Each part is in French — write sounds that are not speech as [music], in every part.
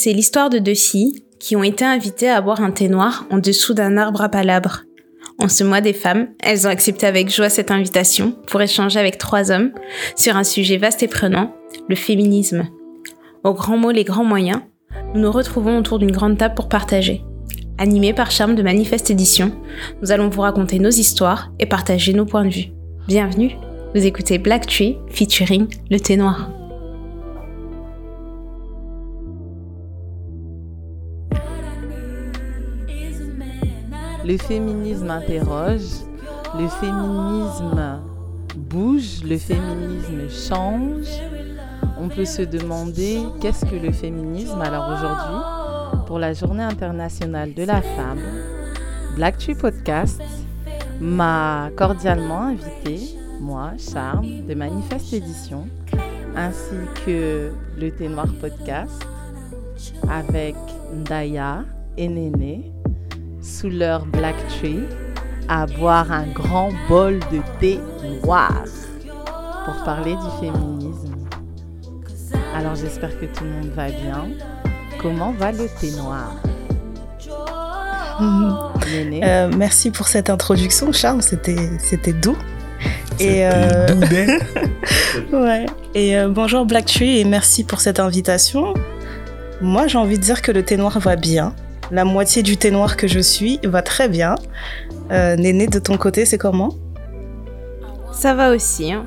C'est l'histoire de deux filles qui ont été invitées à boire un thé noir en dessous d'un arbre à palabres. En ce mois des femmes, elles ont accepté avec joie cette invitation pour échanger avec trois hommes sur un sujet vaste et prenant, le féminisme. Aux grands mots, les grands moyens, nous nous retrouvons autour d'une grande table pour partager. Animés par Charme de Manifeste Édition, nous allons vous raconter nos histoires et partager nos points de vue. Bienvenue, vous écoutez Black Tree featuring Le Thé Noir. Le féminisme interroge, le féminisme bouge, le féminisme change. On peut se demander qu'est-ce que le féminisme alors aujourd'hui pour la journée internationale de la femme. Black Tree Podcast m'a cordialement invité, moi, Charme, de Manifeste Édition, ainsi que le Thé Noir Podcast avec Ndaya et Néné sous leur black tree à boire un grand bol de thé noir pour parler du féminisme. Alors j'espère que tout le monde va bien. Comment va le thé noir? [laughs] Euh, Merci pour cette introduction, Charles. C'était, c'était doux. Et, euh... [laughs] ouais. et euh, bonjour Black Tree et merci pour cette invitation. Moi, j'ai envie de dire que le thé noir va bien. La moitié du thé noir que je suis va très bien. Euh, Néné, de ton côté, c'est comment? Ça va aussi. Hein.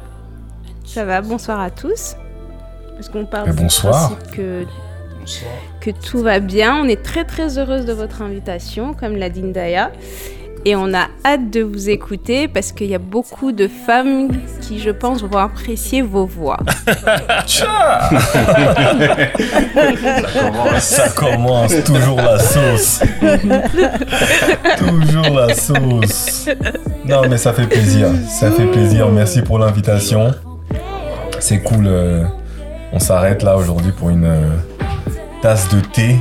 Ça va, bonsoir à tous. Parce qu'on parle bonsoir. que, que tout va bien. On est très très heureuse de votre invitation, comme l'a dit Ndaya et on a hâte de vous écouter parce qu'il y a beaucoup de femmes qui, je pense, vont apprécier vos voix. [laughs] Ça commence, toujours la sauce. toujours la sauce. Non, mais ça fait plaisir. Ça fait plaisir. Merci pour l'invitation. C'est cool. Euh, on s'arrête là aujourd'hui pour une euh, tasse de thé.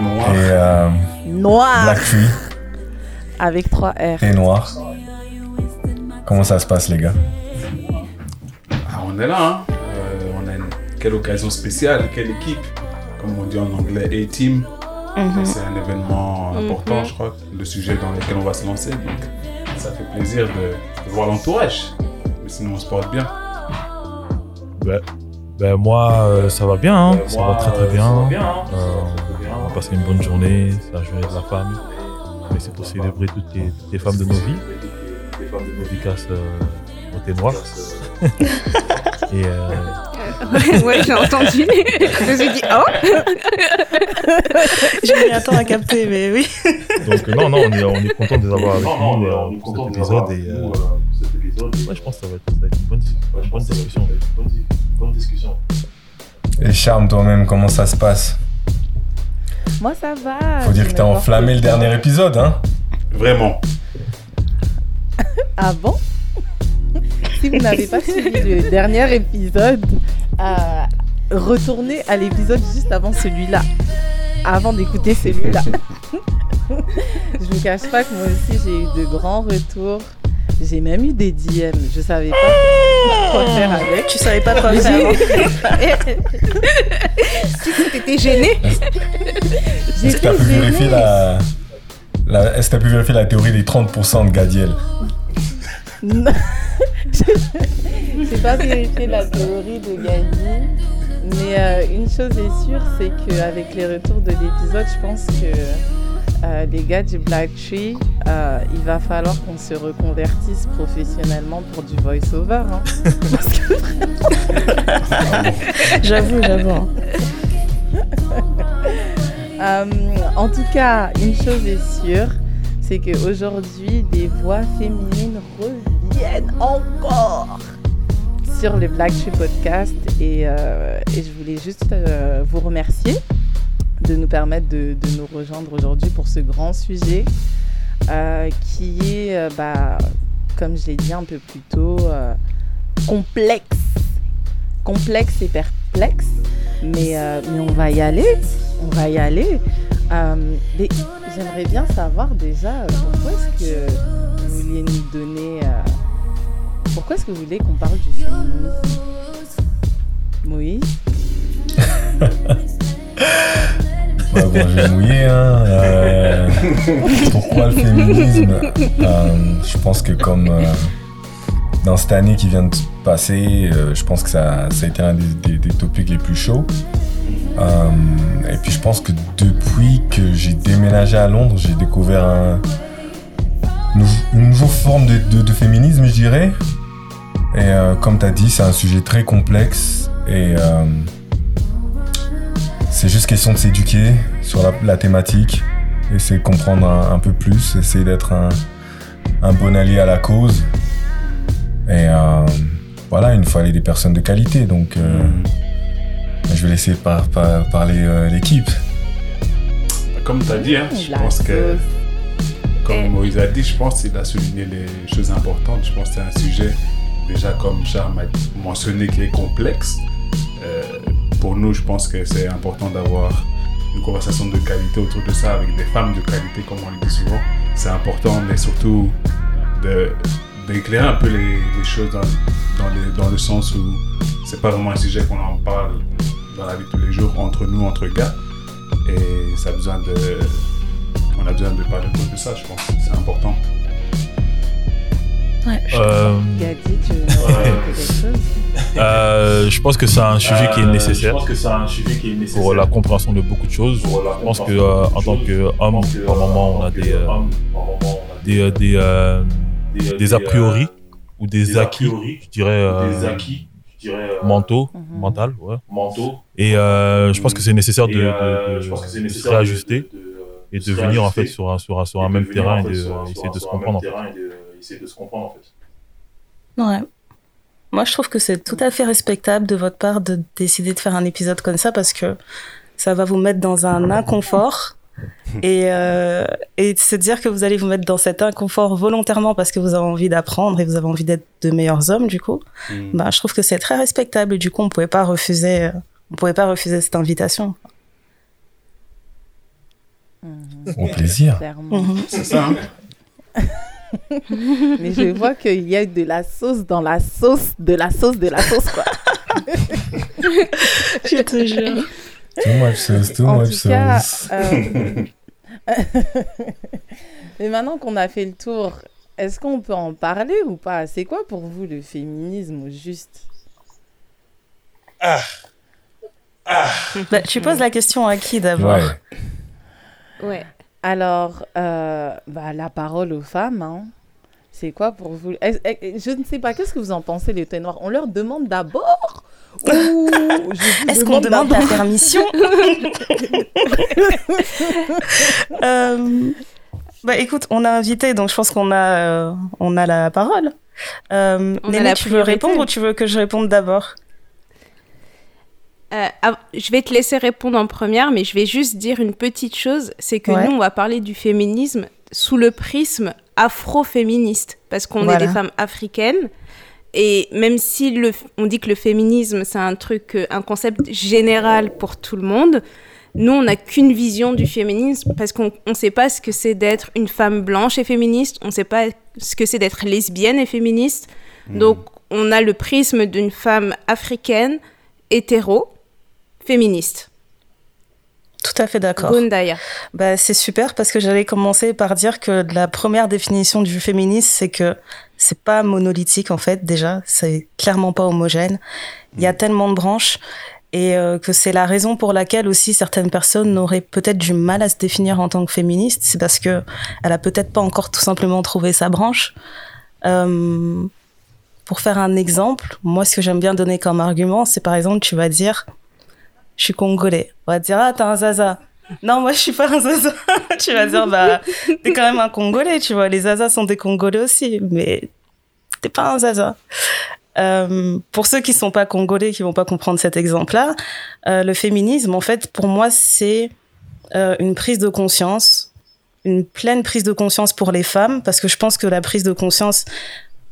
Noir. Et, euh, Noir. Black. Avec 3 R. Et noir. Comment ça se passe, les gars? Ah, On est là, hein. Euh, on a une... quelle occasion spéciale, quelle équipe? Comme on dit en anglais, A-Team. Mhm. C'est un événement important, je crois, le sujet dans lequel on va se lancer. Donc, ça fait plaisir de, de voir l'entourage. Mais sinon, on se porte bien. Ben, ben moi, euh, ça va bien, hein. Ben, ça moi, va très très euh, bien. ça va bien, hein. Euh, on va passer une bonne journée, ça journée de la femme. Mais c'est pour célébrer toutes les, toutes les femmes de nos vies. Dédicace euh, au thé noir. [laughs] Et euh, ouais, ouais, j'ai entendu. je me suis dit, oh J'ai mis un temps à capter, mais oui. donc non, non, on est, on est content de les avoir avec Non, nous euh, on est pour content cet épisode. avec Et, nous, euh, euh, cet épisode. ouais, je pense que ça va être, ça va être une bonne, une bonne discussion. Bonne discussion. Et Charme, toi-même, comment ça se passe? Moi, ça va. Faut dire que t'as enflammé le dernier épisode, hein Vraiment. Ah bon? Si vous n'avez pas suivi le dernier épisode, euh, retournez à l'épisode juste avant celui-là. Avant d'écouter celui-là. [laughs] Je vous cache pas que moi aussi j'ai eu de grands retours. J'ai même eu des DM. Je savais pas quoi faire avec. Tu savais pas quoi faire. coup, [laughs] t'étais gênée Est-ce que t'as pu vérifier la... la- Est-ce que t'as pu vérifier la théorie des 30% de Gadiel? Non. [laughs] J'ai pas vérifié la théorie de Gaïa, mais euh, une chose est sûre, c'est qu'avec les retours de l'épisode, je pense que euh, les gars du Black Tree, euh, il va falloir qu'on se reconvertisse professionnellement pour du voice-over. hein. Parce [laughs] que J'avoue, j'avoue. hein. [laughs] Euh, en tout cas, une chose est sûre, c'est qu'aujourd'hui, des voix féminines reviennent encore sur le Black Tree Podcast. Et, et je voulais juste vous remercier de nous permettre de, de nous rejoindre aujourd'hui pour ce grand sujet euh, qui est, euh, bah, comme je l'ai dit un peu plus tôt, euh, complexe. Complexe et perplexe. Mais, mais on va y aller. On va y aller. J'aimerais bien savoir déjà pourquoi est-ce que vous vouliez nous donner. pourquoi est-ce que vous voulez qu'on parle du féminisme? Oui. [laughs] je vais mouiller. Hein. Euh, pourquoi le féminisme? Euh, Je pense que comme euh, dans cette année qui vient de passer, je pense que ça, ça, a été un des, des, topics les plus chauds. et puis je pense que depuis que j'ai déménagé à Londres, j'ai découvert un, une nouvelle forme de, de, féminisme, je dirais. Et comme tu as dit, c'est un sujet très complexe. Et c'est juste question de s'éduquer sur la, thématique, essayer de comprendre un, peu plus, essayer d'être un, bon allié à la cause. Et euh, voilà, il nous fallait des personnes de qualité. Donc, euh, je vais laisser parler euh, l'équipe. Comme tu as dit, hein, je pense que, comme Moïse a dit, je pense qu'il a souligné les choses importantes. Je pense que c'est un sujet, déjà comme Charles a mentionné, qui est complexe pour nous, je pense que c'est important d'avoir une conversation de qualité autour de ça avec des femmes de qualité, comme on le dit souvent. C'est important, mais surtout d'éclairer un peu les, choses dans, le sens où c'est pas vraiment un sujet qu'on en parle dans la vie de tous les jours entre nous, entre gars. Et ça a besoin de, on a besoin de parler de ça, je pense. C'est important. Ouais. Euh, tu veux [laughs] quelque chose euh, je pense que c'est un sujet qui est nécessaire. pour la compréhension de beaucoup de choses. Je pense que euh, en tant qu'homme, par moment, on a des des, des, des, a priori ou des acquis, je dirais, mentaux, mhm. mental, ouais. Et je pense que c'est nécessaire de, de, réajuster et de venir en fait sur un, sur un, sur un même terrain et d'essayer de se comprendre. En fait. Ouais. Moi, je trouve que c'est tout à fait respectable de votre part de décider de faire un épisode comme ça parce que ça va vous mettre dans un inconfort et, euh, et se dire que vous allez vous mettre dans cet inconfort volontairement parce que vous avez envie d'apprendre et vous avez envie d'être de meilleurs hommes, du coup, mm. bah, je trouve que c'est très respectable et du coup, on pouvait pas refuser, on pouvait pas refuser cette invitation. Au plaisir. Mm-hmm. C'est ça. Hein. [laughs] [laughs] Mais je vois qu'il y a de la sauce dans la sauce, de la sauce, de la sauce, quoi. [laughs] je te jure. Too much sauce, too much sauce. Euh, [laughs] mais maintenant qu'on a fait le tour, est-ce qu'on peut en parler ou pas? C'est quoi pour vous le féminisme au juste? Ah. Ah. Bah, tu poses la question à qui d'abord? Ouais. ouais. Alors, euh, bah, la parole aux femmes, hein. c'est quoi pour vous? Je ne sais pas, qu'est-ce que vous en pensez, les ténoirs On leur demande d'abord Est-ce qu'on demande la permission? [laughs] Euh, bah, Écoute, on a invité, donc je pense qu'on a, euh, on a la parole. Euh, Néné, tu veux répondre ou tu veux que je réponde d'abord? Euh, je vais te laisser répondre en première, mais je vais juste dire une petite chose, c'est que nous, on va parler du féminisme sous le prisme afro-féministe, parce qu'on est des femmes africaines. Et même si le, on dit que le féminisme, c'est un truc, euh, un concept général pour tout le monde, nous, on n'a qu'une vision du féminisme parce qu'on ne sait pas ce que c'est d'être une femme blanche et féministe, on ne sait pas ce que c'est d'être lesbienne et féministe. Mmh. Donc, on a le prisme d'une femme africaine, hétéro, féministe. Tout à fait d'accord. Bah, c'est super parce que j'allais commencer par dire que la première définition du féminisme, c'est que c'est pas monolithique en fait déjà, c'est clairement pas homogène. Il y a tellement de branches et euh, que c'est la raison pour laquelle aussi certaines personnes n'auraient peut-être du mal à se définir en tant que féministe, c'est parce que elle a peut-être pas encore tout simplement trouvé sa branche. Euh, pour faire un exemple, moi ce que j'aime bien donner comme argument, c'est par exemple tu vas dire je suis congolais. On va dire, ah, t'es un zaza. Non, moi, je suis pas un zaza. [laughs] tu vas dire, bah, t'es quand même un congolais, tu vois. Les zazas sont des congolais aussi, mais t'es pas un zaza. Euh, pour ceux qui sont pas congolais, qui vont pas comprendre cet exemple-là, euh, le féminisme, en fait, pour moi, c'est euh, une prise de conscience, une pleine prise de conscience pour les femmes, parce que je pense que la prise de conscience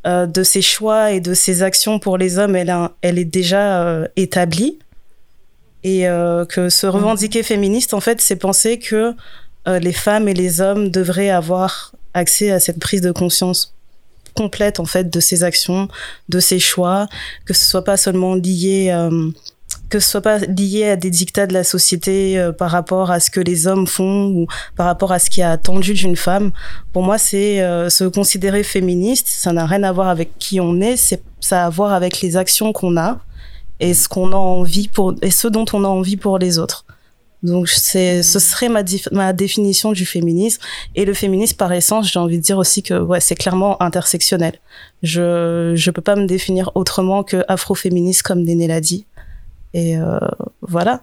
de ses choix et de ses actions pour les hommes, elle, est déjà établie. Et euh, que se revendiquer féministe, en fait, c'est penser que euh, les femmes et les hommes devraient avoir accès à cette prise de conscience complète, en fait, de ses actions, de ses choix, que ce soit pas seulement lié euh, que ce soit pas lié à des dictats de la société euh, par rapport à ce que les hommes font ou par rapport à ce qui est attendu d'une femme. Pour moi, c'est euh, se considérer féministe. Ça n'a rien à voir avec qui on est. C'est ça a à voir avec les actions qu'on a et ce qu'on a envie pour et ce dont on a envie pour les autres. Donc c'est ce serait ma ma définition du féminisme et le féminisme par essence, j'ai envie de dire aussi que ouais, c'est clairement intersectionnel. Je je peux pas me définir autrement que afroféministe comme Néné l'a dit. Et euh, voilà.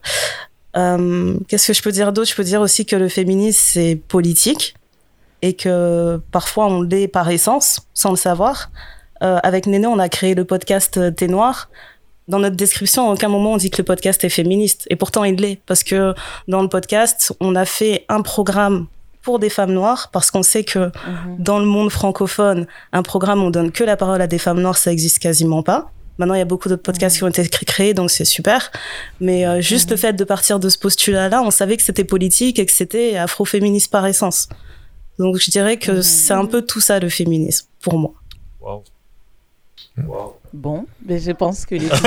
Euh, Qu'est-ce que je peux dire d'autre? Je peux dire aussi que le féminisme, c'est politique et que parfois on l'est par essence, sans le savoir. Euh, avec Néné, on a créé le podcast Thé Noir. Dans notre description, à aucun moment on dit que le podcast est féministe. Et pourtant, il l'est. Parce que dans le podcast, on a fait un programme pour des femmes noires, parce qu'on sait que mhm. dans le monde francophone, un programme où on donne que la parole à des femmes noires, ça existe quasiment pas. Maintenant, il y a beaucoup d'autres podcasts qui ont été créés, donc c'est super. Mais euh, juste le fait de partir de ce postulat-là, on savait que c'était politique et que c'était afroféministe par essence. Donc je dirais que c'est un peu tout ça le féminisme, pour moi. Wow. Wow. Bon, mais je pense que les à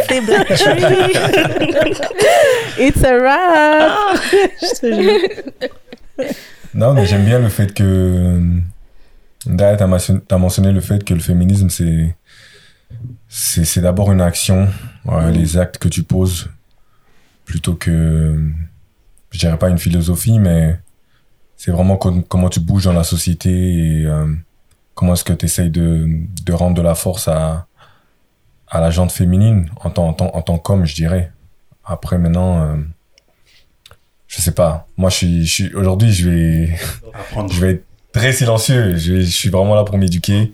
C'était Black It's a wrap. non, mais j'aime bien le fait que D'ailleurs, tu as, mentionné le fait que le féminisme, c'est c'est d'abord une action, les actes que tu poses, plutôt que, je dirais pas une philosophie, mais c'est vraiment comment tu bouges dans la société et euh, comment est-ce que tu essayes de, de rendre de la force à, à la jante féminine en tant, en tant, en tant qu'homme, je dirais. Après, maintenant, euh, je sais pas. Moi, je suis, je suis aujourd'hui, je vais, [laughs] je vais être très silencieux. Je, suis vraiment là pour m'éduquer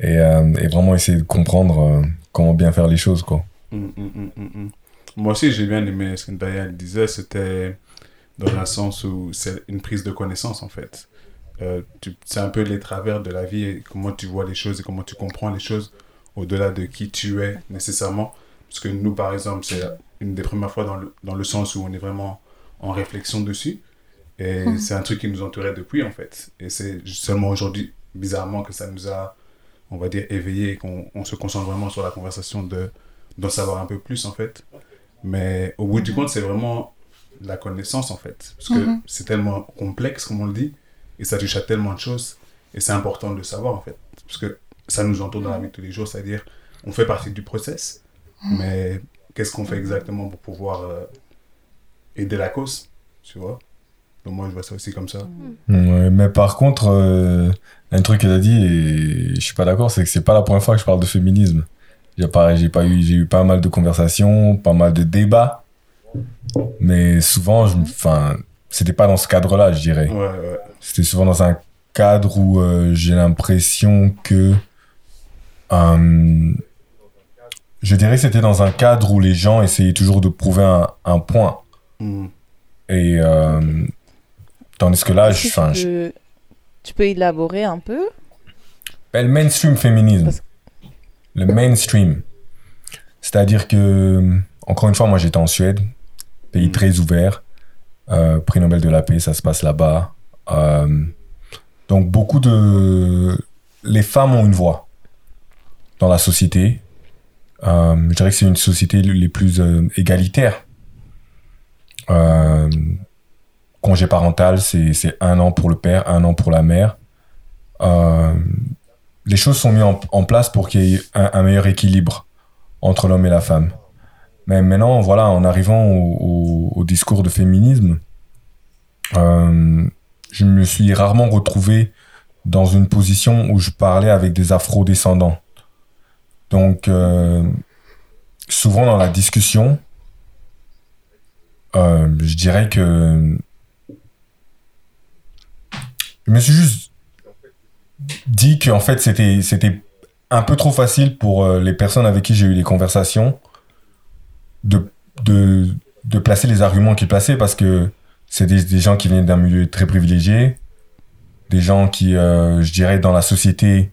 et, euh, et, vraiment essayer de comprendre euh, comment bien faire les choses. Quoi. Hum, hum, hum, Moi aussi, j'ai bien aimé ce que Daya disait. C'était dans le sens où c'est une prise de connaissance, en fait. Euh, c'est un peu les travers de la vie et comment tu vois les choses et comment tu comprends les choses au-delà de qui tu es nécessairement. Parce que nous, par exemple, c'est une des premières fois dans le, dans le sens où on est vraiment en réflexion dessus. Et mhm. c'est un truc qui nous entourait depuis, en fait. Et c'est seulement aujourd'hui, bizarrement, que ça nous a, on va dire, éveillé et qu'on on se concentre vraiment sur la conversation de d'en savoir un peu plus, en fait. Mais au bout du mhm. compte, c'est vraiment la connaissance, en fait. Parce que mhm. c'est tellement complexe, comme on le dit, et ça touche à tellement de choses. Et c'est important de le savoir, en fait. Parce que ça nous entoure dans la vie de tous les jours, c'est-à-dire, on fait partie du process, mais qu'est-ce qu'on fait exactement pour pouvoir euh, aider la cause, tu vois? Donc moi, je vois ça aussi comme ça. Mm. mais par contre, euh, un truc qu'elle a dit, et je suis pas d'accord, c'est que c'est pas la première fois que je parle de féminisme. J'ai pas, j'ai pas eu, j'ai eu pas mal de conversations, pas mal de débats. Mais souvent, enfin, c'était pas dans ce cadre-là, je dirais. C'était souvent dans un cadre où euh, j'ai l'impression que, euh, je dirais que c'était dans un cadre où les gens essayaient toujours de prouver un, un point. Mm. Et Tandis que là, je, tu, tu peux élaborer un peu? Ben, Le mainstream féminisme. Le mainstream. C'est-à-dire que, encore une fois, moi j'étais en Suède, pays mm. très ouvert, euh, prix Nobel de la paix, ça se passe là-bas. Euh, donc beaucoup de... Les femmes ont une voix dans la société. Euh, je dirais que c'est une société les plus égalitaires congé parental, c'est un an pour le père, un an pour la mère. Les choses sont mises en, place pour qu'il y ait un, meilleur équilibre entre l'homme et la femme. Mais maintenant, voilà, en arrivant au, discours de féminisme, euh, je me suis rarement retrouvé dans une position où je parlais avec des afro-descendants. Donc, euh, souvent dans la discussion, je dirais que je me suis juste dit qu'en fait, c'était, c'était un peu trop facile pour euh, les personnes avec qui j'ai eu les conversations de, de, de placer les arguments qu'ils plaçaient parce que c'est des, des, gens qui viennent d'un milieu très privilégié, des gens qui, euh, je dirais, dans la société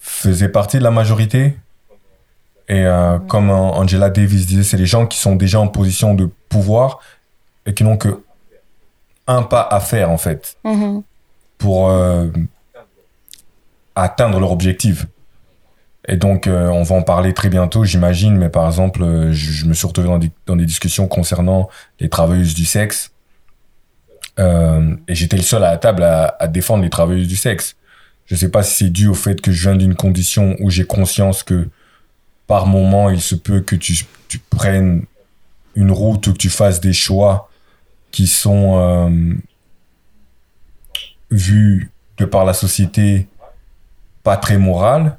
faisaient partie de la majorité. Et euh, comme Angela Davis disait, c'est les gens qui sont déjà en position de pouvoir et qui n'ont que un pas à faire en fait. Mm-hmm pour euh, atteindre leur objectif. Et donc, euh, on va en parler très bientôt, j'imagine, mais par exemple, euh, je, me suis retrouvé dans des, discussions concernant les travailleuses du sexe. Euh, et j'étais le seul à la table à, défendre les travailleuses du sexe. Je sais pas si c'est dû au fait que je viens d'une condition où j'ai conscience que par moment, il se peut que tu, prennes une route ou que tu fasses des choix qui sont vus de par la société pas très morales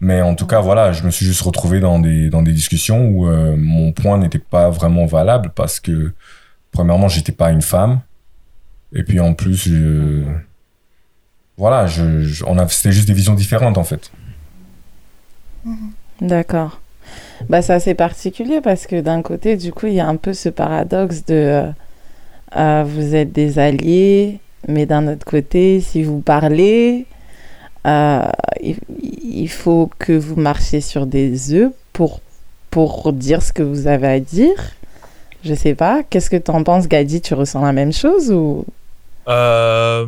mais en tout cas, voilà, je me suis juste retrouvé dans des, dans des discussions où euh, mon point n'était pas vraiment valable parce que, premièrement, j'étais pas une femme. Et puis en plus, voilà, je, on c'était juste des visions différentes en fait. D'accord. Bah, c'est assez particulier parce que d'un côté, du coup, il y a un peu ce paradoxe de euh, euh, vous êtes des alliés, mais d'un autre côté, si vous parlez, euh, il, faut que vous marchiez sur des œufs pour, pour dire ce que vous avez à dire. Je sais pas. Qu'est-ce que tu en penses, Gadi? Tu ressens la même chose ou? Euh,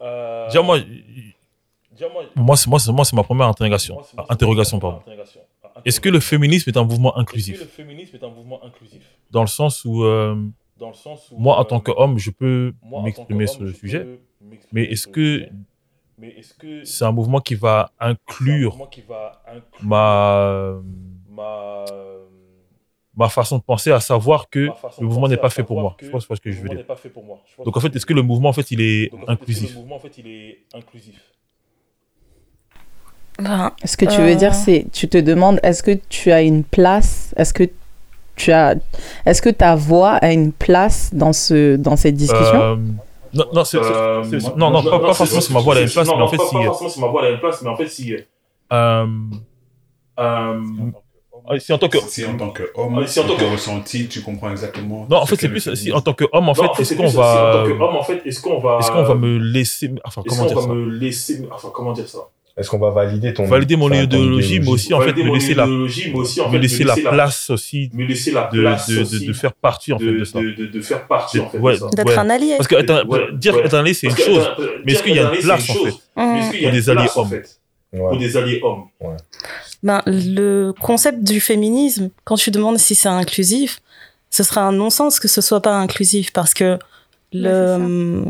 euh, moi, moi, c'est moi, c'est moi, c'est ma première interrogation. interrogation, pardon. Est-ce que le féminisme est un mouvement inclusif? Dans le sens où, euh, moi, en tant qu'homme, je peux m'exprimer sur le sujet, mais est-ce que c'est un mouvement qui va inclure ma, ma, façon de penser, à savoir que le mouvement n'est pas fait pour moi. Je pense pas ce que je veux dire. Donc en fait, est-ce que le mouvement en fait il est inclusif? ben, Ce que tu veux dire, euh, c'est tu te demandes est-ce que tu as une place, est-ce que tu as, est-ce que ta voix a une place dans ce dans cette discussion? Euh, non, non, c'est, euh, non, non, pas, pas forcément si ma voix a une place, mais en fait, si. Pas forcément si ma voix a une place, mais en fait, si. Euh, euh, si en tant que si en tant qu'homme si en tant que ressenti tu comprends exactement non en fait c'est plus si en tant qu'homme en fait est-ce qu'on va en tant qu'homme en fait est-ce qu'on va est-ce qu'on va me laisser enfin comment dire ça? me laisser enfin comment dire ça? Est-ce qu'on va valider ton valider mon idéologie, mais aussi en fait me laisser la me laisser la place aussi me laisser la place de, de, faire partie en fait de ça. de, faire partie en fait d'être un allié. Parce que dire être un allié c'est une chose mais est-ce qu'il y a une place en fait pour des alliés hommes? pour des alliés hommes? Ben le concept du féminisme quand tu demandes si c'est inclusif ce serait un non-sens que ce soit pas inclusif parce que le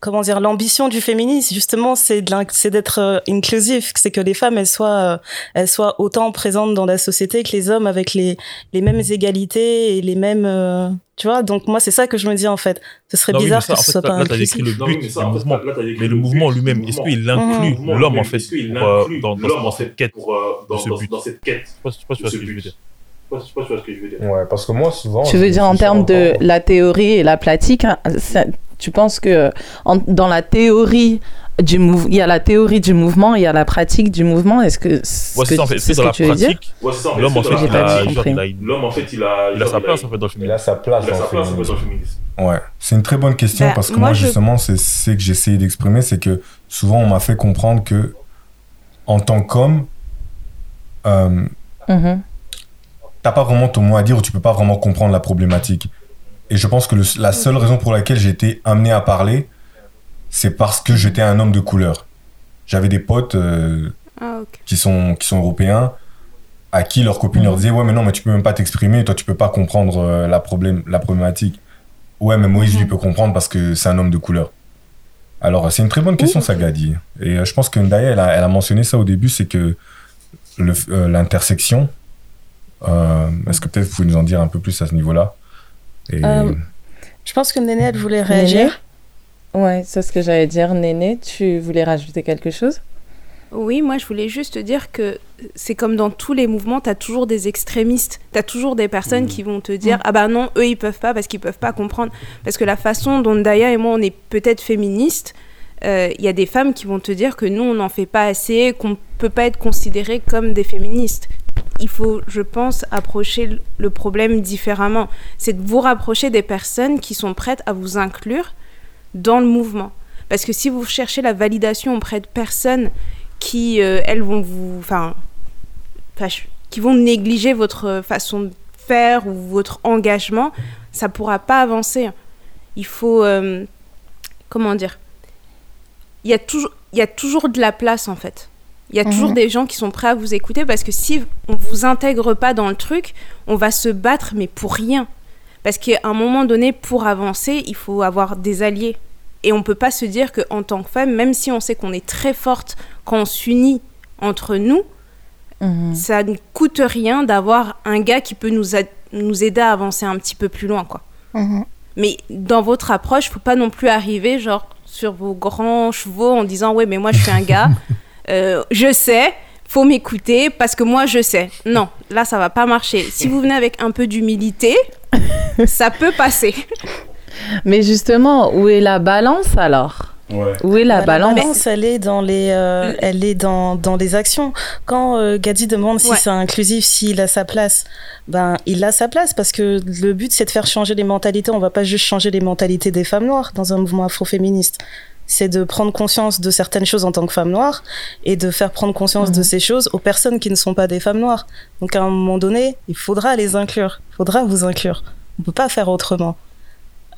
comment dire l'ambition du féminisme justement c'est c'est d'être euh, inclusif c'est que les femmes elles soient euh, elles soient autant présentes dans la société que les hommes avec les les mêmes égalités et les mêmes euh, tu vois. Donc moi c'est ça que je me dis en fait. Ce serait bizarre que ce soit pas inclusif. le but mais, mouvement. mais le mouvement lui-même est-ce qu'il inclut l'homme en fait dans, dans, cette quête dans, ce but? dans cette quête je sais pas si tu vois ce que je veux dire. Je sais pas ce que je veux dire. Ouais, parce que moi, souvent. Tu veux dire en termes de la théorie et la pratique, hein, tu penses que dans la théorie du il y a la théorie du mouvement, il y a la pratique du mouvement. Est-ce que c'est ouais, ce que, c'est ce que tu veux dire L'homme en fait, il a, l'homme en fait, il a, il a sa place en fait dans le féminisme. Il a sa place, dans, le féminisme. Ouais, c'est une très bonne question bah, parce que moi, justement, c'est ce que j'essayais d'exprimer, c'est que souvent on m'a fait comprendre que en tant qu'homme, euh, mm-hmm. t'as pas vraiment ton mot à dire ou tu peux pas vraiment comprendre la problématique. Et je pense que la seule raison pour laquelle j'ai été amené à parler, c'est parce que j'étais un homme de couleur. J'avais des potes euh, ah, qui, sont, qui sont européens à qui leurs copines leur disaient Ouais, mais non, mais tu peux même pas t'exprimer, toi, tu peux pas comprendre euh, la, problème, la problématique. Ouais, mais Moïse, lui, mhm. peut comprendre parce que c'est un homme de couleur. Alors, c'est une très bonne question, ça, Gadi. Et euh, je pense que Ndaya, elle a, elle a, mentionné ça au début c'est que l'intersection. Est-ce que peut-être vous pouvez nous en dire un peu plus à ce niveau-là? Euh, je pense que Néné, elle voulait réagir. Ouais, c'est ce que j'allais dire. Néné, tu voulais rajouter quelque chose? Oui, moi je voulais juste dire que c'est comme dans tous les mouvements, tu as toujours des extrémistes, tu as toujours des personnes mmh. qui vont te dire mmh. ah bah non, eux ils peuvent pas parce qu'ils peuvent pas comprendre parce que la façon dont Daya et moi on est peut-être féministes, euh, il y a des femmes qui vont te dire que nous on n'en fait pas assez, qu'on peut pas être considérés comme des féministes il faut, je pense, approcher le problème différemment. C'est de vous rapprocher des personnes qui sont prêtes à vous inclure dans le mouvement. Parce que si vous cherchez la validation auprès de personnes qui, euh, elles, vont vous... Enfin, qui vont négliger votre façon de faire ou votre engagement, ça ne pourra pas avancer. Il faut... Euh, comment dire? Il y, il y a toujours de la place, en fait Il y a toujours mhm. des gens qui sont prêts à vous écouter parce que si on vous intègre pas dans le truc, on va se battre mais pour rien. Parce qu'à un moment donné, pour avancer, il faut avoir des alliés. Et on peut pas se dire qu'en tant que femme, même si on sait qu'on est très forte quand on s'unit entre nous, mhm. ça ne coûte rien d'avoir un gars qui peut nous, nous aider à avancer un petit peu plus loin, quoi. Mhm. Mais dans votre approche, faut pas non plus arriver genre sur vos grands chevaux en disant ouais mais moi je suis un gars, [laughs] euh, je sais, faut m'écouter parce que moi je sais. Non, là ça va pas marcher. Si vous venez avec un peu d'humilité, [laughs] ça peut passer. Mais justement, où est la balance alors? Où est la bah, balance La balance, elle est dans les, euh, elle est dans, dans les actions. Quand euh, Gadi demande si c'est inclusif, s'il a sa place, ben il a sa place parce que le but c'est de faire changer les mentalités. On va pas juste changer les mentalités des femmes noires dans un mouvement afroféministe. C'est de prendre conscience de certaines choses en tant que femme noire et de faire prendre conscience de mhm. ces choses aux personnes qui ne sont pas des femmes noires. Donc à un moment donné, il faudra les inclure. Il faudra vous inclure. On peut pas faire autrement.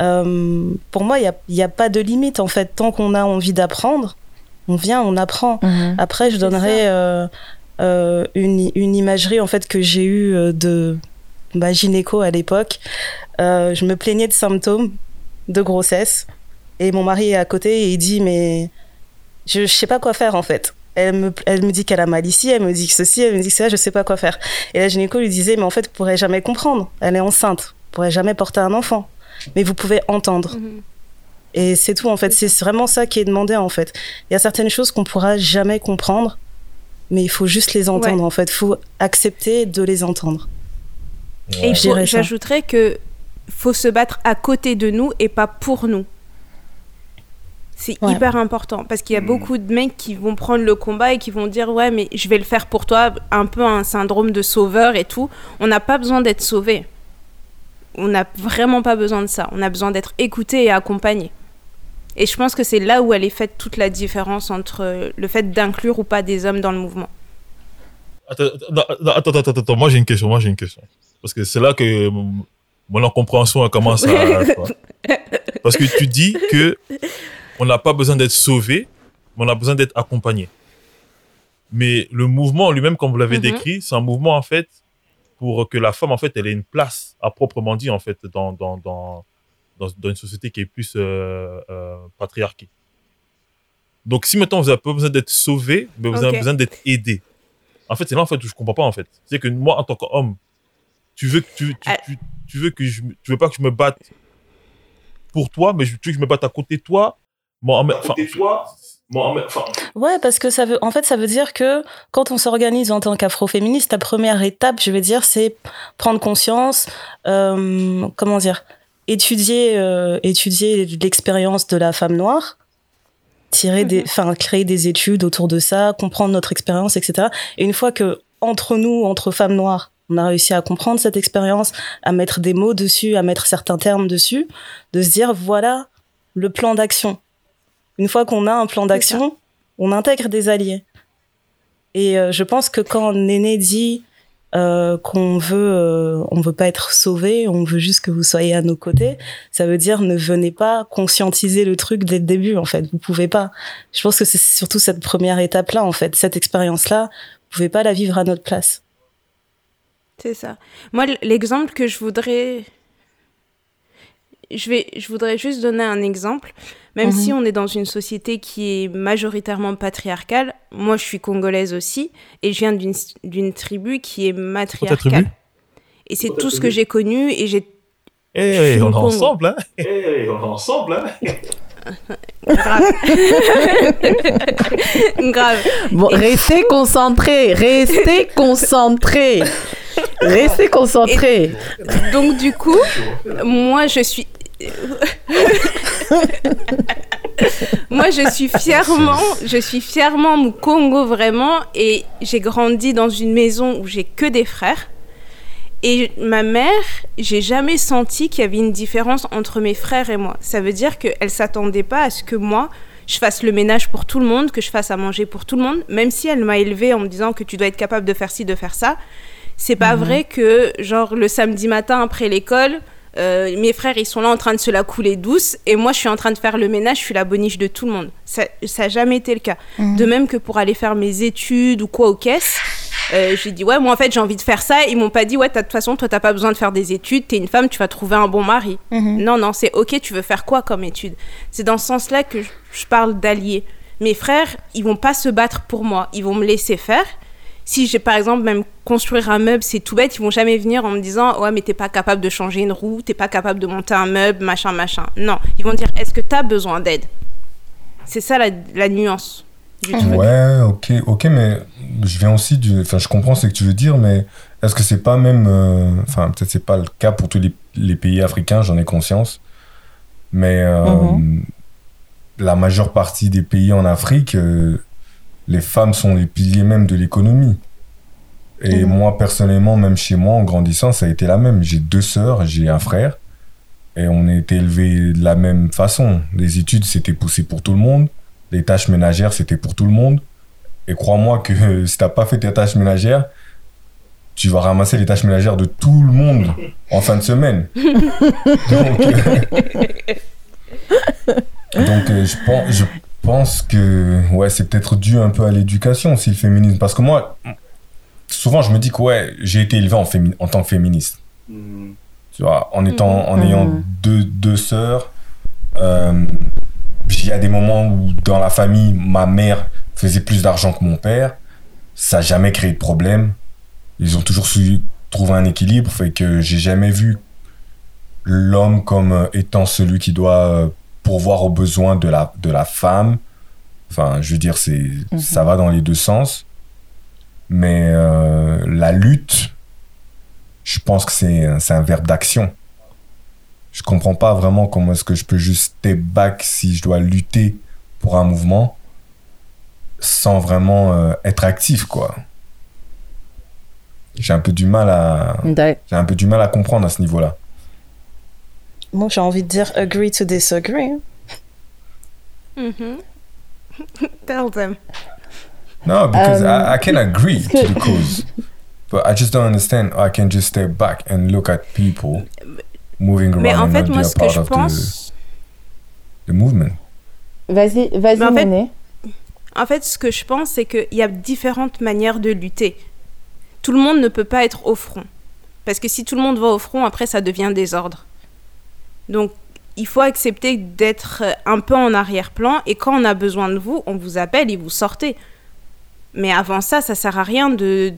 Euh, pour moi, il n'y a, a, pas de limite en fait. Tant qu'on a envie d'apprendre, on vient, on apprend. Mhm. Après, je donnerai euh, euh, une, une, imagerie en fait que j'ai eue de ma gynéco à l'époque. je me plaignais de symptômes de grossesse et mon mari est à côté et il dit mais je, ne sais pas quoi faire en fait. Elle me, elle me dit qu'elle a mal ici, elle me dit que ceci, elle me dit que ça, je sais pas quoi faire. Et la gynéco lui disait mais en fait, vous pourrez jamais comprendre. Elle est enceinte, vous pourrez jamais porter un enfant mais vous pouvez entendre. Mhm. Et c'est tout en fait. C'est vraiment ça qui est demandé en fait. Il y a certaines choses qu'on pourra jamais comprendre, mais il faut juste les entendre en fait. Il faut accepter de les entendre. Et j'ajouterais que faut se battre à côté de nous et pas pour nous. C'est hyper important parce qu'il y a mm. beaucoup de mecs qui vont prendre le combat et qui vont dire ouais mais je vais le faire pour toi, un peu un syndrome de sauveur et tout. On n'a pas besoin d'être sauvé on n'a vraiment pas besoin de ça. On a besoin d'être écouté et accompagné. Et je pense que c'est là où elle est faite toute la différence entre le fait d'inclure ou pas des hommes dans le mouvement. Attends, attends, attends, attends, moi j'ai une question, moi j'ai une question. Parce que c'est là que mon incompréhension commence à... [laughs] Parce que tu dis que on n'a pas besoin d'être sauvé, mais on a besoin d'être accompagné. Mais le mouvement lui-même, comme vous l'avez mhm. décrit, c'est un mouvement en fait pour que la femme, en fait, elle ait une place à proprement dit, en fait, dans, dans, dans, dans, une société qui est plus euh, euh, patriarquée. Donc, si maintenant vous avez pas besoin d'être sauvé, mais vous avez besoin d'être aidé. En fait, c'est là, en fait, où je comprends pas, en fait. C'est que moi, en tant qu'homme, tu veux que tu, tu, euh. tu, veux que je, tu veux pas que je me batte pour toi, mais tu veux que je me batte à côté de toi. Bon, à côté de toi, Ouais, parce que ça veut, en fait, ça veut dire que quand on s'organise en tant qu'afroféministe, la première étape, je vais dire, c'est prendre conscience, euh, comment dire, étudier, euh, étudier l'expérience de la femme noire, tirer des, mhm. enfin, créer des études autour de ça, comprendre notre expérience, etc. Et une fois que entre nous, entre femmes noires, on a réussi à comprendre cette expérience, à mettre des mots dessus, à mettre certains termes dessus, de se dire voilà le plan d'action une fois qu'on a un plan d'action, on intègre des alliés. Et euh, je pense que quand Néné dit euh, qu'on veut, euh, on veut pas être sauvé, on veut juste que vous soyez à nos côtés, ça veut dire ne venez pas conscientiser le truc dès le début. En fait, vous pouvez pas. Je pense que c'est surtout cette première étape-là, en fait, cette expérience-là, vous pouvez pas la vivre à notre place. C'est ça. Moi, l'exemple que je voudrais je, vais, je voudrais juste donner un exemple. Même si mhm. on est dans une société qui est majoritairement patriarcale, moi je suis congolaise aussi, et je viens d'une tribu qui est matriarcale. Et c'est tout ce que j'ai connu, et j'ai... Eh, on est ensemble, hein Eh, on est ensemble, hein Grave. Grave. Bon, restez concentrés, restez [laughs] concentrés. Restez concentrés. donc du coup, moi je suis Moi, je suis fièrement, je suis fièrement Congo vraiment, et j'ai grandi dans une maison où j'ai que des frères. Et ma mère, j'ai jamais senti qu'il y avait une différence entre mes frères et moi. Ça veut dire qu'elle s'attendait pas à ce que moi, je fasse le ménage pour tout le monde, que je fasse à manger pour tout le monde, même si elle m'a élevée en me disant que tu dois être capable de faire ci, de faire ça. C'est pas mhm. vrai que, genre, le samedi matin après l'école, Euh, mes frères, ils sont là en train de se la couler douce et moi, je suis en train de faire le ménage, je suis la boniche de tout le monde. Ça n'a jamais été le cas. Mhm. De même que pour aller faire mes études ou quoi aux caisses, euh, j'ai dit, ouais, moi, en fait, j'ai envie de faire ça. Ils m'ont pas dit, ouais, de toute façon, toi, t'as pas besoin de faire des études, t'es une femme, tu vas trouver un bon mari. Mhm. Non, non, c'est ok, tu veux faire quoi comme étude? C'est dans ce sens-là que je parle d'alliés. Mes frères, ils vont pas se battre pour moi, ils vont me laisser faire si j'ai par exemple même construire un meuble, c'est tout bête, ils vont jamais venir en me disant ouais mais t'es pas capable de changer une roue, t'es pas capable de monter un meuble, machin machin. Non, ils vont dire est-ce que tu as besoin d'aide? C'est ça la, nuance. Du truc. Ouais, ok, ok, mais je viens aussi du, enfin je comprends ce que tu veux dire, mais est-ce que c'est pas même, euh, enfin peut-être c'est pas le cas pour tous les, pays africains, j'en ai conscience, mais euh, mhm. la majeure partie des pays en Afrique euh, les femmes sont les piliers même de l'économie. Et mhm. moi, personnellement, même chez moi, en grandissant, ça a été la même. J'ai deux sœurs, j'ai un frère. Et on a été élevés de la même façon. Les études, c'était poussé pour tout le monde. Les tâches ménagères, c'était pour tout le monde. Et crois-moi que [laughs] si t'as pas fait tes tâches ménagères, tu vas ramasser les tâches ménagères de tout le monde [laughs] en fin de semaine. donc, euh, [laughs] je pense, je pense que ouais, c'est peut-être dû un peu à l'éducation aussi, le féminisme. Parce que moi, souvent, je me dis que ouais, j'ai été élevé en, en tant que féministe. Mm. Tu vois, en, étant, en mm. ayant deux, deux sœurs, euh, il y a des moments où dans la famille, ma mère faisait plus d'argent que mon père. Ça n'a jamais créé de problème. Ils ont toujours su trouver un équilibre, fait que j'ai jamais vu l'homme comme étant celui qui doit euh, voir aux besoins de la, de la femme. Enfin, je veux dire, c'est, mhm. ça va dans les deux sens. Mais euh, la lutte, je pense que c'est, un verbe d'action. Je comprends pas vraiment comment est-ce que je peux juste step back si je dois lutter pour un mouvement sans vraiment euh, être actif, quoi. J'ai un peu du mal à, j'ai un peu du mal à comprendre à ce niveau-là. Moi, j'ai envie de dire agree to disagree. Mm-hmm. [laughs] Tell them. No, because um, I, I, can agree to the cause, but I just don't understand. I can just step back and look at people moving around Mais en fait, moi, ce que je pense, the, the movement. Vas-y, vas-y, en, fait, en fait, ce que je pense, c'est qu'il y a différentes manières de lutter. Tout le monde ne peut pas être au front, parce que si tout le monde va au front, après, ça devient désordre. Donc, il faut accepter d'être un peu en arrière-plan et quand on a besoin de vous, on vous appelle et vous sortez. Mais avant ça, ça sert à rien de...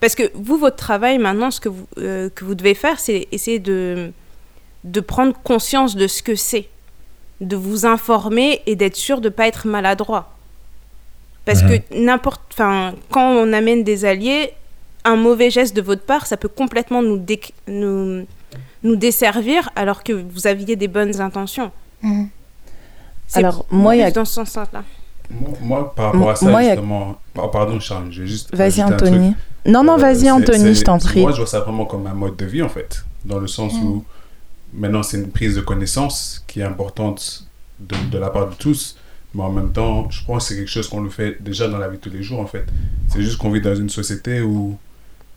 Parce que vous, votre travail maintenant, ce que vous, euh, que vous devez faire, c'est essayer de, de prendre conscience de ce que c'est, de vous informer et d'être sûr de ne pas être maladroit. Parce que mhm. n'importe... Enfin, quand on amène des alliés, un mauvais geste de votre part, ça peut complètement nous... nous nous desservir alors que vous aviez des bonnes intentions. Mhm. Alors, moi, il y a... dans ce sens-là. Moi, par rapport à ça, justement... A... Pardon, Charles, je vais juste... Vas-y, Anthony. Non, non, vas-y, Anthony, je t'en prie. Moi, je vois ça vraiment comme un mode de vie, en fait. Dans le sens mhm. où, maintenant, c'est une prise de connaissance qui est importante de, de, la part de tous. Mais en même temps, je pense que c'est quelque chose qu'on le fait déjà dans la vie de tous les jours, en fait. C'est juste qu'on vit dans une société où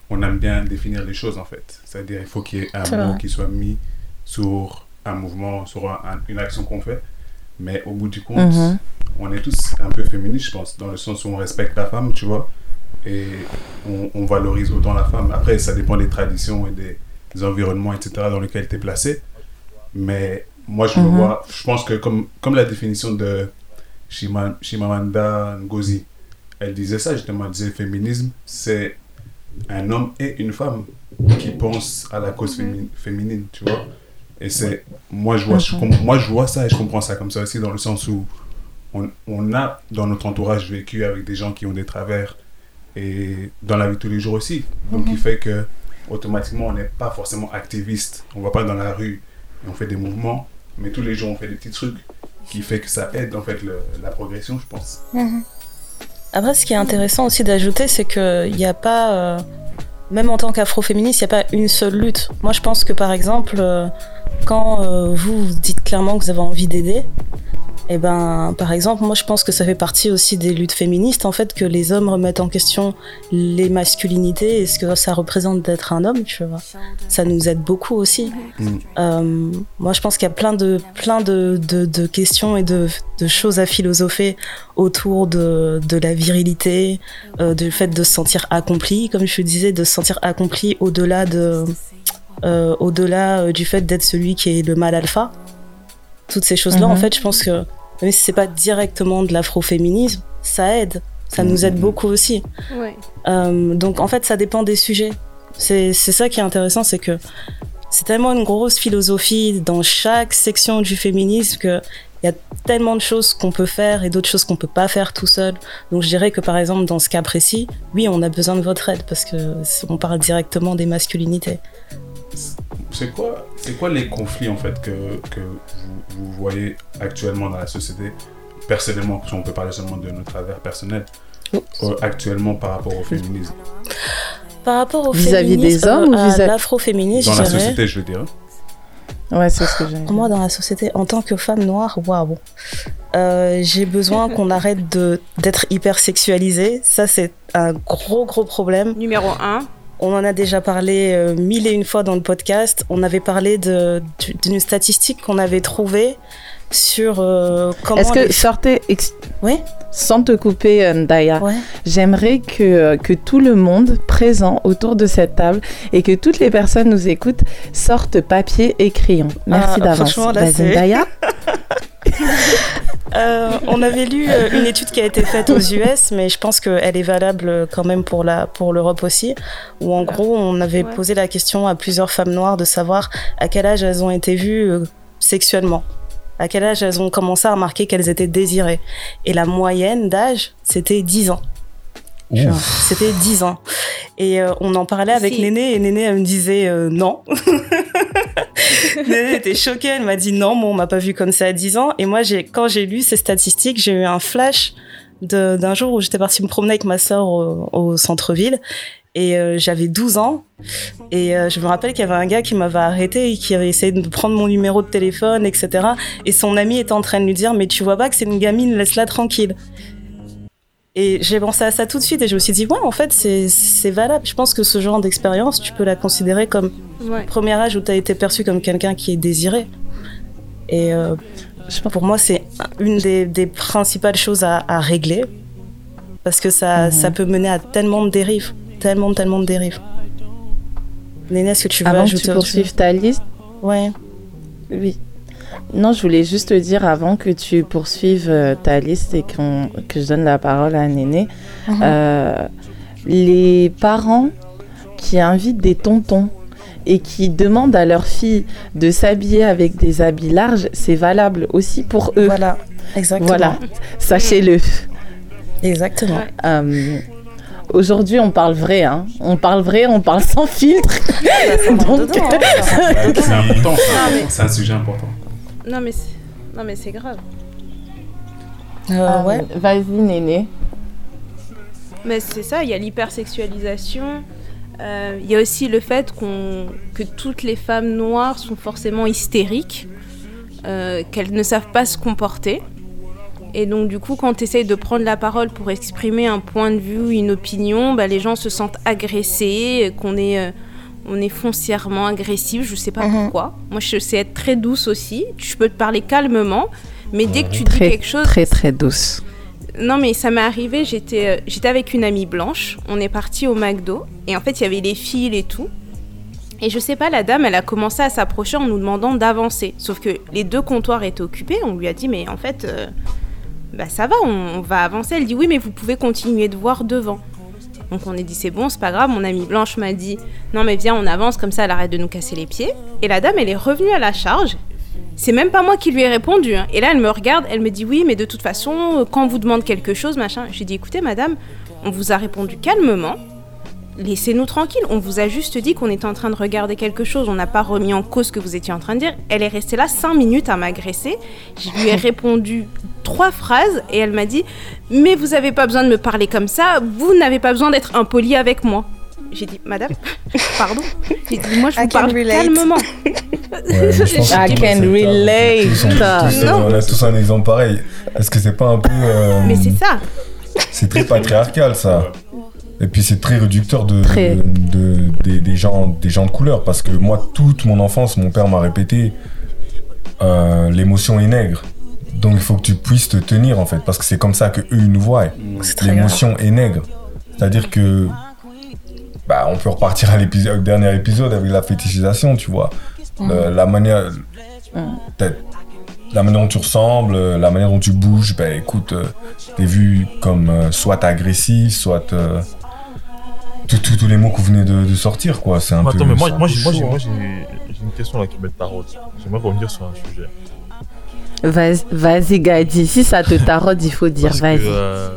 on aime bien définir les choses en fait. C'est-à-dire il faut qu'il y ait un mot qui soit mis sur un mouvement, sur une action qu'on fait. Mais au bout du compte, mhm. on est tous un peu féministes, je pense, dans le sens où on respecte la femme, tu vois, et on, valorise autant la femme. Après, ça dépend des traditions et des, environnements, etc., dans lesquels tu es placé. Mais moi, je me mhm. vois, je pense que comme, comme la définition de Shimamanda Ngozi, elle disait ça justement, elle disait féminisme, c'est un homme et une femme qui pensent à la cause féminine, tu vois. Et c'est, moi je, vois, moi je vois ça et je comprends ça comme ça aussi dans le sens où on, on, a dans notre entourage vécu avec des gens qui ont des travers et dans la vie de tous les jours aussi. Donc il fait que automatiquement on n'est pas forcément activiste. On va pas dans la rue et on fait des mouvements, mais tous les jours on fait des petits trucs qui fait que ça aide en fait la progression, je pense. Mhm. Après, ce qui est intéressant aussi d'ajouter, c'est qu'il n'y a pas, euh, même en tant qu'afroféministe, il n'y a pas une seule lutte. Moi, je pense que par exemple, euh, quand euh, vous, dites clairement que vous avez envie d'aider, eh ben, par exemple, moi je pense que ça fait partie aussi des luttes féministes, en fait, que les hommes remettent en question les masculinités et ce que ça représente d'être un homme, tu vois. Ça nous aide beaucoup aussi. Mm. Euh, moi je pense qu'il y a plein de, plein de, de, questions et de, de, choses à philosopher autour de, de la virilité, euh, du fait de se sentir accompli, comme je disais, de se sentir accompli au-delà de, euh, au-delà du fait d'être celui qui est le mal alpha toutes ces choses-là, en mhm. fait, je pense que même si c'est pas directement de l'afroféminisme, ça aide. Ça nous aide mhm. beaucoup aussi. Euh, donc, en fait, ça dépend des sujets. C'est ça qui est intéressant, c'est que c'est tellement une grosse philosophie dans chaque section du féminisme que il y a tellement de choses qu'on peut faire et d'autres choses qu'on peut pas faire tout seul. Donc je dirais que par exemple dans ce cas précis, oui, on a besoin de votre aide parce que on parle directement des masculinités. C'est quoi, c'est quoi les conflits en fait que, que vous, voyez actuellement dans la société, personnellement, si on peut parler seulement de notre travers personnel, euh, actuellement par rapport au féminisme Par rapport au vis-à-vis des hommes ou vis-à-vis de l'afroféminisme Dans la société, je veux dire. Ouais, c'est ce que j'ai. Moi, dans la société, en tant que femme noire, waouh, euh, j'ai besoin qu'on [laughs] arrête de d'être hyper sexualisée. Ça, c'est un gros, gros problème. Numéro un. On en a déjà parlé euh, mille et une fois dans le podcast. On avait parlé d'une statistique qu'on avait trouvée sur euh, comment. Est-ce que sortez. Oui sans te couper, euh, Ndaya, j'aimerais que, que tout le monde présent autour de cette table et que toutes les personnes nous écoutent sortent papier et crayon. Merci ah, d'avance. Ndaya [laughs] Euh, on avait lu euh, une étude qui a été faite aux US, mais je pense qu'elle est valable quand même pour la pour l'Europe aussi, où en gros on avait posé la question à plusieurs femmes noires de savoir à quel âge elles ont été vues euh, sexuellement, à quel âge elles ont commencé à remarquer qu'elles étaient désirées, et la moyenne d'âge c'était 10 ans. C'était 10 ans. Et on en parlait avec Néné et Néné elle me disait non. [laughs] elle était choquée, elle m'a dit non, moi on m'a pas vu comme ça à 10 ans. Et moi, j'ai, quand j'ai lu ces statistiques, j'ai eu un flash d'un jour où j'étais partie me promener avec ma sœur au, centre-ville et euh, j'avais 12 ans et euh, je me rappelle qu'il y avait un gars qui m'avait arrêté et qui avait essayé de prendre mon numéro de téléphone etc et son ami était en train de lui dire mais tu vois pas que c'est une gamine laisse-la tranquille et j'ai pensé à ça tout de suite et je me suis dit, ouais, en fait, c'est valable. Je pense que ce genre d'expérience, tu peux la considérer comme ouais. premier âge où tu as été perçu comme quelqu'un qui est désiré. Et euh, pour moi, c'est une des, des, principales choses à, à, régler parce que ça, mhm. ça peut mener à tellement de dérives. Tellement, tellement de dérives. Néné, est-ce que tu veux Avant ajouter que tu poursuives ta liste? Ouais. Oui. Non, je voulais juste te dire avant que tu poursuives euh, ta liste et que je donne la parole à Néné. Mhm. Euh, les parents qui invitent des tontons et qui demandent à leur fille de s'habiller avec des habits larges, c'est valable aussi pour eux. Voilà, exactement. Voilà, sachez-le. Exactement. Euh, aujourd'hui, on parle vrai, hein. On parle vrai, on parle sans filtre. [laughs] [laughs] Donc, c'est important, c'est un sujet important. Non, mais c'est, non, mais c'est grave. Euh, ah, ouais. Vas-y, Néné. Mais c'est ça, il y a l'hypersexualisation. Euh, il y a aussi le fait qu'on, que toutes les femmes noires sont forcément hystériques, euh, qu'elles ne savent pas se comporter. Et donc, du coup, quand tu essayes de prendre la parole pour exprimer un point de vue, une opinion, bah, les gens se sentent agressés, qu'on est on est foncièrement agressif, je sais pas mhm. pourquoi. Moi, je sais être très douce aussi. Je peux te parler calmement, mais dès que tu dis quelque chose. Très, très douce. Non, mais ça m'est arrivé, j'étais, euh, j'étais avec une amie blanche, on est parti au McDo, et en fait, il y avait les fils et tout. Et je sais pas, la dame, elle a commencé à s'approcher en nous demandant d'avancer. Sauf que les deux comptoirs étaient occupés, on lui a dit, mais en fait, euh, bah ça va, on, on va avancer. Elle dit, oui, mais vous pouvez continuer de voir devant. Donc on est dit c'est bon, c'est pas grave. Mon amie Blanche m'a dit non mais viens on avance comme ça elle arrête de nous casser les pieds. Et la dame elle est revenue à la charge. C'est même pas moi qui lui ai répondu. Hein. Et là elle me regarde, elle me dit oui mais de toute façon quand on vous demande quelque chose machin. J'ai dit écoutez madame, on vous a répondu calmement laissez-nous tranquille. On vous a juste dit qu'on était en train de regarder quelque chose. On n'a pas remis en cause ce que vous étiez en train de dire. Elle est restée là cinq minutes à m'agresser. Je lui ai [laughs] répondu trois phrases et elle m'a dit Mais vous n'avez pas besoin de me parler comme ça. Vous n'avez pas besoin d'être impoli avec moi. J'ai dit Madame, [laughs] pardon. J'ai dit Moi, je vous parle calmement. I can relate. on a tous un exemple pareil. Est-ce que c'est pas un peu. Euh, mais c'est ça. C'est très patriarcal, ça. Et puis c'est très réducteur de, de, des, gens, des gens de couleur. Parce que moi, toute mon enfance, mon père m'a répété euh, l'émotion est nègre. Donc il faut que tu puisses te tenir en fait. Parce que c'est comme ça qu'eux nous voient. L'émotion est nègre. C'est-à-dire que. Bah, on peut repartir à l'épisode, dernier épisode avec la fétichisation, tu vois. Mm. la manière. Mm. La manière dont tu ressembles, la manière dont tu bouges, bah écoute, euh, t'es vu comme euh, soit agressif, soit tous les mots que vous venez de, sortir, quoi. C'est un peu. Attends, mais moi, moi, j'ai, une question là qui me taraude. J'aimerais revenir sur un sujet. Vas-y, vas Gadi. Si ça te taraude, il faut dire, vas-y. Euh,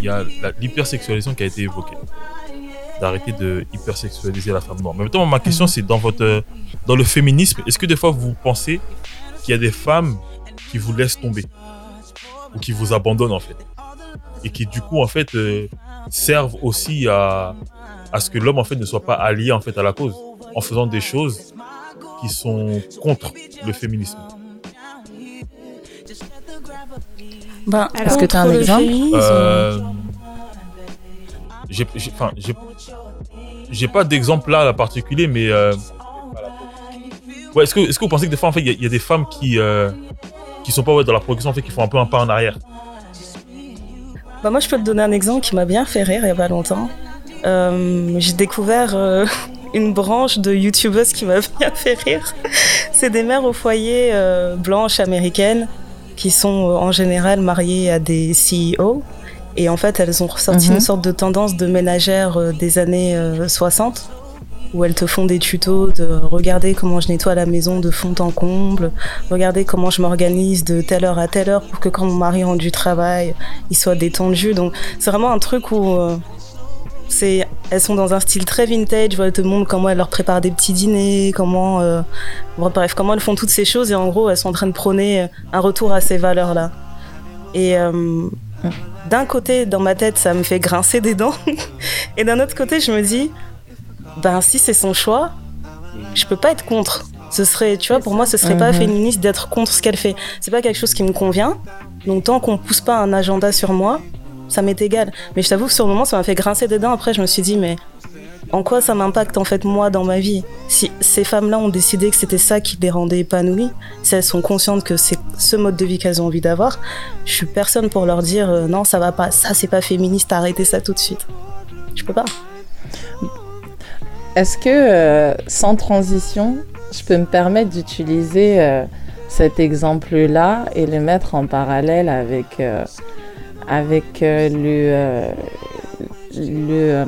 il y a l'hypersexualisation qui a été évoquée. D'arrêter de hypersexualiser la femme noire. Mais maintenant, ma question, c'est dans votre, dans le féminisme, est-ce que des fois vous pensez qu'il y a des femmes qui vous laissent tomber? Ou qui vous abandonnent en fait? Et qui du coup en fait euh, servent aussi à, à ce que l'homme en fait ne soit pas allié en fait à la cause en faisant des choses qui sont contre le féminisme. Ben, Est-ce que tu as un exemple euh, J'ai pas d'exemple là, particulier, mais euh, ouais, est-ce que, est que vous pensez que des fois en fait il y, a des femmes qui euh, qui sont pas ouais, dans la progression en fait qui font un peu un pas en arrière? Bah moi, je peux te donner un exemple qui m'a bien fait rire il y a pas longtemps. Euh, j'ai découvert euh, [laughs] une branche de youtubeuses qui m'a [laughs] bien fait rire. C'est des mères au foyer euh, blanches américaines qui sont en général mariées à des CEO. Et en fait, elles ont ressorti mhm. une sorte de tendance de ménagère des années 60 où elles te font des tutos de regarder comment je nettoie la maison de fond en comble, regarder comment je m'organise de telle heure à telle heure pour que quand mon mari rentre du travail, il soit détendu. Donc c'est vraiment un truc où euh, c'est elles sont dans un style très vintage, elles te montrent comment elles leur préparent des petits dîners, comment euh, bref, comment elles font toutes ces choses et en gros, elles sont en train de prôner un retour à ces valeurs-là. Et euh, d'un côté, dans ma tête, ça me fait grincer des dents. [laughs] et d'un autre côté, je me dis, ben si c'est son choix, je peux pas être contre. Ce serait, tu vois, pour moi, ce serait pas mhm. féministe d'être contre ce qu'elle fait. C'est pas quelque chose qui me convient. Donc tant qu'on pousse pas un agenda sur moi, ça m'est égal. Mais je t'avoue que sur le moment, ça m'a fait grincer des dents. Après, je me suis dit, mais en quoi ça m'impacte en fait moi dans ma vie? Si ces femmes-là ont décidé que c'était ça qui les rendait épanouies, si elles sont conscientes que c'est ce mode de vie qu'elles ont envie d'avoir, je suis personne pour leur dire euh, non, ça va pas, ça c'est pas féministe, arrêtez ça tout de suite. Je peux pas. Est-ce que, euh, sans transition, je peux me permettre d'utiliser euh, cet exemple-là et le mettre en parallèle avec, euh, avec le, le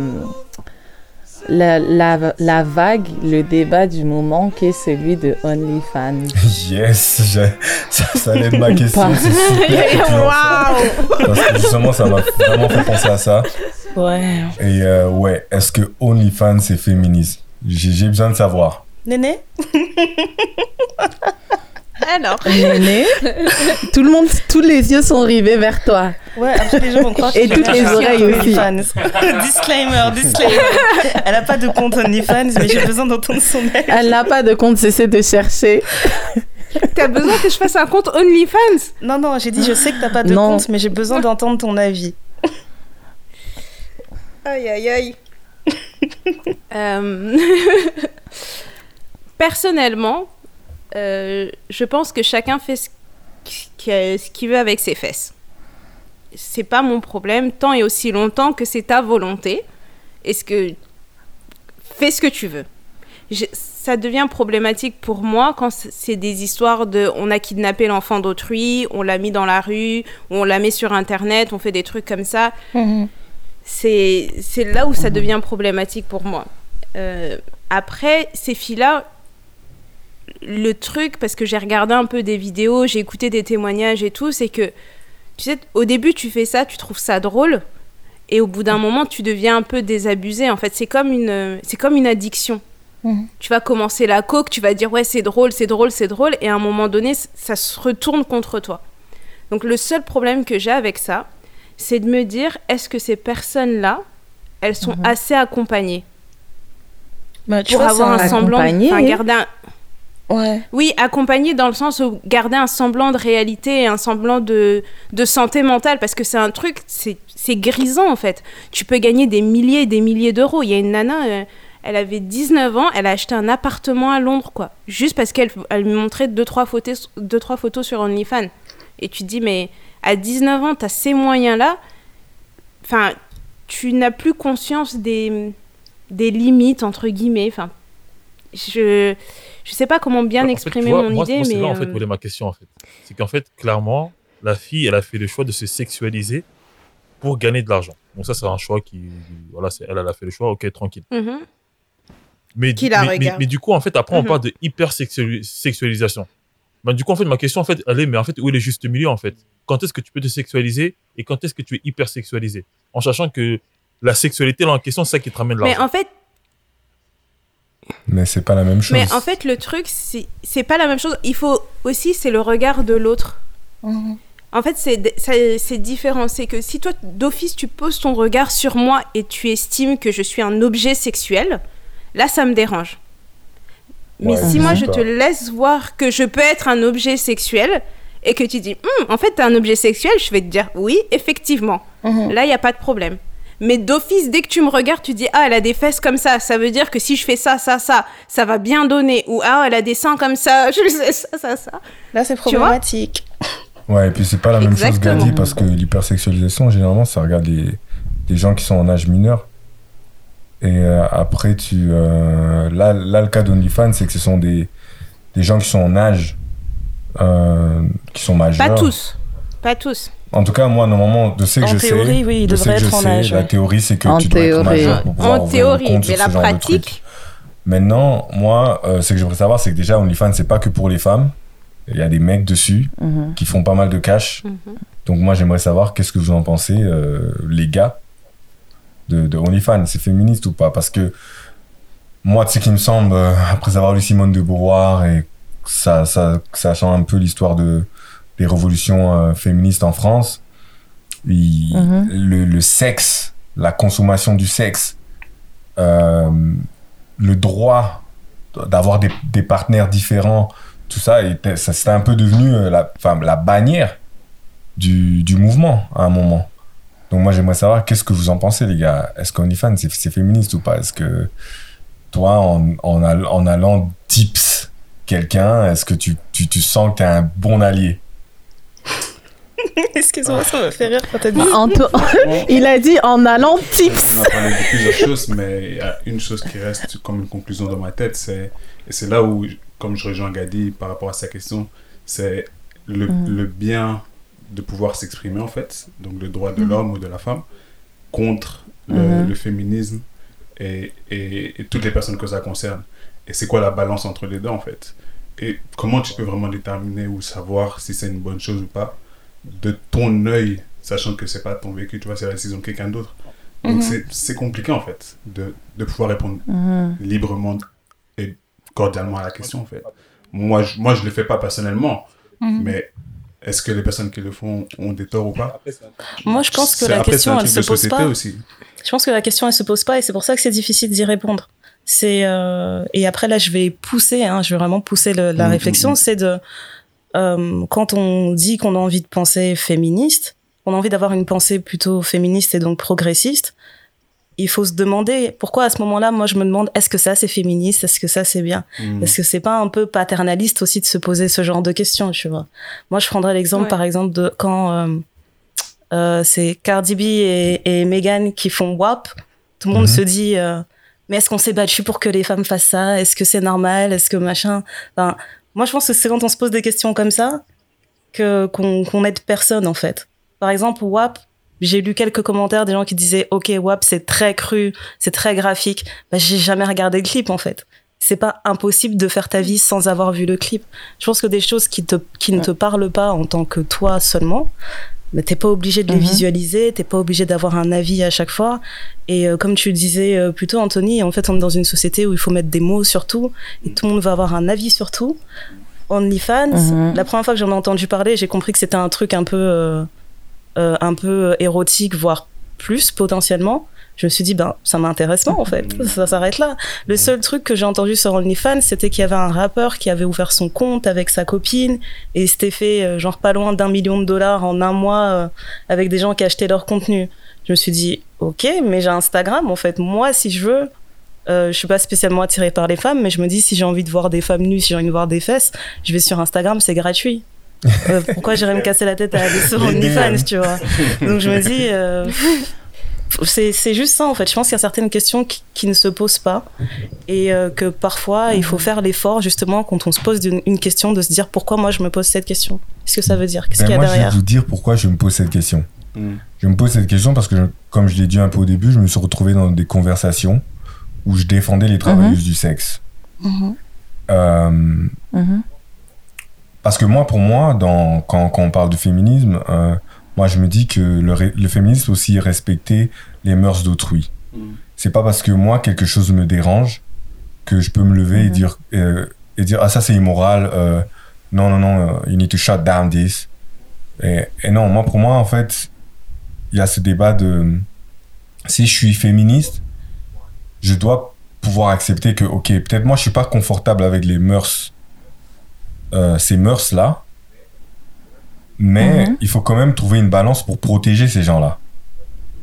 la, la, la, vague, le débat du moment qui est celui de OnlyFans. Yes, ça, ça allait être ma [laughs] question. C'est super. Parce que justement, ça m'a vraiment fait penser à ça. Ouais. Et euh, ouais, est-ce que OnlyFans c'est féministe? J'ai besoin de savoir. Néné? Alors. Néné [laughs] Tout le monde, tous les yeux sont rivés vers toi. Ouais, après les gens vont croire Et toutes les oreilles aussi. [laughs] disclaimer, disclaimer. Elle n'a pas de compte OnlyFans, mais j'ai besoin d'entendre son aide. Elle n'a pas de compte, cessez de chercher. T'as besoin que je fasse un compte OnlyFans? Non, non, j'ai dit je sais que t'as pas de compte, mais j'ai besoin d'entendre ton avis. Aïe, aïe, aïe. [laughs] Euh, personnellement, euh, je pense que chacun fait ce qu'il veut avec ses fesses. C'est pas mon problème, tant et aussi longtemps que c'est ta volonté. Est-ce que. Fais ce que tu veux. ça devient problématique pour moi quand c'est des histoires de on a kidnappé l'enfant d'autrui, on l'a mis dans la rue, on l'a mis sur internet, on fait des trucs comme ça. Mhm c'est là où ça mhm. devient problématique pour moi. Euh, après, ces filles-là, le truc, parce que j'ai regardé un peu des vidéos, j'ai écouté des témoignages et tout, c'est que, tu sais, au début, tu fais ça, tu trouves ça drôle, et au bout d'un moment, tu deviens un peu désabusé. En fait, c'est comme une, c'est comme une addiction. Mhm. Tu vas commencer la coke, tu vas dire ouais c'est drôle, c'est drôle, c'est drôle, et à un moment donné, ça se retourne contre toi. Donc le seul problème que j'ai avec ça, c'est de me dire, est-ce que ces personnes-là, elles sont mhm. assez accompagnées bah, pour avoir un semblant, garder un... Ouais. Oui, accompagner dans le sens où garder un semblant de réalité, un semblant de, de santé mentale, parce que c'est un truc, c'est grisant en fait. Tu peux gagner des milliers et des milliers d'euros. Il y a une nana, euh, elle avait 19 ans, elle a acheté un appartement à Londres, quoi. Juste parce qu'elle elle me montrait deux trois, photos, deux, trois photos sur OnlyFans. Et tu te dis, mais à 19 ans, tu as ces moyens-là. Enfin, tu n'as plus conscience des, des limites, entre guillemets. Enfin, je je sais pas comment bien exprimer mon idée, mais. C'est là, en fait, euh, ma question, en fait. C'est qu'en fait, clairement, la fille, elle a fait le choix de se sexualiser pour gagner de l'argent. Donc, ça, c'est un choix qui. Voilà, elle, elle a fait le choix, ok, tranquille. Mhm. mais, mais, du coup, en fait, après, on mhm. parle de hyper-sexualisation. Ben, du coup, en fait, ma question, en fait, elle est, mais en fait, où est le juste milieu, en fait? Quand est-ce que tu peux te sexualiser et quand est-ce que tu es hyper-sexualisé En sachant que la sexualité, là, en question, c'est ça qui te ramène l'argent. Mais en fait, mais c'est pas la même chose. Mais en fait, le truc, c'est pas la même chose. Il faut aussi, c'est le regard de l'autre. Mhm. En fait, c'est différent. C'est que si toi, d'office, tu poses ton regard sur moi et tu estimes que je suis un objet sexuel, là, ça me dérange. Mais si moi, je te laisse voir que je peux être un objet sexuel et que tu dis, hum, en fait, t'es un objet sexuel, je vais te dire, oui, effectivement. Mhm. Là, il n'y a pas de problème. Mais d'office, dès que tu me regardes, tu dis Ah, elle a des fesses comme ça. Ça veut dire que si je fais ça, ça, ça, ça va bien donner. Ou Ah, elle a des seins comme ça. [laughs] Je sais, ça, ça, ça. Là, c'est problématique. Ouais, et puis c'est pas la même chose, Gadi, parce que l'hypersexualisation, généralement, ça regarde les, les, gens qui sont en âge mineur. Et euh, après, tu. Euh, là, là, le cas d'OnlyFans, c'est que ce sont des, des gens qui sont en âge. Euh, qui sont majeurs. Pas tous. Pas tous. En tout cas, moi, normalement, de ce que je théorie, sais, oui, il devrait être en âge. La théorie, c'est que en tu dois être majeur pour pouvoir En théorie, mais la pratique. Maintenant, moi, euh, ce que j'aimerais savoir, c'est que déjà, OnlyFans, c'est pas que pour les femmes. Il y a des mecs dessus mhm. qui font pas mal de cash. Mhm. Donc, moi, j'aimerais savoir qu'est-ce que vous en pensez, euh, les gars, de, de OnlyFans? C'est féministe ou pas? Parce que moi, tu sais qu'il me semble, euh, après avoir lu Simone de Beauvoir et ça, ça, ça change un peu l'histoire de les révolutions euh, féministes en France, mhm. le, sexe, la consommation du sexe, euh, le droit d'avoir des, des, partenaires différents, tout ça, ça c'était un peu devenu euh, la, enfin, la bannière du, du, mouvement à un moment. Donc moi j'aimerais savoir qu'est-ce que vous en pensez les gars? Est-ce qu'OnlyFans c'est, c'est féministe ou pas? Est-ce que toi en, en, en allant tips quelqu'un, est-ce que tu, tu, tu sens que tu es un bon allié? [laughs] Excuse-moi, ça me fait rire quand t'as dit. [laughs] il a dit en allant tips. On a parlé de plusieurs choses, mais il y a une chose qui reste comme une conclusion dans ma tête, c'est et c'est là où, comme je rejoins Gadi par rapport à sa question, c'est le, mm. le, bien de pouvoir s'exprimer en fait, donc le droit de mm. l'homme ou de la femme, contre le, mm-hmm. féminisme et, et, et, toutes les personnes que ça concerne. Et c'est quoi la balance entre les deux en fait? Et comment tu peux vraiment déterminer ou savoir si c'est une bonne chose ou pas de ton œil, sachant que c'est pas ton vécu, tu vois, c'est la décision de quelqu'un d'autre. Donc mhm. c'est compliqué en fait de, de pouvoir répondre mhm. librement et cordialement à la question en fait. Moi je, moi, je le fais pas personnellement, mhm. mais est-ce que les personnes qui le font ont des torts ou pas? Moi je pense que la question elle se pose pas. Aussi. Je pense que la question elle se pose pas et c'est pour ça que c'est difficile d'y répondre. C'est euh, et après là je vais pousser, hein, je vais vraiment pousser la réflexion, c'est de euh, quand on dit qu'on a envie de penser féministe, on a envie d'avoir une pensée plutôt féministe et donc progressiste, il faut se demander pourquoi à ce moment-là, moi je me demande est-ce que ça c'est féministe, est-ce que ça c'est bien, hmm. est-ce que c'est pas un peu paternaliste aussi de se poser ce genre de questions, tu vois? Moi je prendrais l'exemple par exemple de quand euh, euh, c'est Cardi B et, et Megan qui font WAP, tout le monde se dit mais est-ce qu'on s'est battu pour que les femmes fassent ça? Est-ce que c'est normal? Est-ce que machin? Enfin, moi, je pense que c'est quand on se pose des questions comme ça que qu'on aide personne en fait. Par exemple, WAP, j'ai lu quelques commentaires des gens qui disaient OK, WAP c'est très cru, c'est très graphique. Bah, j'ai jamais regardé le clip en fait. C'est pas impossible de faire ta vie sans avoir vu le clip. Je pense que des choses qui te qui ne te parlent pas en tant que toi seulement, mais t'es pas obligé de les visualiser, mhm. visualiser, t'es pas obligé d'avoir un avis à chaque fois. Et euh, comme tu le disais euh, plutôt, Anthony, en fait, on est dans une société où il faut mettre des mots sur tout, et tout le monde va avoir un avis sur tout. OnlyFans, mhm. la première fois que j'en ai entendu parler, j'ai compris que c'était un truc un peu, euh, un peu érotique, voire plus potentiellement. Je me suis dit, ben, ça m'intéresse pas, en fait. [laughs] Ça s'arrête là. Le seul truc que j'ai entendu sur OnlyFans, c'était qu'il y avait un rappeur qui avait ouvert son compte avec sa copine et s'était fait, euh, genre, pas loin d'un million de dollars en un mois euh, avec des gens qui achetaient leur contenu. Je me suis dit, ok, mais j'ai Instagram, en fait. Moi, si je veux, euh, je suis pas spécialement attirée par les femmes, mais je me dis, si j'ai envie de voir des femmes nues, si j'ai envie de voir des fesses, je vais sur Instagram, c'est gratuit. Euh, pourquoi j'irais me [laughs] casser la tête à aller sur OnlyFans, tu vois? Donc je me dis, euh, [laughs] c'est juste ça en fait. Je pense qu'il y a certaines questions qui, ne se posent pas et euh, que parfois il faut faire l'effort justement quand on se pose une, question de se dire pourquoi moi je me pose cette question. Qu'est-ce que ça veut dire? Qu'est-ce ben, qu'il y a moi, derrière Je vais vous dire pourquoi je me pose cette question. Hmm. Je me pose cette question parce que, comme je l'ai dit un peu au début, je me suis retrouvé dans des conversations où je défendais les travailleuses mhm. du sexe. Mhm. Euh, mhm. Parce que moi, pour moi, dans, quand, quand on parle de féminisme, euh, moi je me dis que le, le féminisme aussi respecter les mœurs d'autrui. C'est pas parce que moi quelque chose me dérange que je peux me lever et dire euh, et dire ah ça c'est immoral. non non non, you need to shut down this. Et, et non, moi pour moi en fait, il y a ce débat de si je suis féministe, je dois pouvoir accepter que, ok, peut-être moi je suis pas confortable avec les mœurs, euh, ces mœurs-là, mais mhm. il faut quand même trouver une balance pour protéger ces gens-là.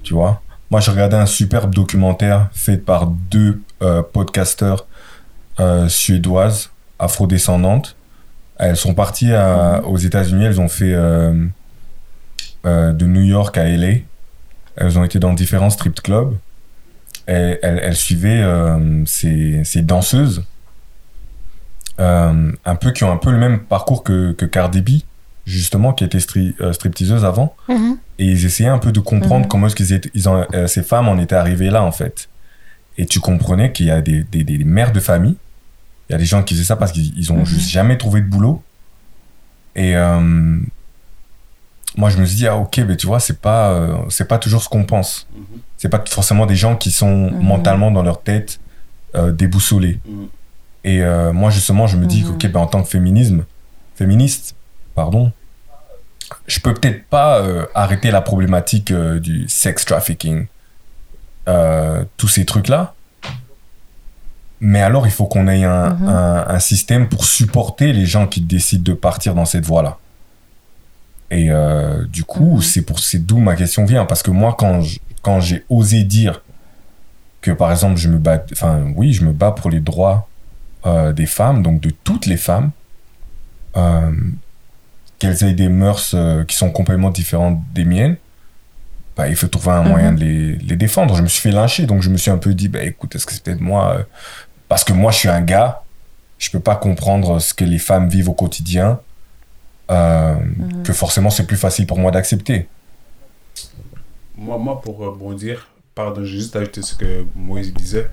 Tu vois? Moi, j'ai regardé un superbe documentaire fait par deux euh, podcasteurs euh, suédoises, afrodescendantes. Elles sont parties mhm. aux États-Unis, elles ont fait de New York à LA. Elles ont été dans différents strip clubs elle, elle, suivait euh, ces, ces, danseuses euh, un peu qui ont un peu le même parcours que, que Cardi B justement qui était stri euh, stripteaseuse avant. Mm-hmm. et ils essayaient un peu de comprendre mm-hmm. comment est-ce qu'ils étaient ils ont, ces femmes en étaient arrivées là en fait. Et tu comprenais qu'il y a des, des, des, mères de famille. Il y a des gens qui faisaient ça parce qu'ils ont mm-hmm. juste jamais trouvé de boulot. Et moi je me suis dit ah ok mais tu vois c'est pas c'est pas toujours ce qu'on pense. C'est pas forcément des gens qui sont mentalement dans leur tête euh, déboussolés. Et euh, moi, justement, je me dis que, ben, en tant que féminisme, féministe, pardon, je peux peut-être pas euh, arrêter la problématique du sex trafficking, tous ces trucs-là. Mais alors, il faut qu'on ait un, un, système pour supporter les gens qui décident de partir dans cette voie-là. Et du coup, c'est pour c'est d'où ma question vient parce que moi, quand je, quand j'ai osé dire que par exemple je me bats, enfin oui, je me bats pour les droits euh, des femmes, donc de toutes les femmes, euh, qu'elles aient des mœurs euh, qui sont complètement différentes des miennes, bah, il faut trouver un moyen mhm. de les, les, défendre. Je me suis fait lyncher, donc je me suis un peu dit, bah, écoute, est-ce que c'est peut-être moi Parce que moi, je suis un gars, je peux pas comprendre ce que les femmes vivent au quotidien, mhm. que forcément c'est plus facile pour moi d'accepter. Moi, moi, pour rebondir, pardon, j'ai juste ajouté ce que Moïse disait.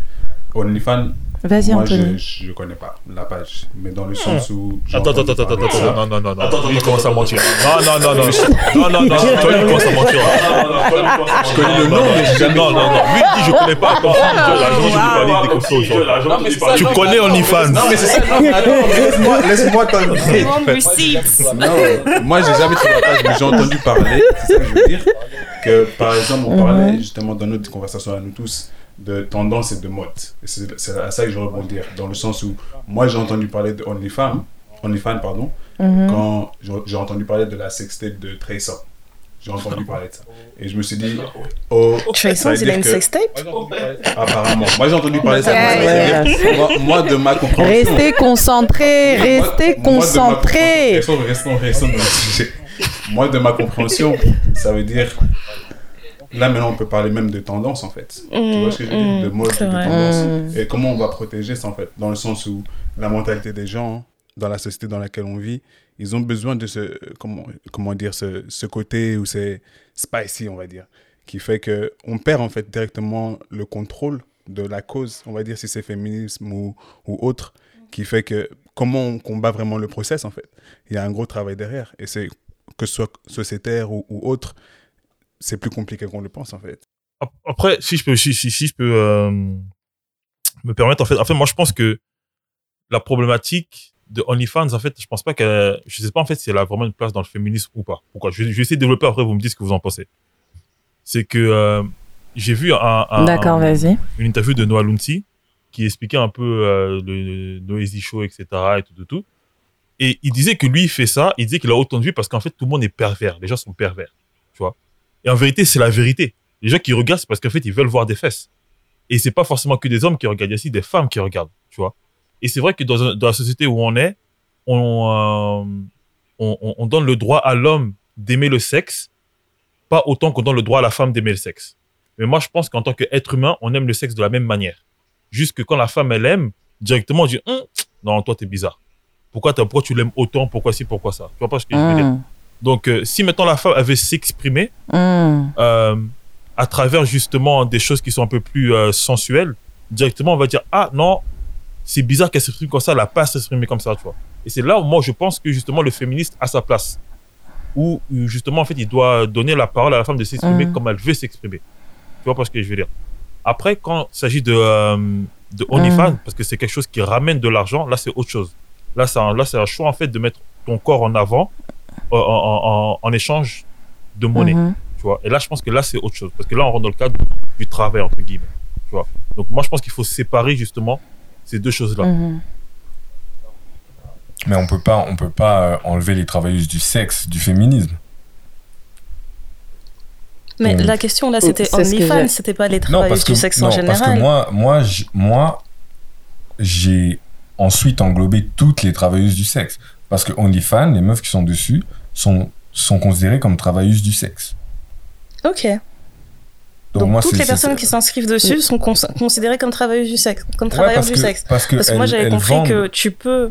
OnlyFans, Vas-y, Moi, je, je connais pas la page, mais dans le sens où. Attends, attends, attends, attends, attends, non, non, non, non, attends, [laughs] il commence à mentir. Non, non, non, non, non, non, non, toi, il commence à mentir. Je connais le nom, mais jamais. Non, non, non, lui, il dit, je connais pas. Attends, l'agent, je vais parler des consos aujourd'hui. Tu connais OnlyFans. Non, mais c'est ça, non, attends, [laughs] laisse-moi t'inviter. Moi, j'ai jamais trouvé la page, mais j'ai entendu parler, c'est ça que je veux dire, que par exemple, on parlait justement dans notre conversation à nous tous de tendance et de mode. C'est à ça que je rebondir, dans le sens où moi j'ai entendu parler de OnlyFans, OnlyFans pardon, mhm. quand j'ai entendu parler de la sextape de Tracer. J'ai entendu parler de ça. Et je me suis dit, oh, Tracer, il a une sextape Apparemment. Moi j'ai entendu parler de ça. Moi, de ma compréhension. Restez concentré, restez concentré. Restons, restons, restons dans le sujet. Moi de ma compréhension, ça veut dire Là, maintenant, on peut parler même de tendance, en fait. tu vois mmh, ce que je veux dire? De mmh, mode, de tendance. Mmh. Et comment on va protéger ça, en fait? Dans le sens où la mentalité des gens, dans la société dans laquelle on vit, ils ont besoin de ce, comment, comment dire, ce, ce côté où c'est spicy, on va dire, qui fait que on perd, en fait, directement le contrôle de la cause, on va dire, si c'est féminisme ou, ou autre, qui fait que comment on combat vraiment le process, en fait. Il y a un gros travail derrière. Et c'est que ce soit sociétaire ou, ou autre, c'est plus compliqué qu'on le pense, en fait. Après, si je peux, si, si, si je peux euh, me permettre, en fait, en fait, moi, je pense que la problématique de OnlyFans, en fait, je pense pas que, je sais pas, en fait, si elle a vraiment une place dans le féminisme ou pas. Pourquoi? Je vais, essayer de développer après, vous me dites ce que vous en pensez. C'est que, euh, j'ai vu un, une interview de Noah Lunzi qui expliquait un peu euh, le, Noisy Show, etc. et tout, tout, tout. Et il disait que lui, il fait ça, il disait qu'il a autant de vues parce qu'en fait, tout le monde est pervers. Les gens sont pervers, tu vois? Et en vérité, c'est la vérité. Les gens qui regardent, c'est parce qu'en fait, ils veulent voir des fesses. Et c'est pas forcément que des hommes qui regardent, il y a aussi des femmes qui regardent, tu vois. Et c'est vrai que dans, la société où on est, on, euh, on, on, donne le droit à l'homme d'aimer le sexe, pas autant qu'on donne le droit à la femme d'aimer le sexe. Mais moi, je pense qu'en tant qu'être humain, on aime le sexe de la même manière. Juste que quand la femme, elle aime, directement, on dit, hum, non, toi, t'es bizarre. Pourquoi, tu l'aimes autant Pourquoi si Pourquoi ça? Tu vois pas ce que je veux dire? Hum. Donc, euh, si maintenant la femme avait s'exprimer hum. euh, à travers justement des choses qui sont un peu plus euh, sensuelles, directement, on va dire, ah non, c'est bizarre qu'elle s'exprime comme ça, elle n'a pas s'exprimer comme ça, tu vois. Et c'est là où moi, je pense que justement, le féministe a sa place. Où, justement, en fait, il doit donner la parole à la femme de s'exprimer comme elle veut s'exprimer. Tu vois pas ce que je veux dire après, quand il s'agit de, de OnlyFans, mm. parce que c'est quelque chose qui ramène de l'argent, là, c'est autre chose. Là, c'est un, là, c'est un choix, en fait, de mettre ton corps en avant en, en, échange de monnaie. Mm-hmm. Tu vois Et là, je pense que là, c'est autre chose. Parce que là, on rentre dans le cadre du travail, entre guillemets. Tu vois Donc, moi, je pense qu'il faut séparer, justement, ces deux choses-là. Mm-hmm. Mais on peut pas, on peut pas euh, enlever les travailleuses du sexe du féminisme. Mais la question là, c'était OnlyFans, c'était pas les travailleurs du sexe en général. Parce que moi, moi, moi, j'ai ensuite englobé toutes les travailleuses du sexe. Parce que OnlyFans, les meufs qui sont dessus, sont, sont considérées comme travailleuses du sexe. Ok. Donc, toutes les personnes qui s'inscrivent dessus sont considérées comme travailleuses du sexe. Comme travailleurs du sexe. Parce que, moi, j'avais compris que tu peux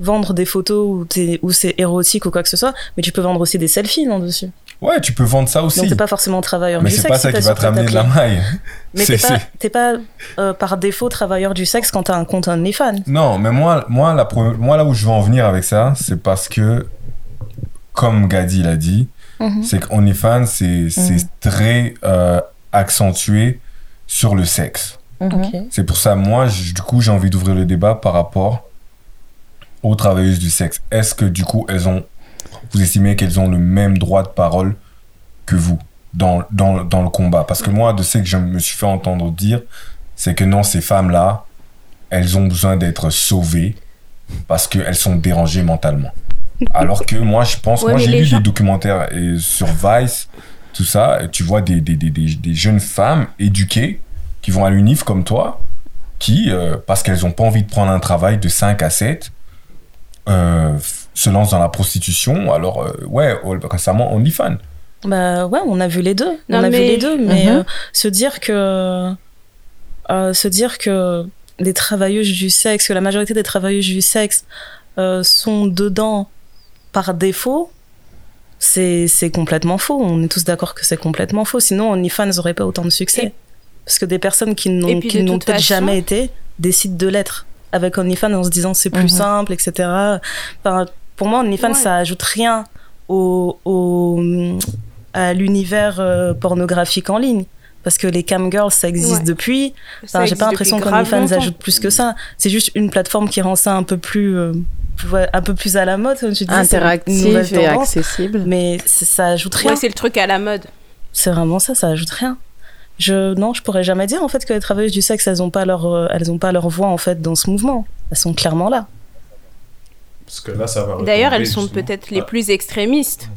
vendre des photos où, c'est érotique ou quoi que ce soit, mais tu peux vendre aussi des selfies non dessus. Ouais, tu peux vendre ça aussi. Donc t'es pas forcément travailleur du sexe. Mais c'est pas ça qui va te ramener de la maille. [laughs] Mais t'es pas, pas euh, par défaut travailleur du sexe quand t'as un compte OnlyFans. Non, mais moi, moi, la, moi là où je veux en venir avec ça, c'est parce que, comme Gadi l'a dit, mhm. c'est qu'OnlyFans, c'est mhm. très euh, accentué sur le sexe. Mhm. C'est pour ça, moi, du coup, j'ai envie d'ouvrir le débat par rapport aux travailleuses du sexe. Est-ce que du coup, elles ont, vous estimez qu'elles ont le même droit de parole que vous dans, dans, dans le combat? Parce que moi, de ce que je me suis fait entendre dire, c'est que non, ces femmes-là, elles ont besoin d'être sauvées parce qu'elles sont dérangées mentalement. Alors que moi, je pense, moi j'ai lu des documentaires et sur Vice, tout ça, tu vois des, des, des, des, jeunes femmes éduquées qui vont à l'UNIF comme toi, qui, euh, parce qu'elles n'ont pas envie de prendre un travail de 5 à 7, euh, se lance dans la prostitution. Alors, euh, ouais, récemment, OnlyFans. Bah ouais, on a vu les deux. on a vu les deux, mais mhm. euh, se dire que. se dire que les travailleuses du sexe, que la majorité des travailleuses du sexe sont dedans par défaut, c'est complètement faux. On est tous d'accord que c'est complètement faux. Sinon, OnlyFans n'aurait pas autant de succès. Parce que des personnes qui n'ont peut-être jamais été décident de l'être avec OnlyFans en se disant c'est plus mhm. simple, etc. Enfin, pour moi, OnlyFans, ça ajoute rien au, au à l'univers euh, pornographique en ligne. Parce que les camgirls, ça existe depuis. Enfin, j'ai pas l'impression qu'OnlyFans ajoute plus que ça. C'est juste une plateforme qui rend ça un peu plus, euh, un peu plus à la mode, comme tu dis. Interactif et accessible. Mais ça ajoute rien. c'est le truc à la mode. C'est vraiment ça, ça ajoute rien je non je pourrais jamais dire en fait que les travailleuses du sexe elles ont pas leur euh, elles ont pas leur voix en fait dans ce mouvement elles sont clairement là parce que là ça va d'ailleurs elles sont peut-être les plus extrémistes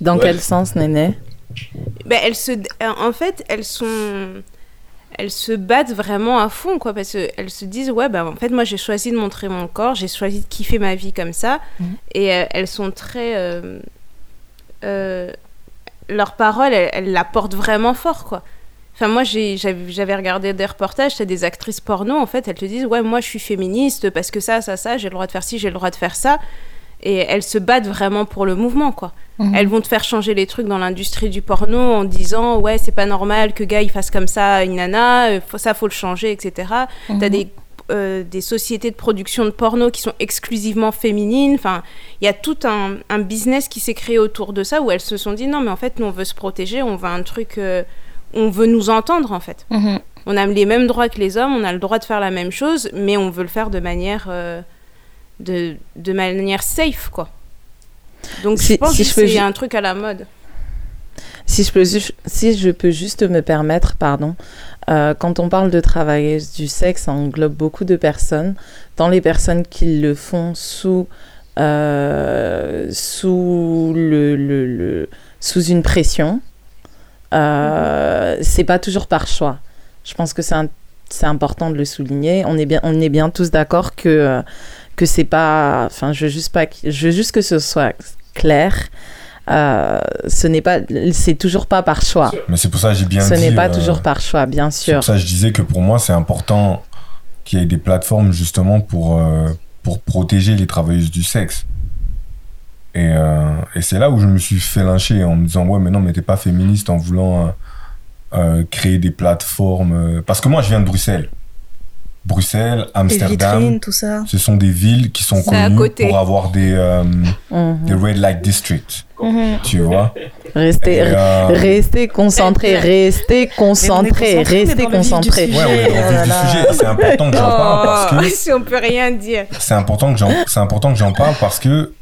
dans quel sens Néné? Ben, elles se en fait elles sont elles se battent vraiment à fond quoi parce qu'elles se disent ouais ben en fait moi j'ai choisi de montrer mon corps j'ai choisi de kiffer ma vie comme ça mhm. et euh, elles sont très euh, leur parole, elle, la porte vraiment fort, quoi. Enfin, moi, j'avais regardé des reportages, c'est des actrices porno, en fait, elles te disent, ouais, moi, je suis féministe parce que ça, ça, ça, j'ai le droit de faire ci, j'ai le droit de faire ça. Et elles se battent vraiment pour le mouvement, quoi. Mhm. Elles vont te faire changer les trucs dans l'industrie du porno en disant, ouais, c'est pas normal que gars, il fasse comme ça à une nana, euh, ça, faut le changer, etc. T'as des euh, des sociétés de production de porno qui sont exclusivement féminines. Enfin, il y a tout un, business qui s'est créé autour de ça où elles se sont dit non, mais en fait, nous, on veut se protéger, on veut un truc, euh, on veut nous entendre, en fait. Mhm. On a les mêmes droits que les hommes, on a le droit de faire la même chose, mais on veut le faire de manière, euh, de, de, manière safe, quoi. Donc, je pense qu'il y a un truc à la mode. Si je peux, si je peux juste me permettre, pardon, euh, quand on parle de travailleuse du sexe, ça englobe beaucoup de personnes, tant les personnes qui le font sous, euh, sous, le, le, sous une pression, euh, c'est pas toujours par choix. Je pense que c'est c'est important de le souligner. On est bien, on est bien tous d'accord que euh, que c'est pas. Enfin, je veux juste pas. Je veux juste que ce soit clair. Euh, ce n'est pas, c'est toujours pas par choix. Mais c'est pour ça que j'ai bien ce dit. Ce n'est pas euh, toujours par choix, bien sûr. C'est pour ça que je disais que pour moi, c'est important qu'il y ait des plateformes justement pour, pour protéger les travailleuses du sexe. Et, et c'est là où je me suis fait lyncher en me disant, ouais, mais non, mais t'es pas féministe en voulant euh, créer des plateformes. Euh, parce que moi, je viens de Bruxelles. Bruxelles, Amsterdam, tout ça. ce sont des villes qui sont connues pour avoir des, euh, mhm. des red light districts. Mhm. Tu vois Restez, restez concentrés, restez concentrés, restez concentrés. Ouais, ouais, on du sujet. C'est important que j'en parle parce que. Si on peut rien dire. C'est important que j'en, c'est important que j'en parle parce que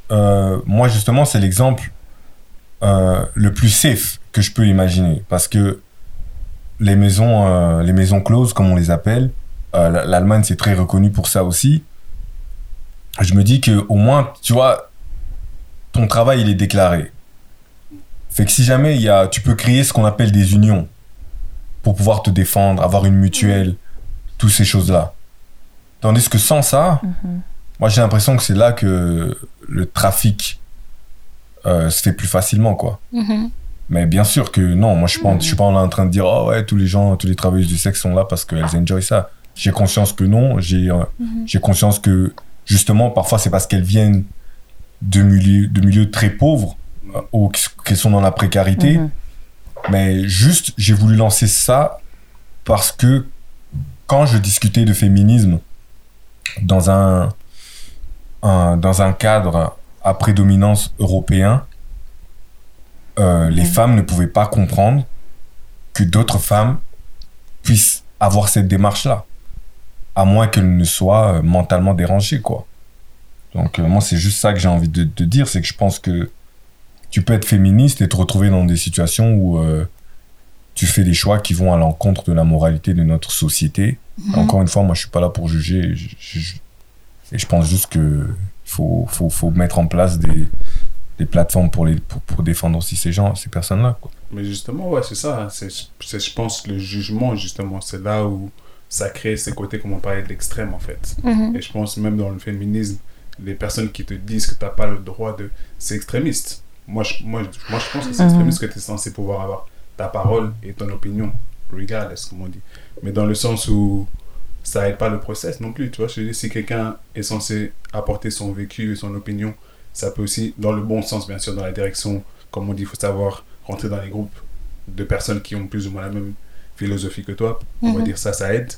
moi justement c'est l'exemple le plus safe que je peux imaginer parce que les maisons, euh, les maisons closes, comme on les appelle, euh, l'Allemagne c'est très reconnu pour ça aussi. Je me dis que au moins, tu vois, ton travail il est déclaré. Fait que si jamais il y a, tu peux créer ce qu'on appelle des unions pour pouvoir te défendre, avoir une mutuelle, toutes ces choses-là. Tandis que sans ça, mhm. moi j'ai l'impression que c'est là que le trafic euh, se fait plus facilement, quoi. Mhm. Mais bien sûr que non, moi je suis pas, je suis pas en train de dire oh ouais tous les gens, tous les travailleuses du sexe sont là parce qu'elles enjoy ça. J'ai conscience que non, j'ai euh, mhm. j'ai conscience que justement parfois c'est parce qu'elles viennent de milieux de milieux très pauvres euh, ou qu'elles sont dans la précarité. Mhm. Mais juste j'ai voulu lancer ça parce que quand je discutais de féminisme dans un, un dans un cadre à prédominance européen, euh, les femmes ne pouvaient pas comprendre que d'autres femmes puissent avoir cette démarche-là, à moins qu'elles ne soient euh, mentalement dérangées, quoi. Donc euh, moi, c'est juste ça que j'ai envie de, dire, c'est que je pense que tu peux être féministe et te retrouver dans des situations où tu fais des choix qui vont à l'encontre de la moralité de notre société. Mhm. Encore une fois, moi, je suis pas là pour juger. et je pense juste que faut, faut, faut mettre en place des, des plateformes pour, les, pour, défendre aussi ces gens, ces personnes-là. Mais justement, ouais, c'est ça. C'est, je pense, le jugement, justement, c'est là où ça crée ces côtés, comme on parlait de l'extrême, en fait. Mhm. Et je pense, même dans le féminisme, les personnes qui te disent que tu n'as pas le droit de. C'est extrémiste. Moi je, moi, moi, je pense que c'est mhm. extrémiste que tu es censé pouvoir avoir ta parole et ton opinion, regardless, comme on dit. Mais dans le sens où ça aide pas le process non plus, tu vois. Je dis, si quelqu'un est censé apporter son vécu et son opinion ça peut aussi, dans le bon sens, bien sûr, dans la direction, comme on dit, il faut savoir rentrer dans les groupes de personnes qui ont plus ou moins la même philosophie que toi. On va mhm. dire ça, ça aide.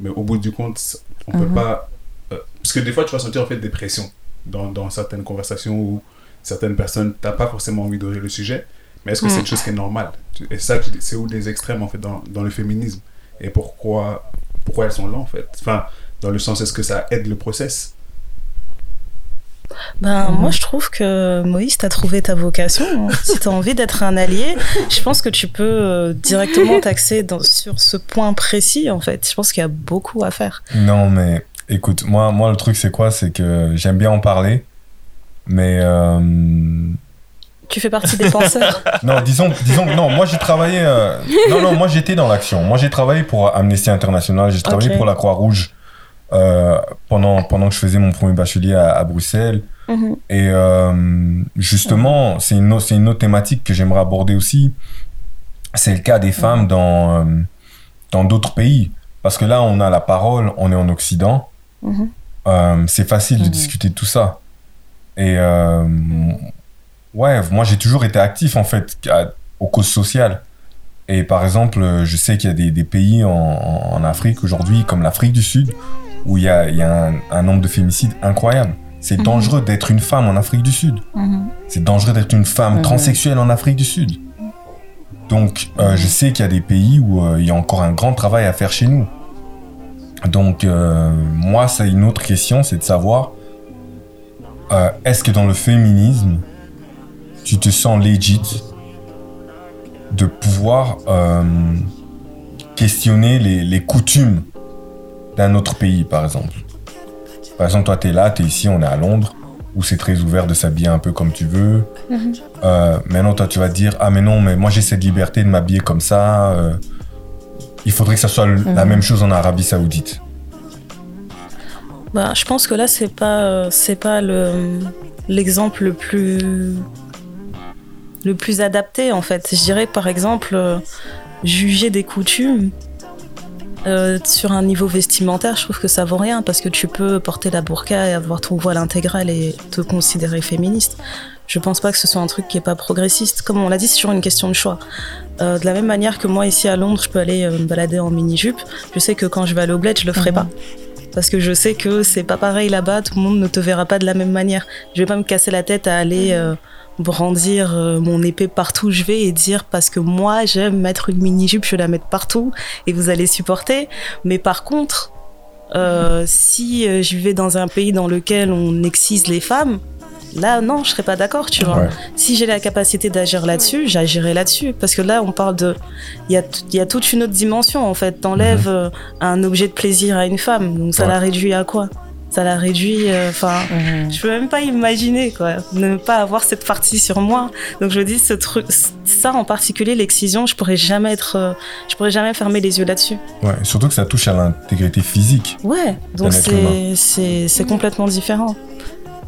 Mais au bout du compte, on peut mhm. pas. Euh, parce que des fois, tu vas sentir en fait des pressions dans, dans certaines conversations où certaines personnes, tu n'as pas forcément envie d'ouvrir le sujet. Mais est-ce que c'est une chose qui est normale? Et ça, c'est où les extrêmes en fait dans, dans le féminisme? Et pourquoi, pourquoi elles sont là en fait? Enfin, dans le sens, est-ce que ça aide le process? Ben, moi, je trouve que Moïse, tu as trouvé ta vocation. [laughs] si tu as envie d'être un allié, je pense que tu peux euh, directement t'axer sur ce point précis, en fait. Je pense qu'il y a beaucoup à faire. Non, mais écoute, moi, moi le truc, c'est quoi? C'est que j'aime bien en parler, mais. Euh, tu fais partie des penseurs. [laughs] non, disons, disons, non, moi j'ai travaillé. Euh, non, non, moi j'étais dans l'action. Moi j'ai travaillé pour Amnesty International, j'ai travaillé pour la Croix-Rouge. Euh, pendant, pendant que je faisais mon premier bachelier à, Bruxelles. Mhm. Et euh, justement, c'est une, une autre thématique que j'aimerais aborder aussi. C'est le cas des femmes dans euh, dans d'autres pays. Parce que là, on a la parole, on est en Occident. Mhm. c'est facile de mhm. discuter de tout ça. Et ouais, moi j'ai toujours été actif en fait aux causes sociales. Et par exemple, je sais qu'il y a des, des pays en, en Afrique aujourd'hui, comme l'Afrique du Sud, où il y a, y a un, nombre de féminicides incroyable. C'est mhm. dangereux d'être une femme en Afrique du Sud. Mhm. C'est dangereux d'être une femme mhm. transsexuelle en Afrique du Sud. Donc, euh, je sais qu'il y a des pays où euh, il y a encore un grand travail à faire chez nous. Donc, euh, moi, c'est une autre question, c'est de savoir, est-ce que dans le féminisme, tu te sens legit de pouvoir questionner les, coutumes d'un autre pays, par exemple. Par exemple, toi, tu es là, tu es ici, on est à Londres, où c'est très ouvert de s'habiller un peu comme tu veux. Mhm. Euh, maintenant, toi, tu vas dire, ah mais non, mais moi j'ai cette liberté de m'habiller comme ça. Euh, il faudrait que ça soit la mhm. même chose en Arabie Saoudite. Bah, je pense que là, c'est pas, c'est pas le, l'exemple le plus, le plus adapté en fait. Je dirais par exemple, juger des coutumes euh, sur un niveau vestimentaire, je trouve que ça vaut rien parce que tu peux porter la burqa et avoir ton voile intégral et te considérer féministe. Je pense pas que ce soit un truc qui est pas progressiste. Comme on l'a dit, c'est toujours une question de choix. Euh, de la même manière que moi ici à Londres, je peux aller euh, me balader en mini jupe. Je sais que quand je vais aller au bled, je le ferai mhm. pas parce que je sais que c'est pas pareil là-bas. Tout le monde ne te verra pas de la même manière. Je vais pas me casser la tête à aller brandir euh, mon épée partout où je vais et dire parce que moi j'aime mettre une mini jupe, je vais la mettre partout et vous allez supporter. Mais par contre, euh, si euh, je vais dans un pays dans lequel on excise les femmes, là non, je serais pas d'accord, tu vois. Si j'ai la capacité d'agir là-dessus, j'agirai là-dessus parce que là on parle de, il y a, y a toute une autre dimension en fait. T'enlèves mhm. un objet de plaisir à une femme, donc ça la réduit à quoi? Ça la réduit. Euh, enfin, mhm. je peux même pas imaginer quoi, ne pas avoir cette partie sur moi. Donc je me dis ce truc, ça en particulier, l'excision, je pourrais jamais être, euh, je pourrais jamais fermer les yeux là-dessus. Ouais, surtout que ça touche à l'intégrité physique. Ouais, donc c'est c'est complètement différent.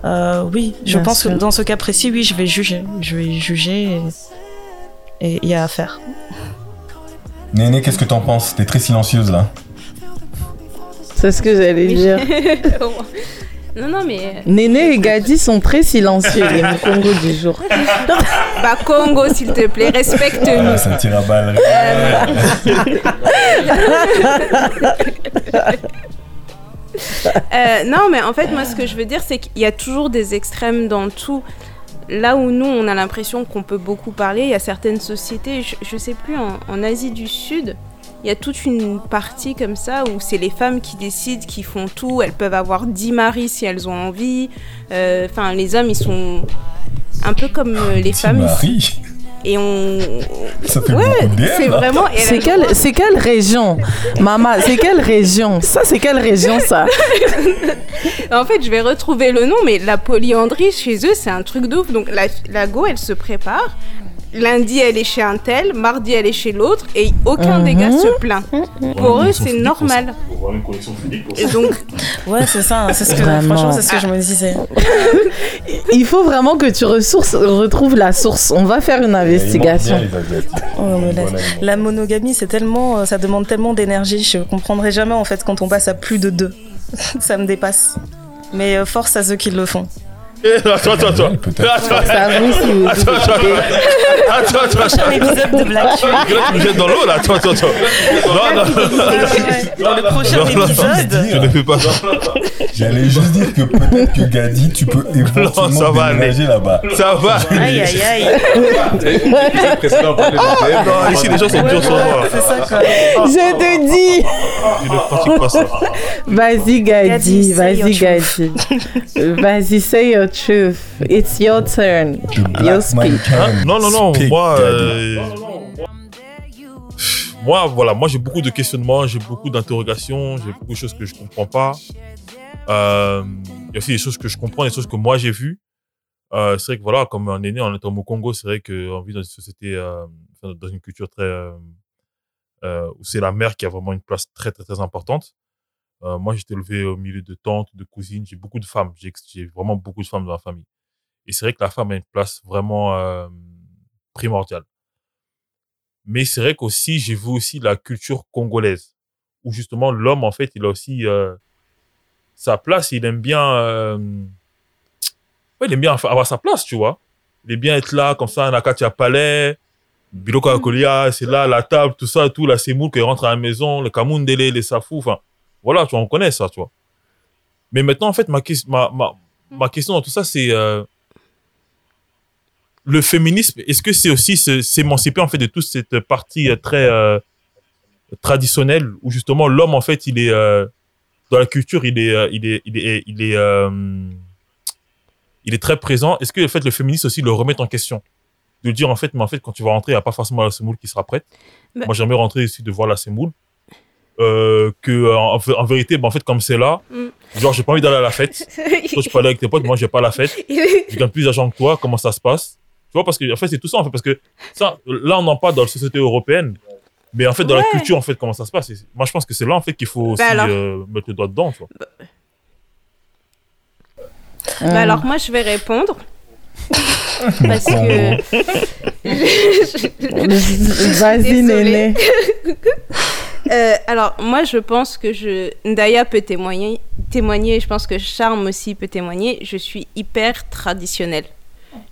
Euh, oui, je pense que dans ce cas précis, oui, je vais juger, je vais juger et il y a à faire. Néné, qu'est-ce que t'en penses? T'es très silencieuse là. C'est ce que j'allais dire. [laughs] Non, non, mais. Néné et Gadi sont très silencieux, les Congo du jour. [laughs] bah, Congo, s'il te plaît, respecte-nous. Ah, ça tire à balle. [laughs] Euh, non, mais en fait, moi, ce que je veux dire, c'est qu'il y a toujours des extrêmes dans tout. Là où nous, on a l'impression qu'on peut beaucoup parler, il y a certaines sociétés, je, ne sais plus, en Asie du Sud, il y a toute une partie comme ça où c'est les femmes qui décident, qui font tout. Elles peuvent avoir 10 maris si elles ont envie. Euh, enfin, les hommes, ils sont un peu comme euh, les femmes. Maris. Et on ça fait ouais, c'est vraiment c'est quelle c'est quelle région maman c'est quelle région? Ça c'est quelle région ça? [laughs] En fait je vais retrouver le nom mais la polyandrie chez eux c'est un truc de ouf. Donc la, la go elle se prépare lundi elle est chez un tel, mardi elle est chez l'autre et aucun des gars se plaint. Pour eux c'est normal. Et donc [laughs] ouais c'est ça, c'est ce que franchement c'est ce que je me disais. [laughs] Il faut vraiment que tu ressources, retrouves la source. On va faire une investigation. Oh, la, monogamie c'est tellement, ça demande tellement d'énergie. Je comprendrai jamais en fait quand on passe à plus de deux. [laughs] ça me dépasse. Mais euh, force à ceux qui le font. Attends, attends, attends. Attends, attends, attends. Prochain épisode de Black Tu me jettes dans l'eau là. Attends, attends, attends. Non, non. Dans le prochain épisode. Je ne fais pas. J'allais juste dire que peut-être que Gadi, tu peux éventuellement déménager là-bas. Ça va. Aïe, aïe, aïe. Non, ici les gens sont durs sur moi. C'est ça quoi. Je te dis. Je ne pratique pas ça. Vas-y, Gadi. Vas-y, Gadi. Vas-y, say your truth. It's your turn. You speak. Hein? Non, non, non. Moi, euh, moi, voilà, moi j'ai beaucoup de questionnements, j'ai beaucoup d'interrogations, j'ai beaucoup de choses que je comprends pas. Euh, il y a aussi des choses que je comprends, des choses que moi j'ai vues. Euh, c'est vrai que voilà, comme un aîné en étant au Congo, c'est vrai qu'on vit dans une société, dans une culture très où c'est la mère qui a vraiment une place très très très importante. Euh, moi, j'étais élevé au milieu de tantes, de cousines. J'ai beaucoup de femmes. J'ai vraiment beaucoup de femmes dans la famille. Et c'est vrai que la femme a une place vraiment primordiale. Mais c'est vrai qu'aussi, j'ai vu aussi la culture congolaise, où justement l'homme, en fait, il a aussi euh, sa place. Il aime bien, il aime bien avoir sa place, tu vois. Il aime bien être là, comme ça, Nakatia Palais, Biloko Akolia, c'est là, la table, tout ça, tout, la semoule qui rentre à la maison, le Kamundele, les Safou, enfin voilà, tu vois, on connaît ça, tu vois. Mais maintenant, en fait, ma, ma, ma, ma question dans tout ça, c'est euh, le féminisme. Est-ce que c'est aussi s'émanciper, en fait, de toute cette partie euh, très euh, traditionnelle où, justement, l'homme, en fait, il est dans la culture, il est, il est, il est, il est, il est très présent. Est-ce que, en fait, le féminisme aussi le remet en question? De dire en fait, mais en fait, quand tu vas rentrer, il n'y a pas forcément la semoule qui sera prête. Bah- Moi, j'aimerais rentrer ici de voir la semoule. Euh, que en, en vérité, bah, en fait, comme c'est là, Mm. genre, j'ai pas envie d'aller à la fête. [laughs] Toi, tu peux aller avec tes potes, moi, j'ai pas la fête. Je gagne plus d'argent que toi. Comment ça se passe? Tu vois, parce que en fait, c'est tout ça, en fait, parce que ça, là, on en parle dans la société européenne. Mais en fait, dans la culture, en fait, comment ça se passe? Et Moi, je pense que c'est là, en fait, qu'il faut aussi Bah alors. euh, mettre le doigt dedans. Tu vois. Bah alors moi je vais répondre. Parce que. [laughs] Vas-y. Néné. [laughs] Euh, alors moi je pense que je. Ndaya peut témoigner, témoigner, je pense que Charme aussi peut témoigner. Je suis hyper traditionnelle.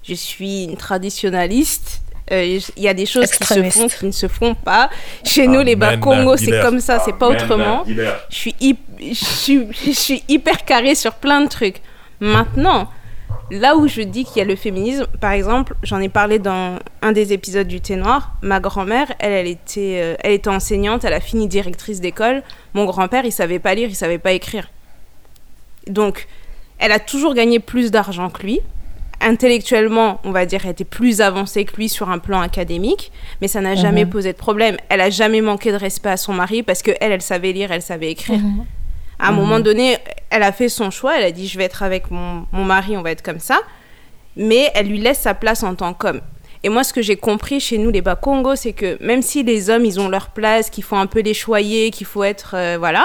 Je suis une traditionnaliste. Euh, Il y a des choses qui se font qui ne se font pas. Chez nous, les Bakongo, c'est comme ça, c'est pas autrement. Je suis, hip- je, suis, je suis hyper carrée sur plein de trucs. Maintenant, là où je dis qu'il y a le féminisme, par exemple, j'en ai parlé dans un des épisodes du Thé Noir. Ma grand-mère, elle, elle était, euh, elle était enseignante, elle a fini directrice d'école. Mon grand-père, il savait pas lire, il savait pas écrire. Donc, elle a toujours gagné plus d'argent que lui. Intellectuellement, on va dire, elle était plus avancée que lui sur un plan académique, mais ça n'a jamais posé de problème. Elle a jamais manqué de respect à son mari parce que elle, elle savait lire, elle savait écrire. À un moment donné, elle a fait son choix. Elle a dit, je vais être avec mon, mon mari, on va être comme ça. Mais elle lui laisse sa place en tant qu'homme. Et moi, ce que j'ai compris chez nous, les Bakongo, c'est que même si les hommes, ils ont leur place, qu'il faut un peu les choyer, qu'il faut être... euh, voilà.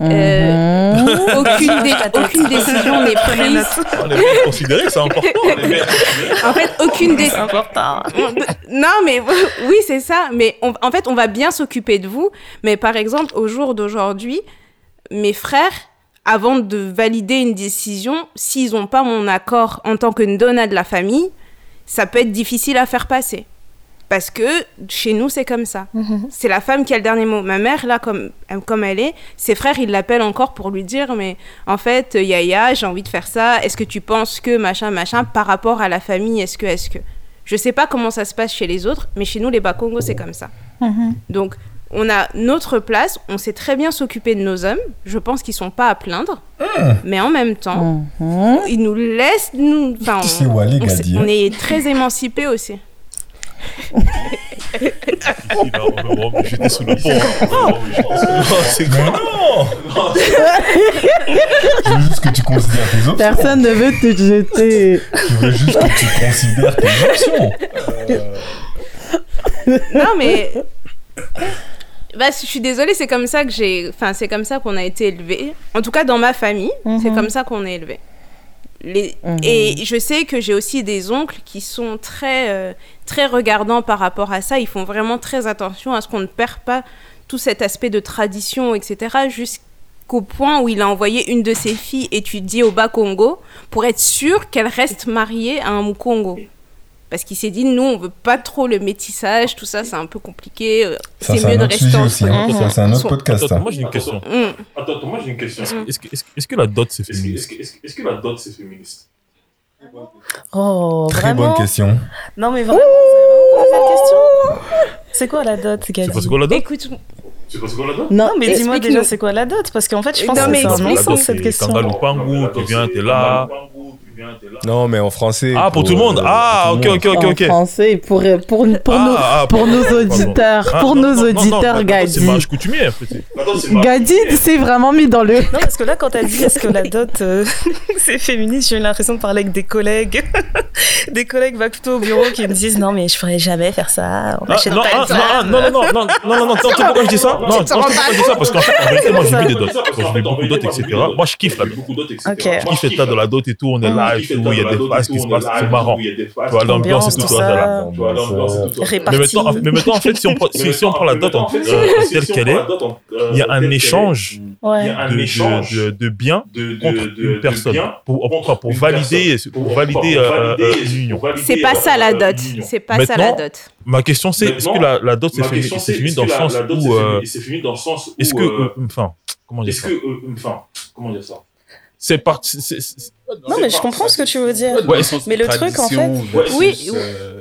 euh, aucune, dé- [laughs] aucune décision n'est [laughs] prise. On est considéré, c'est important. En fait, aucune C'est décision... important. Non, mais [laughs] oui, c'est ça. Mais on- en fait, on va bien s'occuper de vous. Mais par exemple, au jour d'aujourd'hui, mes frères, avant de valider une décision, s'ils n'ont pas mon accord en tant que donna de la famille, ça peut être difficile à faire passer. Parce que chez nous, c'est comme ça. C'est la femme qui a le dernier mot. Ma mère, là, comme, comme elle est, ses frères, ils l'appellent encore pour lui dire Mais en fait, Yaya, j'ai envie de faire ça. Est-ce que tu penses que machin, machin, par rapport à la famille, est-ce que, est-ce que? Je sais pas comment ça se passe chez les autres, mais chez nous, les Bakongo, c'est comme ça. Donc, on a notre place, on sait très bien s'occuper de nos hommes. Je pense qu'ils sont pas à plaindre. Mais en même temps, ils nous laissent. Nous, enfin, Tu sais on, Wally on, Gadi, s'est- hein. on est très émancipés aussi. On jeter sous le pont. On. C'est quoi non Je veux juste que tu considères tes options. Personne ne veut te jeter. Je veux juste que tu considères tes options. Non, mais. Bah, je suis désolée, c'est comme ça que j'ai. Enfin, c'est comme ça qu'on a été élevés. En tout cas, dans ma famille, c'est comme ça qu'on est élevés. Les... Et je sais que j'ai aussi des oncles qui sont très, euh, très regardants par rapport à ça. Ils font vraiment très attention à ce qu'on ne perd pas tout cet aspect de tradition, etc. Jusqu'au point où il a envoyé une de ses filles étudier au Bas-Congo pour être sûr qu'elle reste mariée à un Mukongo. Parce qu'il s'est dit, nous, on veut pas trop le métissage, tout ça, c'est un peu compliqué. euh, C'est c'est mieux un de autre rester sujet en aussi. hein. Ça, c'est un autre podcast. Attends, ça. moi j'ai une question. Mm. Attends, attends, moi j'ai une question. Est-ce Est-ce que, est-ce la dot c'est féministe? Est-ce que- la dot c'est féministe? Oh, Très vraiment bonne question. Non, mais vraiment, question C'est quoi la dot, C'est pas c'est quoi la dot? Écoute, Tu sais pas ce qu'on la dot? Non, mais dis-moi déjà c'est quoi la dot? Parce qu'en fait, je pense Non, que c'est un cette question. Kangaloo Pangu, tu viens, t'es là. Non, mais en français. Ah, pour tout le monde. euh, Ah, ok, monde. ok, ok, en ok. français pour, pour, pour, Ah, nos, ah, pour nos auditeurs. Ah, pour non, nos non, non, non, auditeurs, non, Gadi. C'est mariage coutumier, Gadi s'est vraiment mis dans le. Non, parce que là, quand t'as dit est-ce que la dot euh, [laughs] c'est féministe, j'ai eu l'impression de parler avec des collègues, [laughs] des collègues va plutôt au bureau qui me disent non, mais je ferais jamais faire ça. On Ah, achète non, pas ah, ça. non, ah, non, non, non, non, non, non, non, [laughs] pourquoi je dis ça? Non, non, pourquoi je dis ça? Parce qu'en fait, en vérité, moi, j'ai vu des dots. Quand je mets beaucoup de dots, etc. Moi, je kiffe la dot. Ok. Je kiffe l'état de la dot et tout, on est là et tout, il y a des phases qui se passent, c'est marrant. Tu vois, l'ambiance et tout, ça. Mais maintenant, mais maintenant, en fait, si on prend, si, si on prend la dot en, euh, telle qu'elle est, il y a un échange de, de, de, de biens de, contre une personne pour, pour, pour valider, pour valider euh, euh, une union. c'est pas ça la dot. C'est pas ça la dot. Ma question c'est, est-ce que la, la dot c'est féminin, c'est féminin dans le sens où, euh, c'est dans le sens où est-ce que, euh, euh, enfin, comment dire est-ce que euh, enfin comment dire ça C'est parti, Non, mais je comprends ce que tu veux dire. Ouais, Mais le truc, en fait- Oui,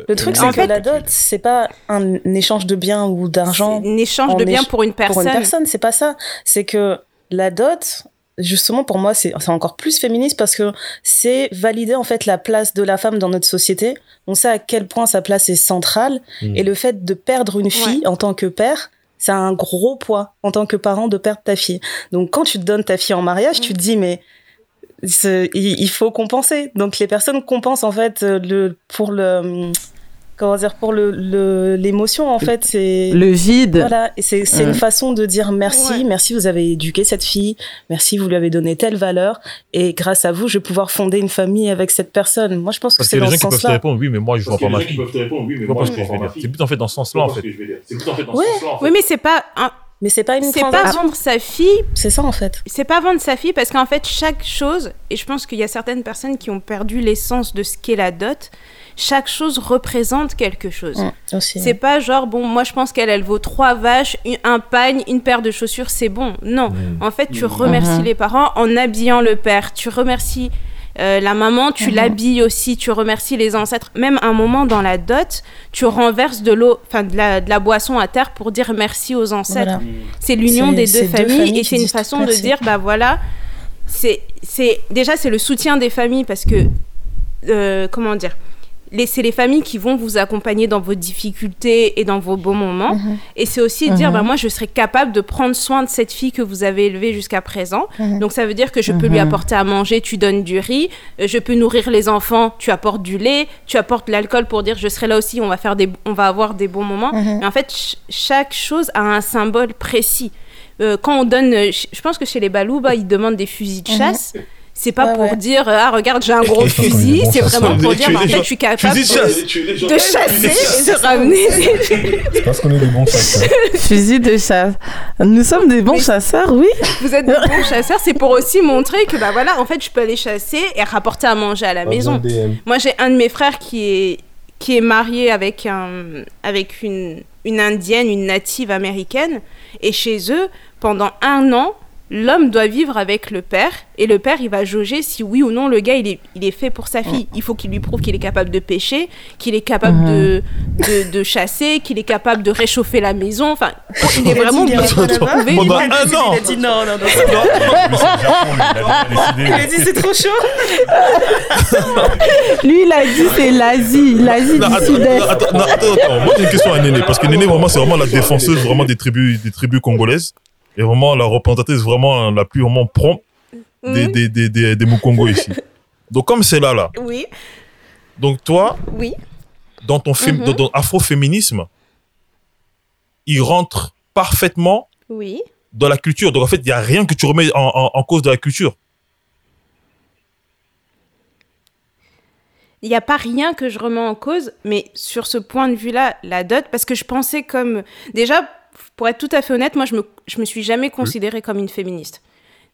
Le truc, c'est que fait- la dot, c'est pas un échange de biens ou d'argent C'est un échange de biens pour une pour personne. une personne. C'est pas ça. C'est que la dot, justement pour moi c'est encore plus féministe parce que c'est valider en fait la place de la femme dans notre société on sait à quel point sa place est centrale mmh. et le fait de perdre une fille en tant que père c'est un gros poids en tant que parent de perdre ta fille donc quand tu te donnes ta fille en mariage tu te dis mais il faut compenser. Donc les personnes compensent en fait le pour le comment dire pour le l'émotion en fait c'est le vide. Voilà. Et c'est c'est une façon de dire merci merci vous avez éduqué cette fille. Merci vous lui avez donné telle valeur. Et grâce à vous je vais pouvoir fonder une famille avec cette personne. Moi je pense que c'est dans ce sens-là peuvent te répondre oui mais moi je vois pas ma fille. c'est plus en fait dans ce sens-là en fait. Oui mais c'est pas mais c'est pas une c'est pas vendre sa fille c'est ça en fait c'est pas vendre sa fille parce qu'en fait chaque chose et je pense qu'il y a certaines personnes qui ont perdu l'essence de ce qu'est la dot chaque chose représente quelque chose. Mm, c'est pas genre, bon, moi je pense qu'elle, elle vaut trois vaches, un pagne, une paire de chaussures, c'est bon. Non. Mm. En fait, tu mm. remercies les parents en habillant le père. Tu remercies euh, la maman, tu mm-hmm. l'habilles aussi, tu remercies les ancêtres. Même un moment dans la dot, tu renverses de l'eau, enfin de la, de la, boisson à terre pour dire merci aux ancêtres. C'est l'union des deux familles, et c'est une façon de dire, bah voilà, c'est déjà c'est le soutien des familles parce que, euh, comment dire, c'est les familles qui vont vous accompagner dans vos difficultés et dans vos beaux moments. Mhm. Et c'est aussi dire, mhm. bah, moi, je serai capable de prendre soin de cette fille que vous avez élevée jusqu'à présent. Mhm. Donc, ça veut dire que je peux lui apporter à manger, tu donnes du riz. Euh, je peux nourrir les enfants, tu apportes du lait. Tu apportes l'alcool pour dire, je serai là aussi, on va, faire des, on va avoir des bons moments. Mais en fait, chaque chose a un symbole précis. Euh, quand on donne, je pense que chez les Balouba, ils demandent des fusils de chasse c'est pas pour dire ah regarde j'ai un gros [laughs] fusil. c'est vraiment pour dire bah, en fait je suis capable de, chasser et de ramener c'est parce [laughs] qu'on est des bons chasseurs. Fusil de chasse. Nous sommes des bons chasseurs oui. vous êtes des bons [laughs] chasseurs c'est pour aussi montrer que bah voilà en fait je peux aller chasser et rapporter à manger à la maison. moi j'ai un de mes frères qui est qui est marié avec un avec une une indienne une native américaine. Et chez eux pendant un an l'homme doit vivre avec le père et le père il va jauger si oui ou non le gars il est, il est fait pour sa fille. Il faut qu'il lui prouve qu'il est capable de pêcher, qu'il est capable de, de, de, chasser, qu'il est capable de réchauffer la maison. Enfin, il est vraiment bien prouvé. Pendant un an. Il a dit non, non, non. Il a [laughs] dit c'est trop chaud. [laughs] Lui il a dit c'est l'Asie, l'Asie du Sud-Est. Attends, attends, attends, moi j'ai une question à Néné parce que Néné vraiment c'est vraiment la défenseuse vraiment des tribus, des tribus congolaises et vraiment la représentatrice vraiment la plus vraiment prompte des, des, des, des, des Mukongo ici. [laughs] Donc comme c'est là, là. Oui. Donc toi, oui. dans ton, mm dans ton afroféminisme, il rentre parfaitement oui. dans la culture. Donc en fait, il n'y a rien que tu remets en, en, cause de la culture. il n'y a pas rien que je remets en cause, mais sur ce point de vue-là, la dot, parce que je pensais comme... Déjà, pour être tout à fait honnête, moi, je me, je me suis jamais considérée comme une féministe.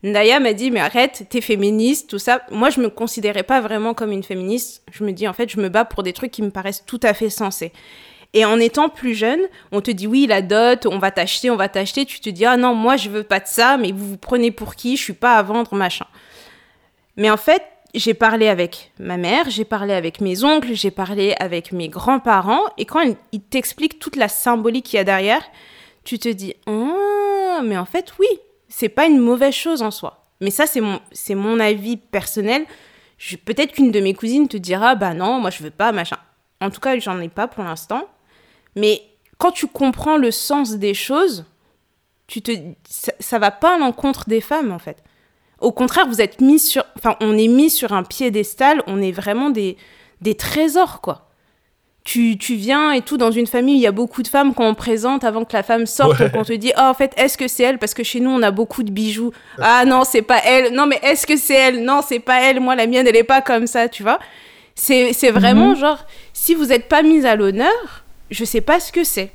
Ndaya m'a dit, mais arrête, t'es féministe, tout ça. Moi, je me considérais pas vraiment comme une féministe. Je me dis, en fait, je me bats pour des trucs qui me paraissent tout à fait sensés. Et en étant plus jeune, on te dit, oui, la dot, on va t'acheter, on va t'acheter. Tu te dis, ah non, moi, je veux pas de ça, mais vous vous prenez pour qui? Je suis pas à vendre, machin. Mais en fait, j'ai parlé avec ma mère, j'ai parlé avec mes oncles, j'ai parlé avec mes grands-parents. Et quand ils t'expliquent toute la symbolique qu'il y a derrière, tu te dis, ah, mais en fait, oui, c'est pas une mauvaise chose en soi. Mais ça, c'est mon, c'est mon avis personnel. peut-être qu'une de mes cousines te dira, bah non, moi je veux pas, machin. En tout cas, j'en ai pas pour l'instant. Mais quand tu comprends le sens des choses, tu te, ça, va pas à l'encontre des femmes, en fait. Au contraire, vous êtes mis sur, enfin, on est mis sur un piédestal, on est vraiment des, des trésors, quoi tu, tu, viens et tout dans une famille, il y a beaucoup de femmes qu'on présente avant que la femme sorte, ouais. on te dit, oh, en fait, est-ce que c'est elle? Parce que chez nous, on a beaucoup de bijoux. Ah non, c'est pas elle. Non, mais est-ce que c'est elle? Non, c'est pas elle. Moi, la mienne, elle est pas comme ça, tu vois. C'est vraiment mhm. genre, si vous n'êtes pas mise à l'honneur, je sais pas ce que c'est.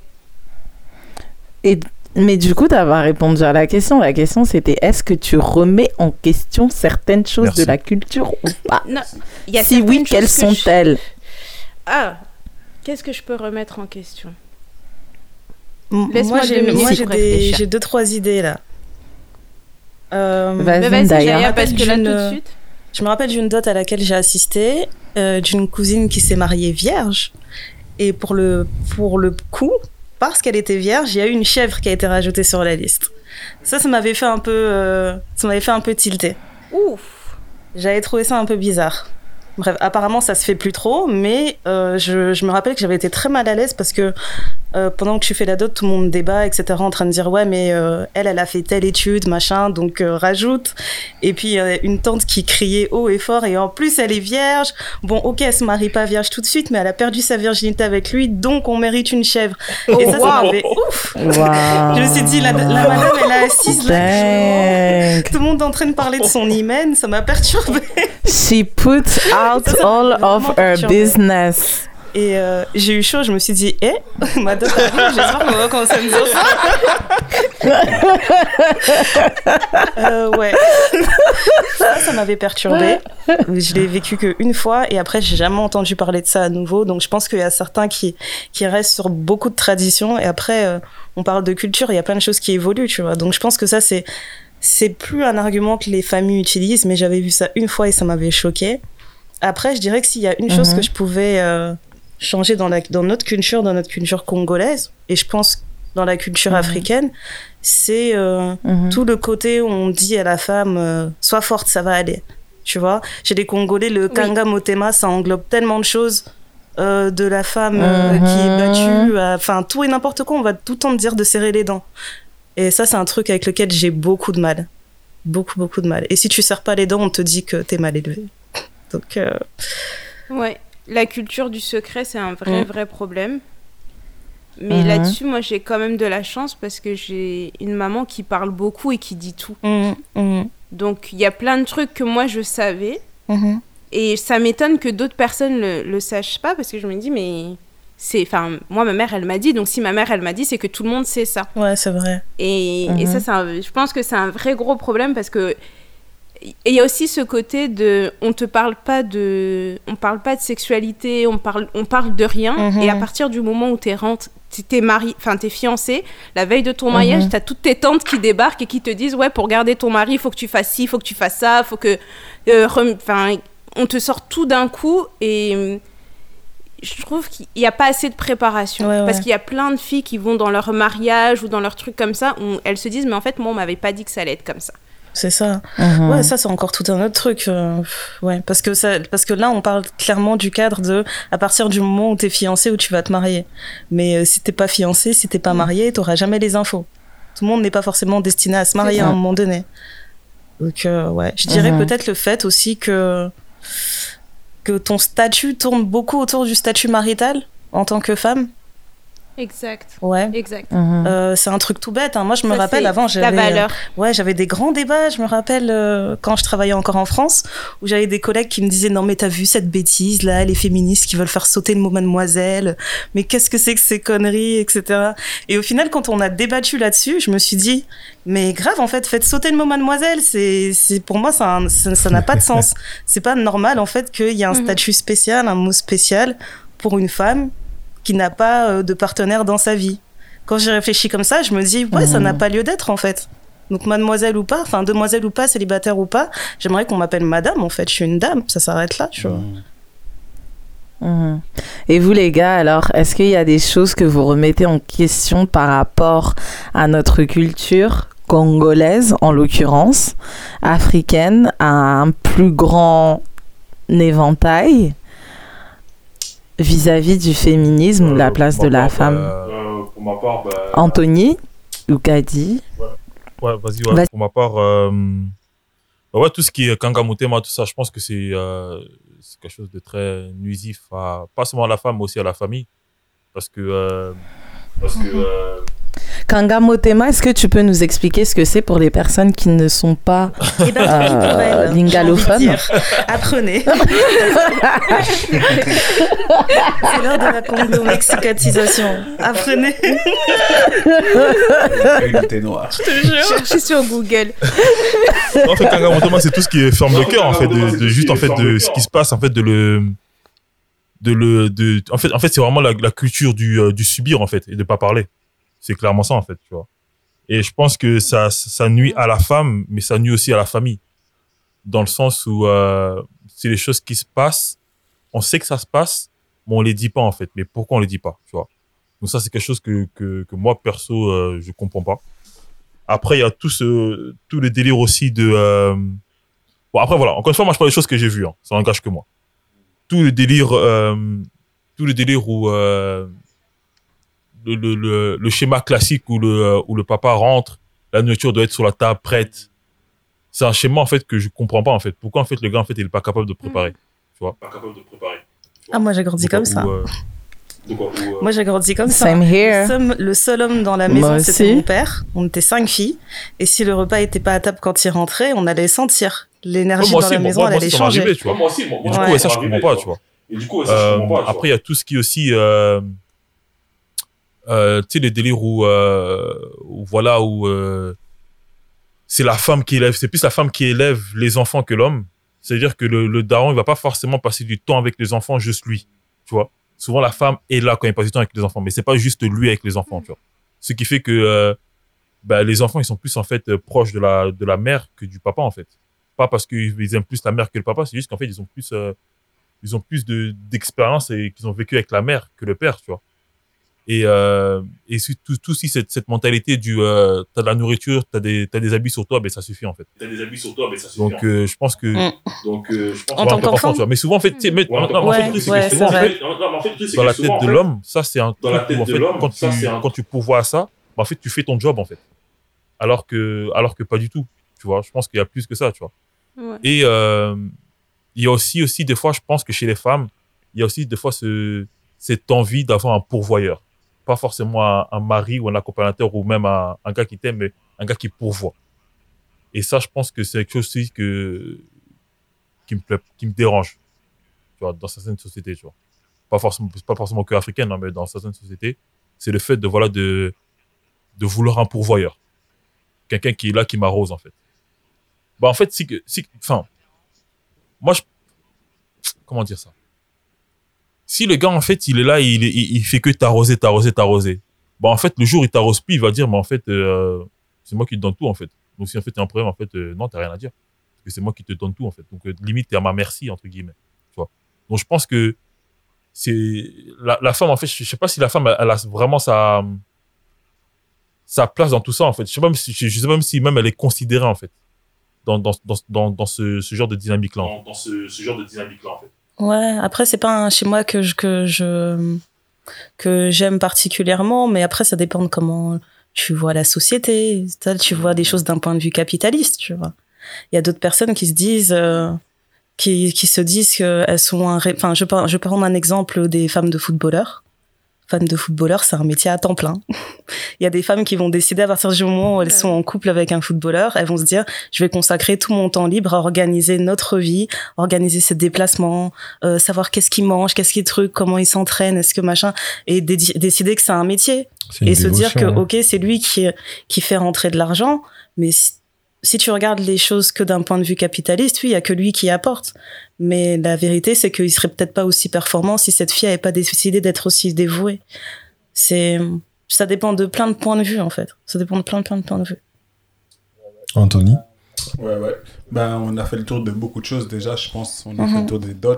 Et mais du coup, d'avoir répondu à la question, la question c'était est-ce que tu remets en question certaines choses Merci. de la culture ou pas? Non, y a Si oui, quelles sont-elles? je... Ah, Qu'est-ce que je peux remettre en question? Moi, j'ai j'ai deux, trois idées là. Euh, Vas-y, Vas parce que là, tout de suite. Je me rappelle d'une dot à laquelle j'ai assisté, euh, d'une cousine qui s'est mariée vierge. Et pour le, pour le coup, parce qu'elle était vierge, il y a eu une chèvre qui a été rajoutée sur la liste. Ça, ça m'avait fait un peu, euh, ça m'avait fait un peu tilter. Ouf. J'avais trouvé ça un peu bizarre. Bref, apparemment ça se fait plus trop, mais euh, je, je, me rappelle que j'avais été très mal à l'aise parce que euh, pendant que tu fais la dot, tout le monde débat, etc., en train de dire ouais, mais euh, elle, elle a fait telle étude, machin, donc euh, rajoute. Et puis une tante qui criait haut et fort, et en plus elle est vierge. Bon, ok, elle se marie pas vierge tout de suite, mais elle a perdu sa virginité avec lui, donc on mérite une chèvre. et ça, ça m'avait ouf. Je me suis dit, la, la madame, elle est assise là, tout le monde est en train de parler de son hymen, ça m'a perturbée. She put out all of her business. Et euh, j'ai eu chaud, je me suis dit, eh, [laughs] ma dot arrive, j'espère qu'on va commencer à me dire ça. [laughs] euh, ouais. Ça, ça m'avait perturbé. Je l'ai vécu qu'une fois et après, j'ai jamais entendu parler de ça à nouveau. Donc, je pense qu'il y a certains qui, qui restent sur beaucoup de traditions et après, euh, on parle de culture, il y a plein de choses qui évoluent, tu vois. Donc, je pense que ça, c'est, c'est plus un argument que les familles utilisent, mais j'avais vu ça une fois et ça m'avait choqué. Après, je dirais que s'il y a une chose Mhm. que je pouvais euh, changer dans, la, dans notre culture, dans notre culture congolaise, et je pense dans la culture Mhm. africaine, c'est euh, Mhm. tout le côté où on dit à la femme euh, sois forte, ça va aller. Tu vois, chez les Congolais, le kanga motema, ça englobe tellement de choses. euh, de la femme euh, qui est Mhm. battue, enfin tout et n'importe quoi, on va tout le temps te dire de serrer les dents. Et ça, c'est un truc avec lequel j'ai beaucoup de mal. Beaucoup, beaucoup de mal. Et si tu serres pas les dents, on te dit que t'es mal élevé. Donc, euh, Ouais, la culture du secret, c'est un vrai, Mm. vrai problème. Mais Mhm. là-dessus, moi, j'ai quand même de la chance parce que j'ai une maman qui parle beaucoup et qui dit tout. mhm, mhm, Donc, il y a plein de trucs que moi, je savais. Et ça m'étonne que d'autres personnes le, le sachent pas parce que je me dis, mais c'est. Enfin, moi, ma mère, elle m'a dit. Donc, si ma mère, elle m'a dit, c'est que tout le monde sait ça. Ouais, c'est vrai. Et, et ça, un- je pense que c'est un vrai gros problème parce que. Et il y a aussi ce côté de. On te parle pas de. On parle pas de sexualité, on parle, on parle de rien. Mhm. Et à partir du moment où t'es. T'es marié, enfin t'es fiancé, la veille de ton mariage, Mhm. t'as toutes tes tantes qui débarquent et qui te disent ouais pour garder ton mari, il faut que tu fasses ci, il faut que tu fasses ça, faut que, euh, enfin on te sort tout d'un coup et je trouve qu'il n'y a pas assez de préparation. Ouais, ouais. Parce qu'il y a plein de filles qui vont dans leur mariage ou dans leur truc comme ça, où elles se disent, mais en fait, moi, on m'avait pas dit que ça allait être comme ça. C'est ça. Mhm. Ouais, ça c'est encore tout un autre truc. euh, ouais, parce que ça, parce que là on parle clairement du cadre de à partir du moment où t'es fiancé ou tu vas te marier. Mais euh, si t'es pas fiancé, si t'es pas marié, t'auras jamais les infos. Tout le monde n'est pas forcément destiné à se marier à un moment donné. Donc euh, ouais, je dirais Mhm. peut-être le fait aussi que que ton statut tourne beaucoup autour du statut marital en tant que femme. Exact. Ouais. Exact. Mhm. Euh, c'est un truc tout bête. hein. Moi, je me Ça, rappelle avant, La j'avais valeur. Ouais, j'avais des grands débats. Je me rappelle euh, quand je travaillais encore en France, où j'avais des collègues qui me disaient non mais t'as vu cette bêtise là, les féministes qui veulent faire sauter le mot mademoiselle. Mais qu'est-ce que c'est que ces conneries, etc. Et au final, quand on a débattu là-dessus, je me suis dit mais grave en fait, faites sauter le mot mademoiselle. C'est, c'est pour moi ça, un- ça, ça n'a pas de sens. [laughs] C'est pas normal en fait qu'il y ait un Mhm. statut spécial, un mot spécial pour une femme qui n'a pas euh, de partenaire dans sa vie. Quand j'ai réfléchi comme ça, je me dis, ouais, ça Mhm. n'a pas lieu d'être en fait. Donc, mademoiselle ou pas, enfin, demoiselle ou pas, célibataire ou pas, j'aimerais qu'on m'appelle madame en fait. Je suis une dame, ça s'arrête là, tu vois. Mhm. Et vous les gars, alors, est-ce qu'il y a des choses que vous remettez en question par rapport à notre culture congolaise, en l'occurrence, africaine, à un plus grand éventail vis-à-vis du féminisme, la Euh, place de la part, femme bah, Euh, pour ma part, bah, Anthony ou Kadi Ouais, vas-y, ouais. Vas-y. Pour ma part, euh, bah ouais, tout ce qui est Kangamutema, tout ça, je pense que c'est quelque chose de très nuisif, à, pas seulement à la femme, mais aussi à la famille. Parce que. parce que Kanga Motema, est-ce que tu peux nous expliquer ce que c'est pour les personnes qui ne sont pas Et ben, Euh, tant pis pour elle, j'ai envie de lingalophone. dire. Apprenez. [laughs] C'est l'heure de la conglo-mexicatisation. Apprenez. avec le thé noir. Cherchez sur Google. en fait, Kangamutema, c'est tout ce qui est ferme le cœur, en fait, de, de juste, en fait, de ce qui se passe, en fait, de le. De le, de, en fait, en fait c'est vraiment la, la culture du, euh, du subir, en fait, et de pas parler. C'est clairement ça, en fait, tu vois. Et je pense que ça, ça nuit à la femme, mais ça nuit aussi à la famille. Dans le sens où euh, c'est les choses qui se passent, on sait que ça se passe, mais on les dit pas, en fait. Mais pourquoi on les dit pas, tu vois? Donc ça, c'est quelque chose que, que, que moi, perso, euh, je comprends pas. Après, il y a tout ce, tout le délire aussi de... Euh... Bon, après, voilà. Encore une fois, moi, je parle des choses que j'ai vues. Hein. Ça n'engage que moi. Tout le délire... Euh, tout le délire où... Euh, le, le, le, schéma classique où le, euh, où le papa rentre, la nourriture doit être sur la table, prête. C'est un schéma, en fait, que je comprends pas, en fait. Pourquoi, en fait, le gars, en fait, il est pas capable de préparer. Mm. Tu vois? Pas capable de préparer. Ah, moi, j'ai grandi comme ça. Euh, euh, moi, j'ai grandi comme ça. Same here. Le, seul, homme dans la maison, c'était mon père. On était cinq filles. Et si le repas était pas à table quand il rentrait, on allait sentir l'énergie dans la maison, elle allait changer. Arrivé, tu vois. Moi aussi, moi, du coup, ça, je comprends pas, tu vois. Et du coup, ça, je comprends pas. Après, il y a tout ce qui est aussi, euh, tu sais, les euh, où voilà, où euh, c'est la femme qui élève, c'est plus la femme qui élève les enfants que l'homme. C'est-à-dire que le, le daron, il va pas forcément passer du temps avec les enfants, juste lui, tu vois? Souvent, la femme est là quand il passe du temps avec les enfants, mais c'est pas juste lui avec les enfants, tu vois. Ce qui fait que euh, bah, les enfants, ils sont plus en fait proches de la de la mère que du papa, en fait. Pas parce qu'ils aiment plus la mère que le papa, c'est juste qu'en fait, ils ont plus ils ont plus de d'expérience et qu'ils ont vécu avec la mère que le père, tu vois. Et, euh, et tout, tout aussi cette, cette mentalité du euh, t'as de la nourriture, t'as des, t'as des habits sur toi, ben ça suffit en fait. T'as des habits sur toi, ben ça suffit. Donc euh, je pense que. Mm. Donc euh, je pense en tant qu'enfant. Mais souvent en fait, tu sais, mais, ouais, en fait, c'est ouais, souvent, en fait, dans la tête de l'homme, ça c'est un dans la tête de l'homme, quand tu, quand tu pourvois à ça, bah, en fait tu fais ton job en fait. Alors que, alors que pas du tout. Tu vois, je pense qu'il y a plus que ça, tu vois. Et euh, il y a aussi, aussi des fois, je pense que chez les femmes, il y a aussi des fois ce, cette envie d'avoir un pourvoyeur. Pas forcément un, mari ou un accompagnateur ou même un, gars qui t'aime, mais un gars qui pourvoit. Et ça, je pense que c'est quelque chose aussi que, qui me qui dérange. Tu vois, dans certaines sociétés, tu vois. Pas forcément, pas forcément que africaine, hein, mais dans certaines sociétés, c'est le fait de, voilà, de, de vouloir un pourvoyeur. Quelqu'un qui est là, qui m'arrose, en fait. Bah, en fait, si si, enfin, moi, je, comment dire ça? Si le gars, en fait, il est là, il, il, il fait que t'arroser, t'arroser, t'arroser. Bah, en fait, le jour où il t'arrose plus, il va dire, mais en fait, euh, c'est moi qui te donne tout, en fait. Donc, si en fait, t'as un problème, en fait, euh, non, t'as rien à dire. Parce que c'est moi qui te donne tout, en fait. Donc, euh, limite, t'es à ma merci, entre guillemets. Tu vois. Donc, je pense que c'est, la, femme, en fait, je, sais pas si la femme, elle, a vraiment sa, sa place dans tout ça, en fait. Je sais même si, je, sais même si même elle est considérée, en fait. Dans, dans, dans, dans, ce, genre de dynamique-là. dans, ce, ce genre de dynamique là en fait. Ouais, après, c'est pas un schéma que je, que je, que j'aime particulièrement, mais après, ça dépend de comment tu vois la société. Tu vois des choses d'un point de vue capitaliste, tu vois. Il y a d'autres personnes qui se disent, euh, qui, qui se disent qu'elles sont un, enfin, je, je prendre un exemple des femmes de footballeurs. Femmes de footballeurs, c'est un métier à temps plein. [laughs] Il y a des femmes qui vont décider à partir du moment où elles sont en couple avec un footballeur, elles vont se dire, je vais consacrer tout mon temps libre à organiser notre vie, organiser ses déplacements, euh, savoir qu'est-ce qu'ils mangent, qu'est-ce qu'ils truc, comment ils s'entraînent, est-ce que machin, et dé- décider que c'est un métier et se dire que hein. ok c'est lui qui qui fait rentrer de l'argent, mais si, si tu regardes les choses que d'un point de vue capitaliste, oui, il y a que lui qui apporte. Mais la vérité, c'est qu'il serait peut-être pas aussi performant si cette fille avait pas décidé d'être aussi dévouée. C'est, ça dépend de plein de points de vue en fait. Ça dépend de plein plein de points de vue. Anthony? Ouais, ouais. Ben, on a fait le tour de beaucoup de choses déjà, je pense. On a Mhm. fait le tour des dots.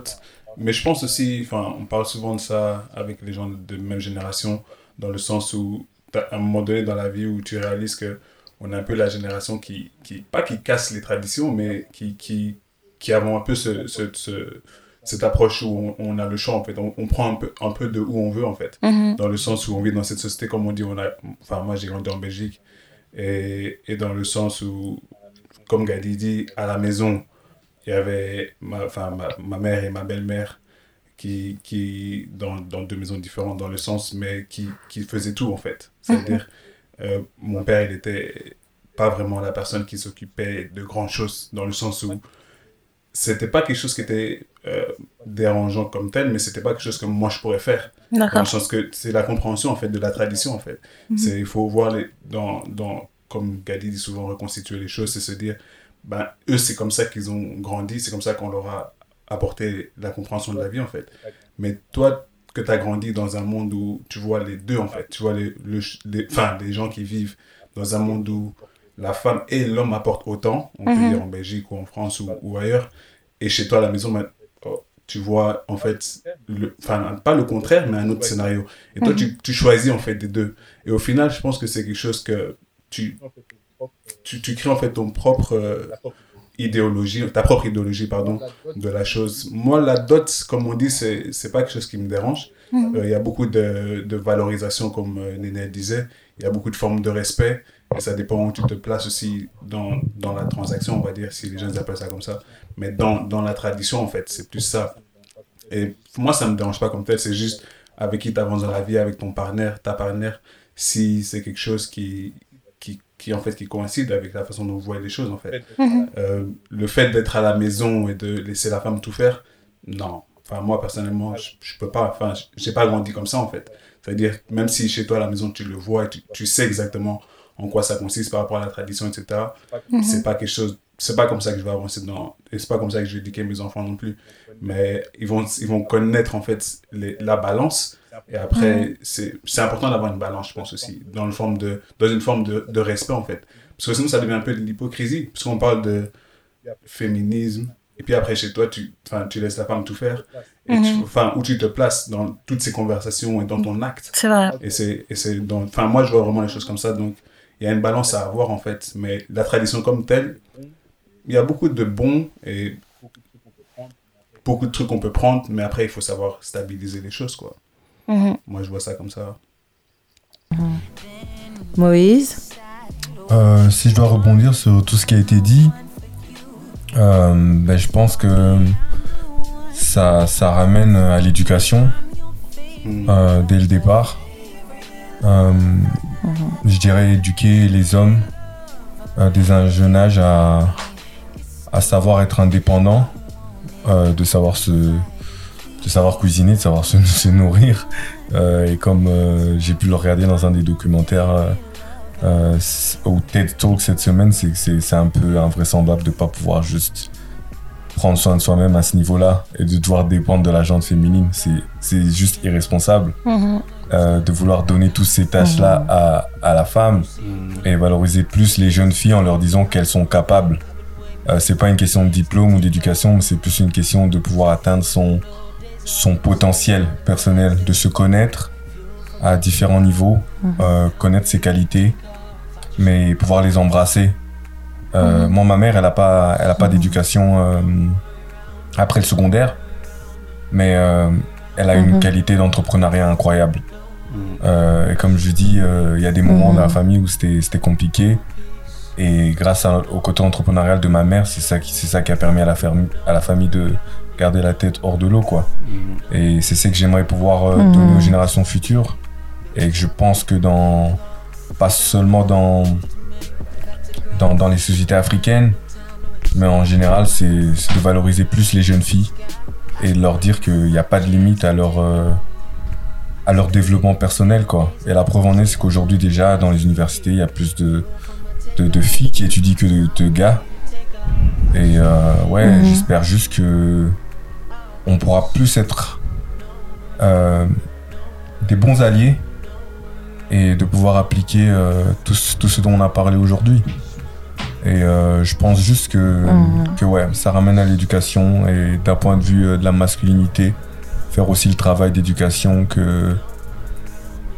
Mais je pense aussi, enfin, on parle souvent de ça avec les gens de même génération, dans le sens où, t'as un moment donné dans la vie où tu réalises que on est un peu la génération qui, qui pas qui casse les traditions, mais qui, qui, qui avons un peu ce, ce, ce- cette approche où on, on a le choix, en fait. On, on prend un peu, un peu de où on veut, en fait dans le sens où on vit dans cette société, comme on dit, on a, enfin moi j'ai grandi en Belgique, et, et dans le sens où, comme Gadi dit, à la maison, il y avait ma, enfin, ma, ma mère et ma belle-mère qui, qui dans, dans deux maisons différentes, dans le sens, mais qui, qui faisaient tout en fait. C'est-à-dire, euh, mon père, il était pas vraiment la personne qui s'occupait de grandes choses, dans le sens où c'était pas quelque chose qui était euh, dérangeant comme tel, mais c'était pas quelque chose que moi je pourrais faire. Dans le sens que c'est la compréhension en fait de la tradition en fait. C'est il faut voir les dans dans comme Gadi dit souvent reconstituer les choses, c'est se dire ben eux c'est comme ça qu'ils ont grandi, c'est comme ça qu'on leur a apporté la compréhension de la vie en fait. Mais toi que tu as grandi dans un monde où tu vois les deux en fait, tu vois les le, les enfin les gens qui vivent dans un monde où la femme et l'homme apportent autant, on peut Mhm. dire en Belgique ou en France ou, ou ailleurs, et chez toi à la maison, ben, oh, tu vois en fait, le, enfin pas le contraire, mais un autre scénario. Et toi, tu, tu, choisis en fait des deux. Et au final, je pense que c'est quelque chose que tu, tu, tu crées en fait ton propre euh, idéologie, ta propre idéologie, pardon, de la chose. Moi, la dot, comme on dit, c'est, c'est pas quelque chose qui me dérange. Mhm. Euh, il y a beaucoup de, de valorisation, comme euh, Néné disait. Il y a beaucoup de formes de respect. Et ça dépend où tu te places aussi dans, dans la transaction, on va dire, si les gens appellent ça comme ça. Mais dans, dans la tradition, en fait, c'est plus ça. Et moi, ça me dérange pas comme tel. C'est juste avec qui tu avances dans la vie, avec ton partenaire, ta partenaire, si c'est quelque chose qui, qui, en fait, qui coïncide avec la façon dont vous voyez les choses, en fait. Mhm. Euh, le fait d'être à la maison et de laisser la femme tout faire, non. Enfin, moi, personnellement, je, je peux pas, enfin, j'ai pas grandi comme ça, en fait. C'est-à-dire, même si chez toi à la maison, tu le vois et tu, tu sais exactement en quoi ça consiste par rapport à la tradition, etc. C'est pas quelque chose, c'est pas comme ça que je vais avancer dans, et c'est pas comme ça que je vais éduquer mes enfants non plus. Mais ils vont, ils vont connaître en fait les, la balance. Et après, c'est important d'avoir une balance, je pense aussi, dans, une forme de, dans une forme de, de respect en fait. Parce que sinon, ça devient un peu de l'hypocrisie. Parce qu'on parle de féminisme, et puis après, chez toi, tu, tu laisses la femme tout faire. Et mhm. où tu te places dans toutes ces conversations et dans ton acte. C'est vrai. Et c'est, enfin, moi, je vois vraiment les choses comme ça. Donc, il y a une balance à avoir, en fait. Mais la tradition comme telle, il y a beaucoup de bons et beaucoup de trucs qu'on peut prendre. Mais après, il faut savoir stabiliser les choses, quoi. Mhm. Moi, je vois ça comme ça. Mhm. Moïse euh, Si je dois rebondir sur tout ce qui a été dit, euh, ben, je pense que ça, ça ramène à l'éducation hmm. euh, dès le départ. Euh, mhm. Je dirais éduquer les hommes dès un jeune âge à, à savoir être indépendant, de savoir se, de savoir cuisiner, de savoir se, [laughs] se nourrir. et comme j'ai pu le regarder dans un des documentaires euh, au TED Talk cette semaine, c'est un peu invraisemblable de ne pas pouvoir juste prendre soin de soi-même à ce niveau-là et de devoir dépendre de la jante féminine. C'est juste irresponsable mm-hmm. euh, de vouloir donner toutes ces tâches-là mm-hmm. à, à, la femme mm-hmm. et valoriser plus les jeunes filles en leur disant qu'elles sont capables. Euh, c'est pas une question de diplôme ou d'éducation, mais c'est plus une question de pouvoir atteindre son, son potentiel personnel, de se connaître à différents niveaux, euh, connaître ses qualités mais pouvoir les embrasser. Euh, mhm. Moi, ma mère, elle n'a pas, elle a pas mhm. d'éducation euh, après le secondaire, mais euh, elle a une qualité d'entrepreneuriat incroyable. et comme je dis, il y a des moments dans la famille où c'était compliqué. Et grâce au côté entrepreneurial de ma mère, c'est ça, qui, ça qui a permis à la, à la famille de garder la tête hors de l'eau. quoi. Et c'est ce que j'aimerais pouvoir donner aux générations futures. Et je pense que dans pas seulement dans, dans, dans, les sociétés africaines, mais en général, c'est de valoriser plus les jeunes filles et de leur dire qu'il n'y a pas de limite à leur, euh, à leur développement personnel. Quoi. Et la preuve en est, c'est qu'aujourd'hui déjà, dans les universités, il y a plus de, de, de, filles qui étudient que de, gars. Et euh, ouais, mhm. j'espère juste que on pourra plus être euh, des bons alliés et de pouvoir appliquer euh, tout, tout, ce dont on a parlé aujourd'hui. Et je pense juste que, mhm. que ouais, ça ramène à l'éducation et d'un point de vue de la masculinité, faire aussi le travail d'éducation que,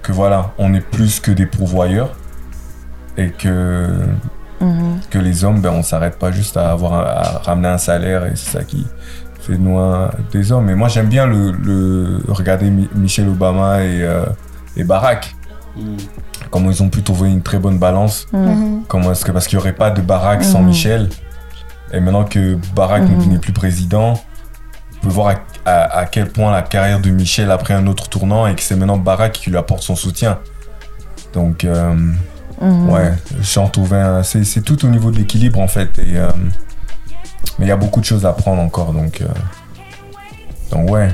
que voilà, on est plus que des pourvoyeurs et que, mhm. que les hommes, ben, on s'arrête pas juste à avoir à ramener un salaire et c'est ça qui fait de nous des hommes. Et moi j'aime bien le, le, regarder Michel Obama et, et Barack Mm. Comment ils ont pu trouver une très bonne balance. Mm. Mm-hmm. Comment est-ce que parce qu'il n'y aurait pas de Barack sans mm-hmm. Michel. Et maintenant que Barack mm-hmm. n'est plus président, vous pouvez voir à, quel point la carrière de Michel a pris un autre tournant et que c'est maintenant Barack qui lui apporte son soutien. Donc, euh, ouais, j'en trouvais un. C'est tout au niveau de l'équilibre en fait. Et, euh, mais il y a beaucoup de choses à prendre encore. Donc, euh, donc ouais.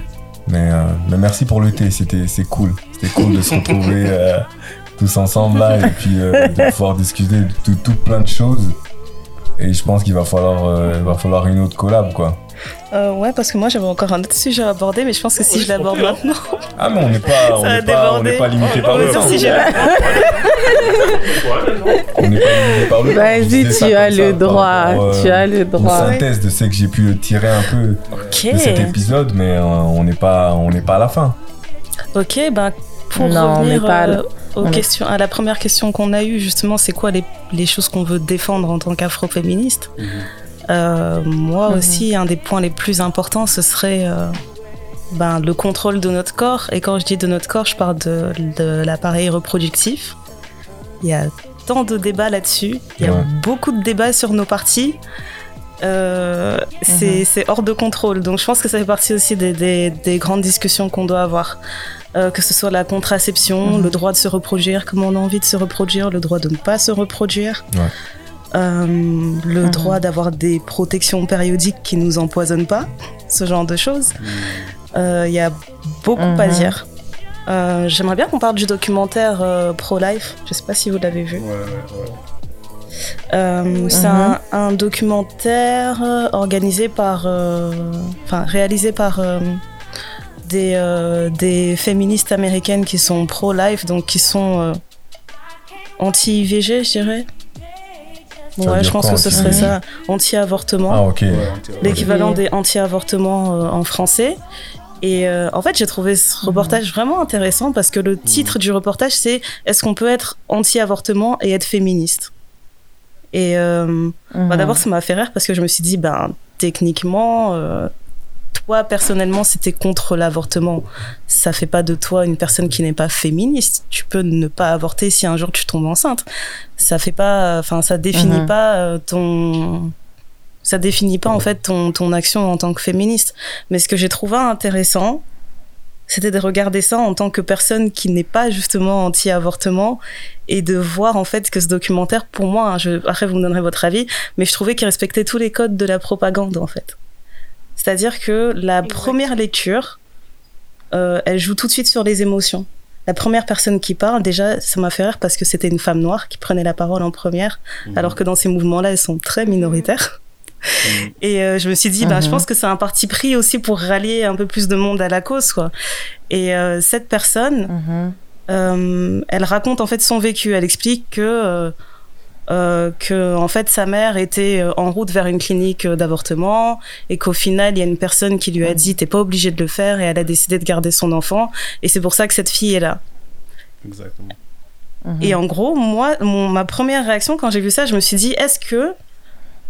Mais, mais merci pour le thé, c'était c'est cool. C'était cool de se retrouver [laughs] euh, tous ensemble là et puis euh, de pouvoir discuter de tout, plein de choses. Et je pense qu'il va falloir, euh, va falloir une autre collab, quoi. Euh, ouais, parce que moi j'avais encore un autre sujet à aborder, mais je pense que si je l'aborde maintenant. Ah, mais on n'est pas, [laughs] on n'est pas, on n'est pas limité par le temps. Si [laughs] on n'est pas limité par le temps. Vas-y, tu as le droit. tu as le droit. Une synthèse de ce que j'ai pu tirer un peu de cet épisode, mais euh, on n'est pas, on n'est pas à la fin. Ok, ben pour revenir euh, aux questions, à la première question qu'on a eue, justement, c'est quoi les, les choses qu'on veut défendre en tant qu'afroféministe? Mhm. euh, Moi mhm. aussi, un des points les plus importants, ce serait euh, ben, le contrôle de notre corps. Et quand je dis de notre corps, je parle de, de l'appareil reproductif. Il y a tant de débats là-dessus. Il y a beaucoup de débats sur nos parties. Euh, mhm. c'est hors de contrôle. Donc je pense que ça fait partie aussi des, des, des grandes discussions qu'on doit avoir. Euh, que ce soit la contraception, mhm. le droit de se reproduire, comment on a envie de se reproduire, le droit de ne pas se reproduire, euh, le mhm. droit d'avoir des protections périodiques qui nous empoisonnent pas, ce genre de choses. Il y a beaucoup à dire. J'aimerais bien qu'on parle du documentaire Pro-Life. Je sais pas si vous l'avez vu. c'est un, un, documentaire organisé par, enfin réalisé par des, euh, des féministes américaines qui sont pro-life, donc qui sont euh, anti-IVG, je dirais. Ouais, je pense que ce serait ça, anti-avortement. Ah, ok. L'équivalent des anti-avortements euh, en français. Et en fait, j'ai trouvé ce mhm. reportage vraiment intéressant parce que le titre du reportage, c'est Est-ce qu'on peut être anti-avortement et être féministe? Et bah, mhm. d'abord, ça m'a fait rire parce que je me suis dit, ben, techniquement, toi personnellement c'était contre l'avortement, ça fait pas de toi une personne qui n'est pas féministe. Tu peux ne pas avorter si un jour tu tombes enceinte. Ça fait pas, enfin ça définit mhm. pas euh, ton, ça définit pas en fait ton, ton action en tant que féministe. Mais ce que j'ai trouvé intéressant, c'était de regarder ça en tant que personne qui n'est pas justement anti-avortement et de voir en fait que ce documentaire, pour moi, hein, je, après vous me donnerez votre avis, mais je trouvais qu'il respectait tous les codes de la propagande en fait. C'est-à-dire que la première lecture, euh, elle joue tout de suite sur les émotions. La première personne qui parle, déjà, ça m'a fait rire parce que c'était une femme noire qui prenait la parole en première, mhm. alors que dans ces mouvements-là, elles sont très minoritaires. [laughs] Et euh, je me suis dit, bah, je mhm. pense que c'est un parti pris aussi pour rallier un peu plus de monde à la cause, quoi. Et euh, cette personne, elle raconte en fait son vécu. Elle explique que euh, que en fait sa mère était euh, en route vers une clinique euh, d'avortement et qu'au final il y a une personne qui lui a dit t'es pas obligé de le faire et elle a décidé de garder son enfant et c'est pour ça que cette fille est là. Exactement. Et en gros moi ma première réaction quand j'ai vu ça je me suis dit est-ce que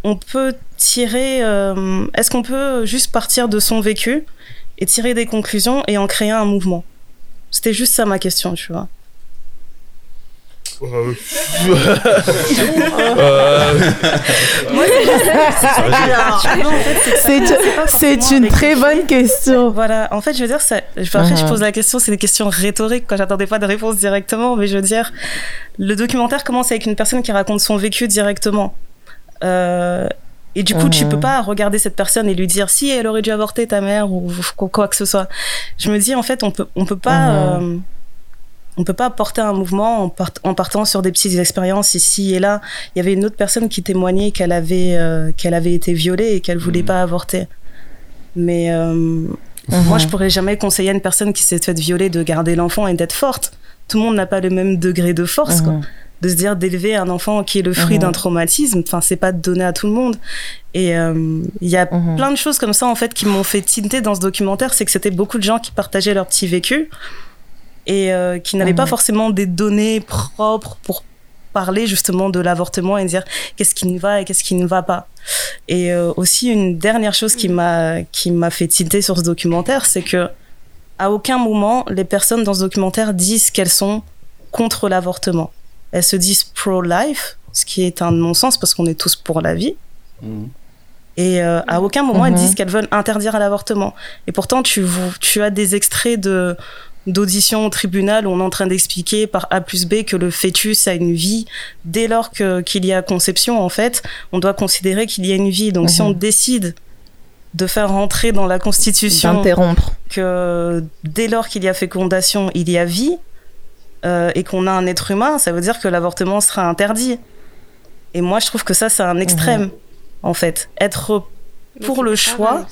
on peut tirer est-ce qu'on peut juste partir de son vécu et tirer des conclusions et en créer un mouvement? C'était juste ça ma question tu vois. [laughs] C'est une très bonne question. Voilà, en fait, je veux dire, ça, après, je uh-huh. pose la question, c'est des questions rhétoriques quand j'attendais pas de réponse directement, mais je veux dire, le documentaire commence avec une personne qui raconte son vécu directement. Euh, et du coup, tu peux pas regarder cette personne et lui dire si elle aurait dû avorter ta mère ou quoi que ce soit. Je me dis, en fait, on peut, on peut pas. Uh-huh. Euh, on peut pas porter un mouvement en, partant sur des petites expériences ici et là. Il y avait une autre personne qui témoignait qu'elle avait euh, qu'elle avait été violée et qu'elle voulait mhm. pas avorter. Mais euh, mhm. moi, je pourrais jamais conseiller à une personne qui s'est faite violer de garder l'enfant et d'être forte. Tout le monde n'a pas le même degré de force, quoi. De se dire d'élever un enfant qui est le fruit d'un traumatisme, enfin, c'est pas de donner à tout le monde. Et euh, il y a plein de choses comme ça, en fait, qui m'ont fait tinter dans ce documentaire. C'est que c'était beaucoup de gens qui partageaient leur petit vécu et euh, qui n'avaient pas mhm. forcément des données propres pour parler justement de l'avortement et dire qu'est-ce qui ne va et qu'est-ce qui ne va pas. Et euh, aussi une dernière chose qui m'a qui m'a fait tilter sur ce documentaire, c'est que à aucun moment les personnes dans ce documentaire disent qu'elles sont contre l'avortement. Elles se disent pro-life, ce qui est un non-sens parce qu'on est tous pour la vie. Mhm. Et euh, à aucun moment elles mhm. disent qu'elles veulent interdire l'avortement. Et pourtant, tu, tu as des extraits de, d'audition au tribunal où on est en train d'expliquer par A plus B que le fœtus a une vie. Dès lors qu'il y a conception, en fait, on doit considérer qu'il y a une vie. Donc si on mhm. décide de faire rentrer dans la Constitution que dès lors qu'il y a fécondation, il y a vie, et qu'on a un être humain, ça veut dire que l'avortement sera interdit. Et moi, je trouve que ça, c'est un extrême, en fait. Être pour le choix,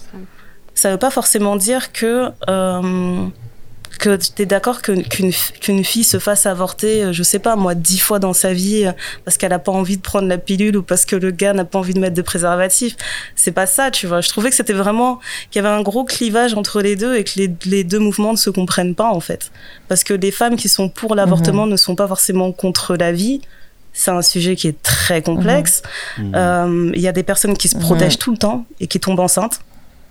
ça veut pas forcément dire que euh, que tu es d'accord qu'une fille se fasse avorter, euh, je sais pas moi, dix fois dans sa vie euh, parce qu'elle a pas envie de prendre la pilule ou parce que le gars n'a pas envie de mettre de préservatif. C'est pas ça, tu vois. Je trouvais que c'était vraiment qu'il y avait un gros clivage entre les deux et que les, les, deux mouvements ne se comprennent pas en fait. Parce que les femmes qui sont pour l'avortement mhm. ne sont pas forcément contre la vie. C'est un sujet qui est très complexe. Mhm. Euh, il y a des personnes qui se protègent tout le temps et qui tombent enceintes.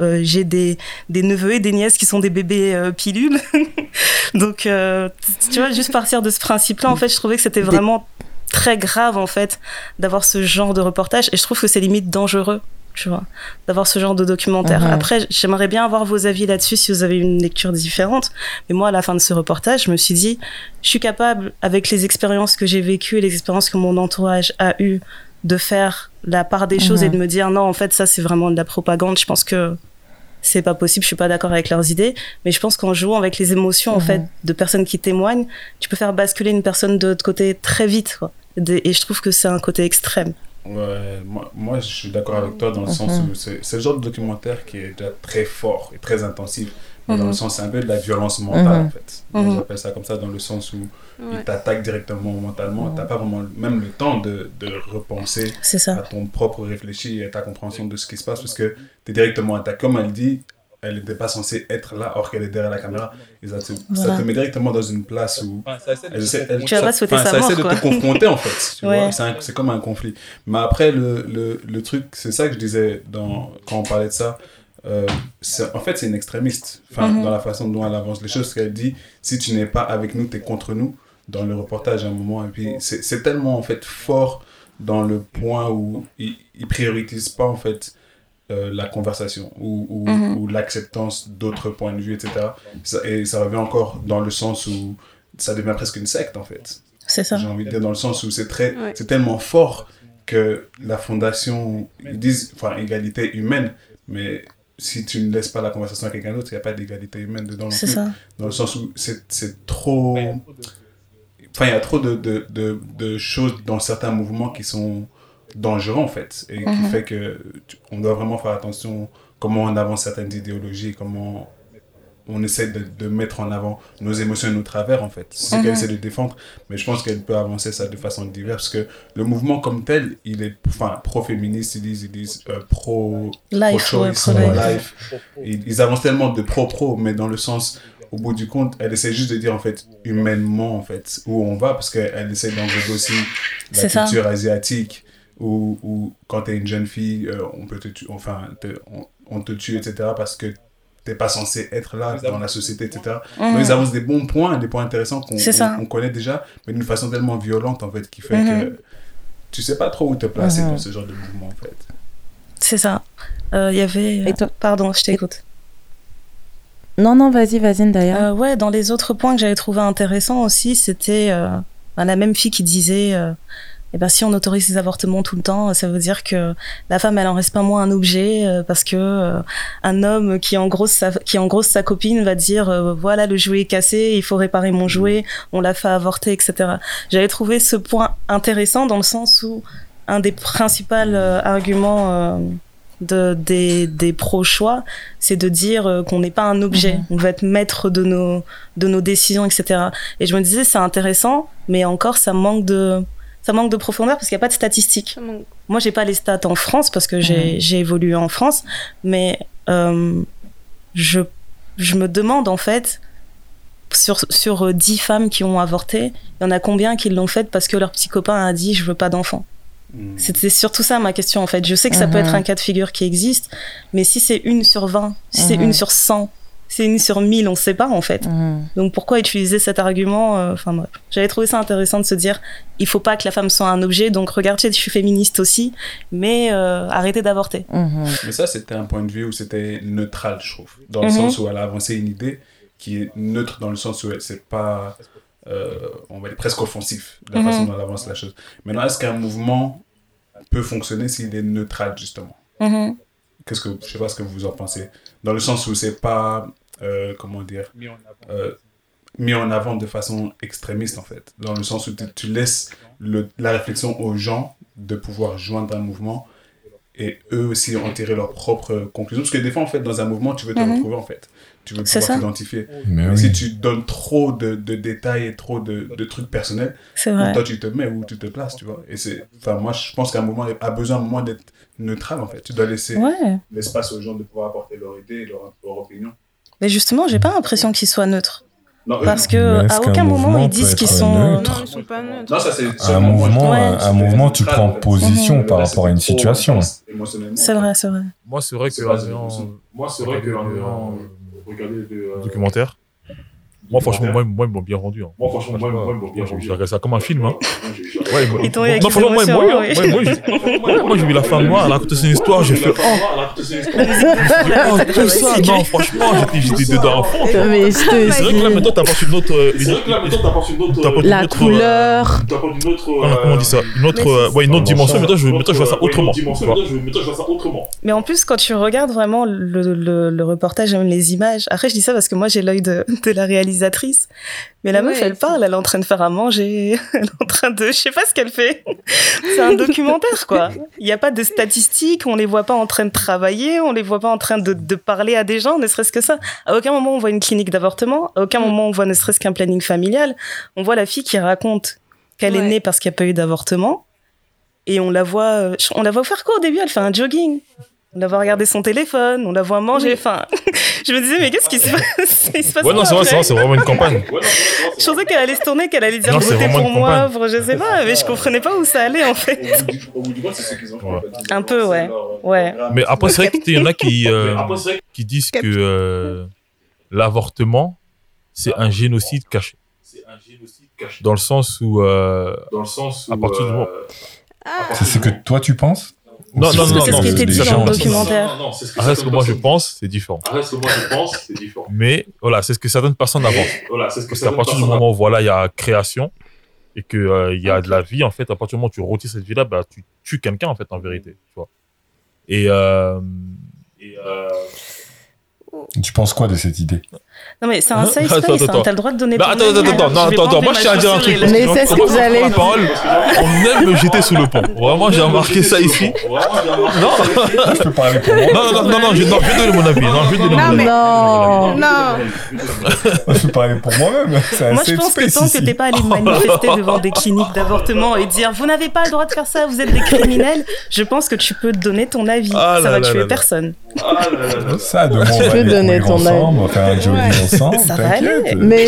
Euh, j'ai des, des, neveux et des nièces qui sont des bébés euh, pilules. [laughs] Donc, euh, tu vois, juste partir de ce principe-là, en fait, je trouvais que c'était vraiment très grave, en fait, d'avoir ce genre de reportage. Et je trouve que c'est limite dangereux, tu vois, d'avoir ce genre de documentaire. Après, j'aimerais bien avoir vos avis là-dessus si vous avez une lecture différente. Mais moi, à la fin de ce reportage, je me suis dit, je suis capable, avec les expériences que j'ai vécues et les expériences que mon entourage a eues, de faire la part des choses et de me dire non en fait ça c'est vraiment de la propagande je pense que c'est pas possible, je suis pas d'accord avec leurs idées, mais je pense qu'en jouant avec les émotions en mhm. fait de personnes qui témoignent, tu peux faire basculer une personne de l'autre côté très vite quoi. Et je trouve que c'est un côté extrême. Ouais, moi, moi je suis d'accord avec toi dans le sens mhm. où c'est le genre de documentaire qui est déjà très fort et très intensif dans le mhm. sens, c'est un peu de la violence mentale, en fait. J'appelle ça comme ça dans le sens où il t'attaque directement mentalement. T'as pas vraiment même le temps de, de repenser à ton propre réfléchi et à ta compréhension de ce qui se passe parce que tu es directement attaqué. Comme elle dit, elle n'était pas censée être là or qu'elle est derrière la caméra. Et ça, te, ça, te, met directement dans une place où elle, elle, tu vas pas sa mort, essaie de te confronter en fait. C'est comme un conflit. Mais après, le, le, le truc, c'est ça que je disais dans, quand on parlait de ça euh, en fait, c'est une extrémiste enfin, mhm. dans la façon dont elle avance les choses. qu'elle dit, si tu n'es pas avec nous, tu es contre nous, dans le reportage à un moment. Et puis, c'est tellement en fait fort dans le point où il ne priorise pas en fait euh, la conversation ou, ou, mhm. ou l'acceptance d'autres points de vue, etc. et ça revient encore dans le sens où ça devient presque une secte en fait. C'est ça. J'ai envie de dire dans le sens où c'est très, c'est tellement fort que la fondation, ils disent, enfin, égalité humaine, mais si tu ne laisses pas la conversation à quelqu'un d'autre, il n'y a pas d'égalité humaine dedans. C'est ça. Dans le sens où c'est trop. Enfin, il y a trop de, de, de, de, choses dans certains mouvements qui sont dangereux, en fait. Et qui mhm. fait que on doit vraiment faire attention comment on avance certaines idéologies, comment on essaie de, de, mettre en avant nos émotions et nos travers, en fait. C'est ce qu'elle mhm. essaie de défendre, mais je pense qu'elle peut avancer ça de façon diverse, parce que le mouvement comme tel, il est enfin, pro-féministe, ils disent, ils disent euh, pro-choice, pro life. Ils, ils, avancent tellement de pro-pro, mais dans le sens, au bout du compte, elle essaie juste de dire, en fait, humainement, en fait, où on va, parce qu'elle essaie d'englober aussi la culture asiatique, où, où quand tu es une jeune fille, euh, on peut te tuer, enfin, on, on te tue, etc., parce que t'es pas censé être là dans la société, etc. Donc, ils avancent des bons points, des points intéressants qu'on on, connaît déjà, mais d'une façon tellement violente, en fait, qui fait mhm. que tu sais pas trop où te placer mhm. dans ce genre de mouvement, en fait. C'est ça. Il euh, y avait... Et toi Pardon, je t'écoute. Non, non, vas-y, vas-y, d'ailleurs. Euh, ouais, dans les autres points que j'avais trouvé intéressants aussi, c'était euh, la même fille qui disait et eh ben si on autorise ces avortements tout le temps, ça veut dire que la femme elle en reste pas moins un objet euh, parce que euh, un homme qui en grosse sa, qui en grosse sa copine va dire euh, voilà le jouet est cassé, il faut réparer mon jouet, on l'a fait avorter, etc. J'avais trouvé ce point intéressant dans le sens où un des principaux arguments de, des, des pro-choix, c'est de dire qu'on n'est pas un objet, mhm. on veut être maître de nos, de nos décisions, etc. Et je me disais, c'est intéressant, mais encore, ça manque de, ça manque de profondeur parce qu'il n'y a pas de statistiques. Moi, j'ai pas les stats en France parce que j'ai mhm. évolué en France, mais euh, je, je me demande en fait, sur, sur 10 femmes qui ont avorté, il y en a combien qui l'ont fait parce que leur petit copain a dit je veux pas d'enfant mhm. C'était surtout ça ma question en fait. Je sais que ça peut être mhm. un cas de figure qui existe, mais si c'est une sur 20, si c'est une sur 100, c'est une sur mille, on ne sait pas en fait. Mm. Donc pourquoi utiliser cet argument euh, Enfin bref, j'avais trouvé ça intéressant de se dire, il faut pas que la femme soit un objet, donc regardez, je suis féministe aussi, mais euh, arrêtez d'avorter. Mm-hmm. Mais ça, c'était un point de vue où c'était neutral, je trouve, dans le mm-hmm. sens où elle a avancé une idée qui est neutre dans le sens où c'est pas, euh, on va dire presque offensif la mm-hmm. façon dont elle avance la chose. Maintenant, est-ce qu'un mouvement peut fonctionner s'il est neutral justement? Qu'est-ce que je sais pas ce que vous en pensez dans le sens où c'est pas euh, comment dire, euh, mis en avant de façon extrémiste, en fait. Dans le sens où tu, laisses le, la réflexion aux gens de pouvoir joindre un mouvement et eux aussi en tirer leurs propres conclusions. Parce que des fois, en fait, dans un mouvement, tu veux te mhm. retrouver, en fait. Tu veux pouvoir t'identifier. Mais, si tu donnes trop de, de, détails et trop de, de trucs personnels, vrai. toi, tu te mets où tu te places, tu vois. Et c'est, enfin, moi, je pense qu'un mouvement a besoin un moment d'être neutral, en fait. Tu dois laisser l'espace aux gens de pouvoir apporter leur idée et leur, leur opinion. Mais justement, j'ai pas l'impression qu'ils soient neutres. Parce que à aucun moment ils disent qu'ils sont. Non, ils sont pas neutres. Non, ça c'est. Un mouvement, un mouvement, tu prends position par rapport à une situation. C'est vrai, c'est vrai. Moi, c'est vrai que. Moi, c'est vrai que. Moi, franchement, moi, moi, ils m'ont bien rendu. Hein. Moi, franchement, moi, ils m'ont bien rendu. J'ai regardé ça comme un film. Hein. [laughs] Ouais, ils t'ont eu moi, moi, moi, moi, j'ai vu la femme noire, elle a raconté son histoire, j'ai fait Oh, [laughs] tout ça, non, franchement, j'étais dedans à fond. Mais c'est vrai que là, maintenant, t'apportes une autre. C'est vrai que là, maintenant, t'apportes une autre. La couleur. T'apportes une autre. Comment on dit ça? Une autre, ouais, une autre dimension. Maintenant, je vois ça autrement. Maintenant, je vois ça autrement. Mais en plus, quand tu regardes vraiment le reportage, même les images, après, je dis ça parce que moi, j'ai l'œil de la réalisatrice. Mais la meuf, elle parle, elle est en train de faire à manger, [laughs] elle est en train de, je sais pas ce qu'elle fait. [laughs] C'est un documentaire, quoi. Il n'y a pas de statistiques, on les voit pas en train de travailler, on les voit pas en train de, de parler à des gens, ne serait-ce que ça. À aucun moment on voit une clinique d'avortement, à aucun moment on voit ne serait-ce qu'un planning familial. On voit la fille qui raconte qu'elle est née parce qu'il n'y a pas eu d'avortement. Et on la voit, euh, on la voit faire quoi au début? Elle fait un jogging. On la voit regarder son téléphone, on la voit manger. Enfin, [laughs] je me disais, mais qu'est-ce qui se passe, Il se passe Ouais, non, c'est vrai, c'est vraiment une campagne. je pensais qu'elle allait se tourner, qu'elle allait dire votez pour moi, je sais pas, mais je comprenais pas où ça allait en fait. Un peu, ouais. ouais. Mais après, c'est vrai qu'il y en a qui, [laughs] euh, qui disent que euh, l'avortement, c'est un génocide caché. Dans le sens où, euh, Dans le sens où, à partir du moment. C'est ce que toi tu penses? Non, non, non, c'est ce qui était dit dans le documentaire. Reste que moi je pense, c'est différent. Reste que moi je pense, c'est différent. Mais voilà, c'est ce que certaines personnes avancent. Voilà, c'est ce que Parce qu'à partir du moment où voilà, il y a création et qu'il euh, il y a de la vie, en fait, à partir du moment où tu retires cette vie-là, bah, tu tues quelqu'un, en fait, en vérité. Tu vois. Et, euh, et euh, tu penses quoi de cette idée? Non, mais c'est un safe space, hein. t'as le droit de donner bah, ton Attends, attends, attends, non, attends, attends, moi je tiens à dire un truc. Mais c'est ce que vous allez dire. On aime me jeter sous le pont. Vraiment, j'ai remarqué ça ici. Non, je peux parler pour moi. Non, non, non, non, je, non, je vais donner mon avis. Non, je vais donner mon avis. Non, non. Je peux parler pour moi-même. Moi, je pense que tant que t'es pas allé manifester devant des cliniques d'avortement et dire vous n'avez pas le droit de faire ça, vous êtes des criminels, je pense que tu peux donner ton avis. Ça va tuer personne. [laughs] Ça, de Tu peux donner ton avis on va faire un jogging ensemble. Ça va aller. Mais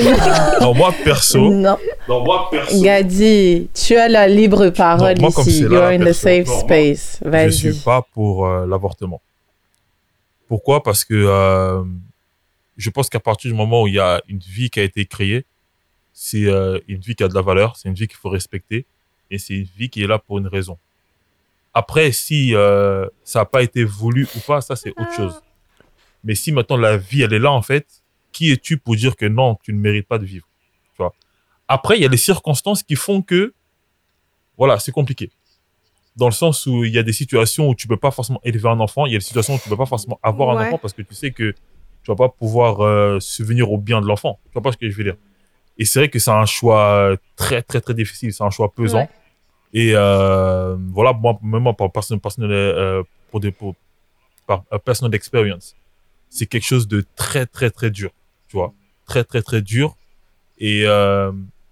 non. [laughs] moi perso. Non. non moi perso. Gadi, tu as la libre parole non, moi, ici. You're in the safe space. Vas-y. Je suis pas pour euh, l'avortement. Pourquoi? Parce que euh, je pense qu'à partir du moment où il y a une vie qui a été créée, c'est euh, une vie qui a de la valeur, c'est une vie qu'il faut respecter et c'est une vie qui est là pour une raison. Après, si ça n'a pas été voulu ou pas, ça c'est autre chose. Mais si maintenant la vie, elle est là, en fait, qui es-tu pour dire que non, tu ne mérites pas de vivre? Tu vois? Après, il y a les circonstances qui font que, voilà, c'est compliqué. Dans le sens où il y a des situations où tu peux pas forcément élever un enfant, il y a des situations où tu peux pas forcément avoir un enfant parce que tu sais que tu vas pas pouvoir euh, subvenir au bien de l'enfant. Tu vois pas ce que je veux dire? Et c'est vrai que c'est un choix très, très, très difficile. C'est un choix pesant. Et euh, voilà, moi, même par personnel, personnel euh, pour des, pour, par personal experience, c'est quelque chose de très très très dur, tu vois, très très très dur. Et euh,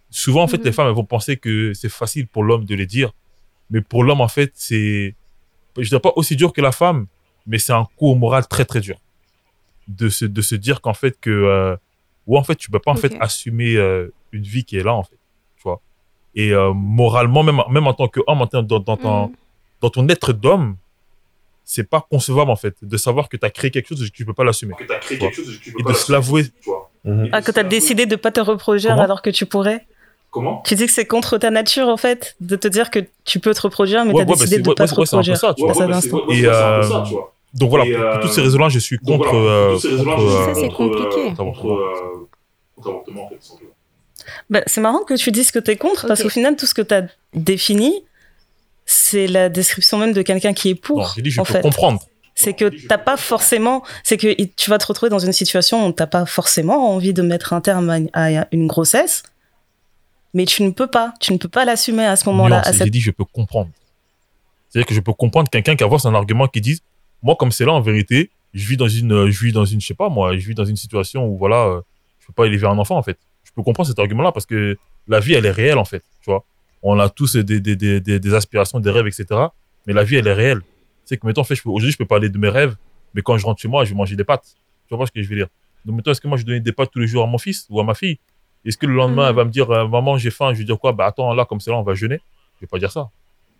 souvent en fait, les mhm. femmes elles vont penser que c'est facile pour l'homme de les dire, mais pour l'homme en fait, c'est, je dirais pas aussi dur que la femme, mais c'est un coup au moral très très dur de se de se dire qu'en fait que euh, ou en fait tu peux pas en fait assumer euh, une vie qui est là en fait, tu vois. Et euh, moralement même même en tant qu'homme, dans, dans, dans, ton, dans ton être d'homme, c'est pas concevable en fait de savoir que tu as créé quelque chose et que tu peux pas l'assumer. Que tu as créé quelque chose et que tu peux et de se l'avouer. Mhm. Ah, que tu as décidé de pas te reproduire alors que tu pourrais Comment Tu dis que c'est contre ta nature en fait de te dire que tu peux te reproduire mais tu as décidé de pas te reproduire. C'est un peu ça, tu vois. Et euh, donc voilà, pour, pour toutes ces raisons-là, je suis contre. Euh, ça c'est compliqué. Bah, c'est marrant que tu dises que tu es contre parce qu'au final tout ce que tu as défini c'est la description même de quelqu'un qui est pour. Non, j'ai dit je peux comprendre. C'est que t'as pas forcément, c'est que tu vas te retrouver dans une situation où t'as pas forcément envie de mettre un terme à une grossesse, mais tu ne peux pas, tu ne peux pas l'assumer à ce moment-là. Cette... J'ai dit, je peux comprendre. C'est-à-dire que je peux comprendre quelqu'un qui a un argument qui dise, moi, comme c'est là, en vérité, je vis dans une, je vis dans une, je sais pas, moi, je vis dans une situation où, voilà, euh, je peux pas élever un enfant, en fait. Je peux comprendre cet argument-là parce que la vie, elle est réelle, en fait, tu vois. On a tous des, des, des, des, aspirations, des rêves, etc. Mais la vie, elle est réelle. C'est que, mettons, en fait, aujourd'hui, je peux parler de mes rêves, mais quand je rentre chez moi, je vais manger des pâtes. Tu vois ce que je veux dire? Donc, mettons, est-ce que moi, je donne des pâtes tous les jours à mon fils ou à ma fille? Est-ce que le lendemain, elle va me dire, euh, maman, j'ai faim, je vais dire quoi? Bah attends, là, comme c'est là, on va jeûner. Je vais pas dire ça.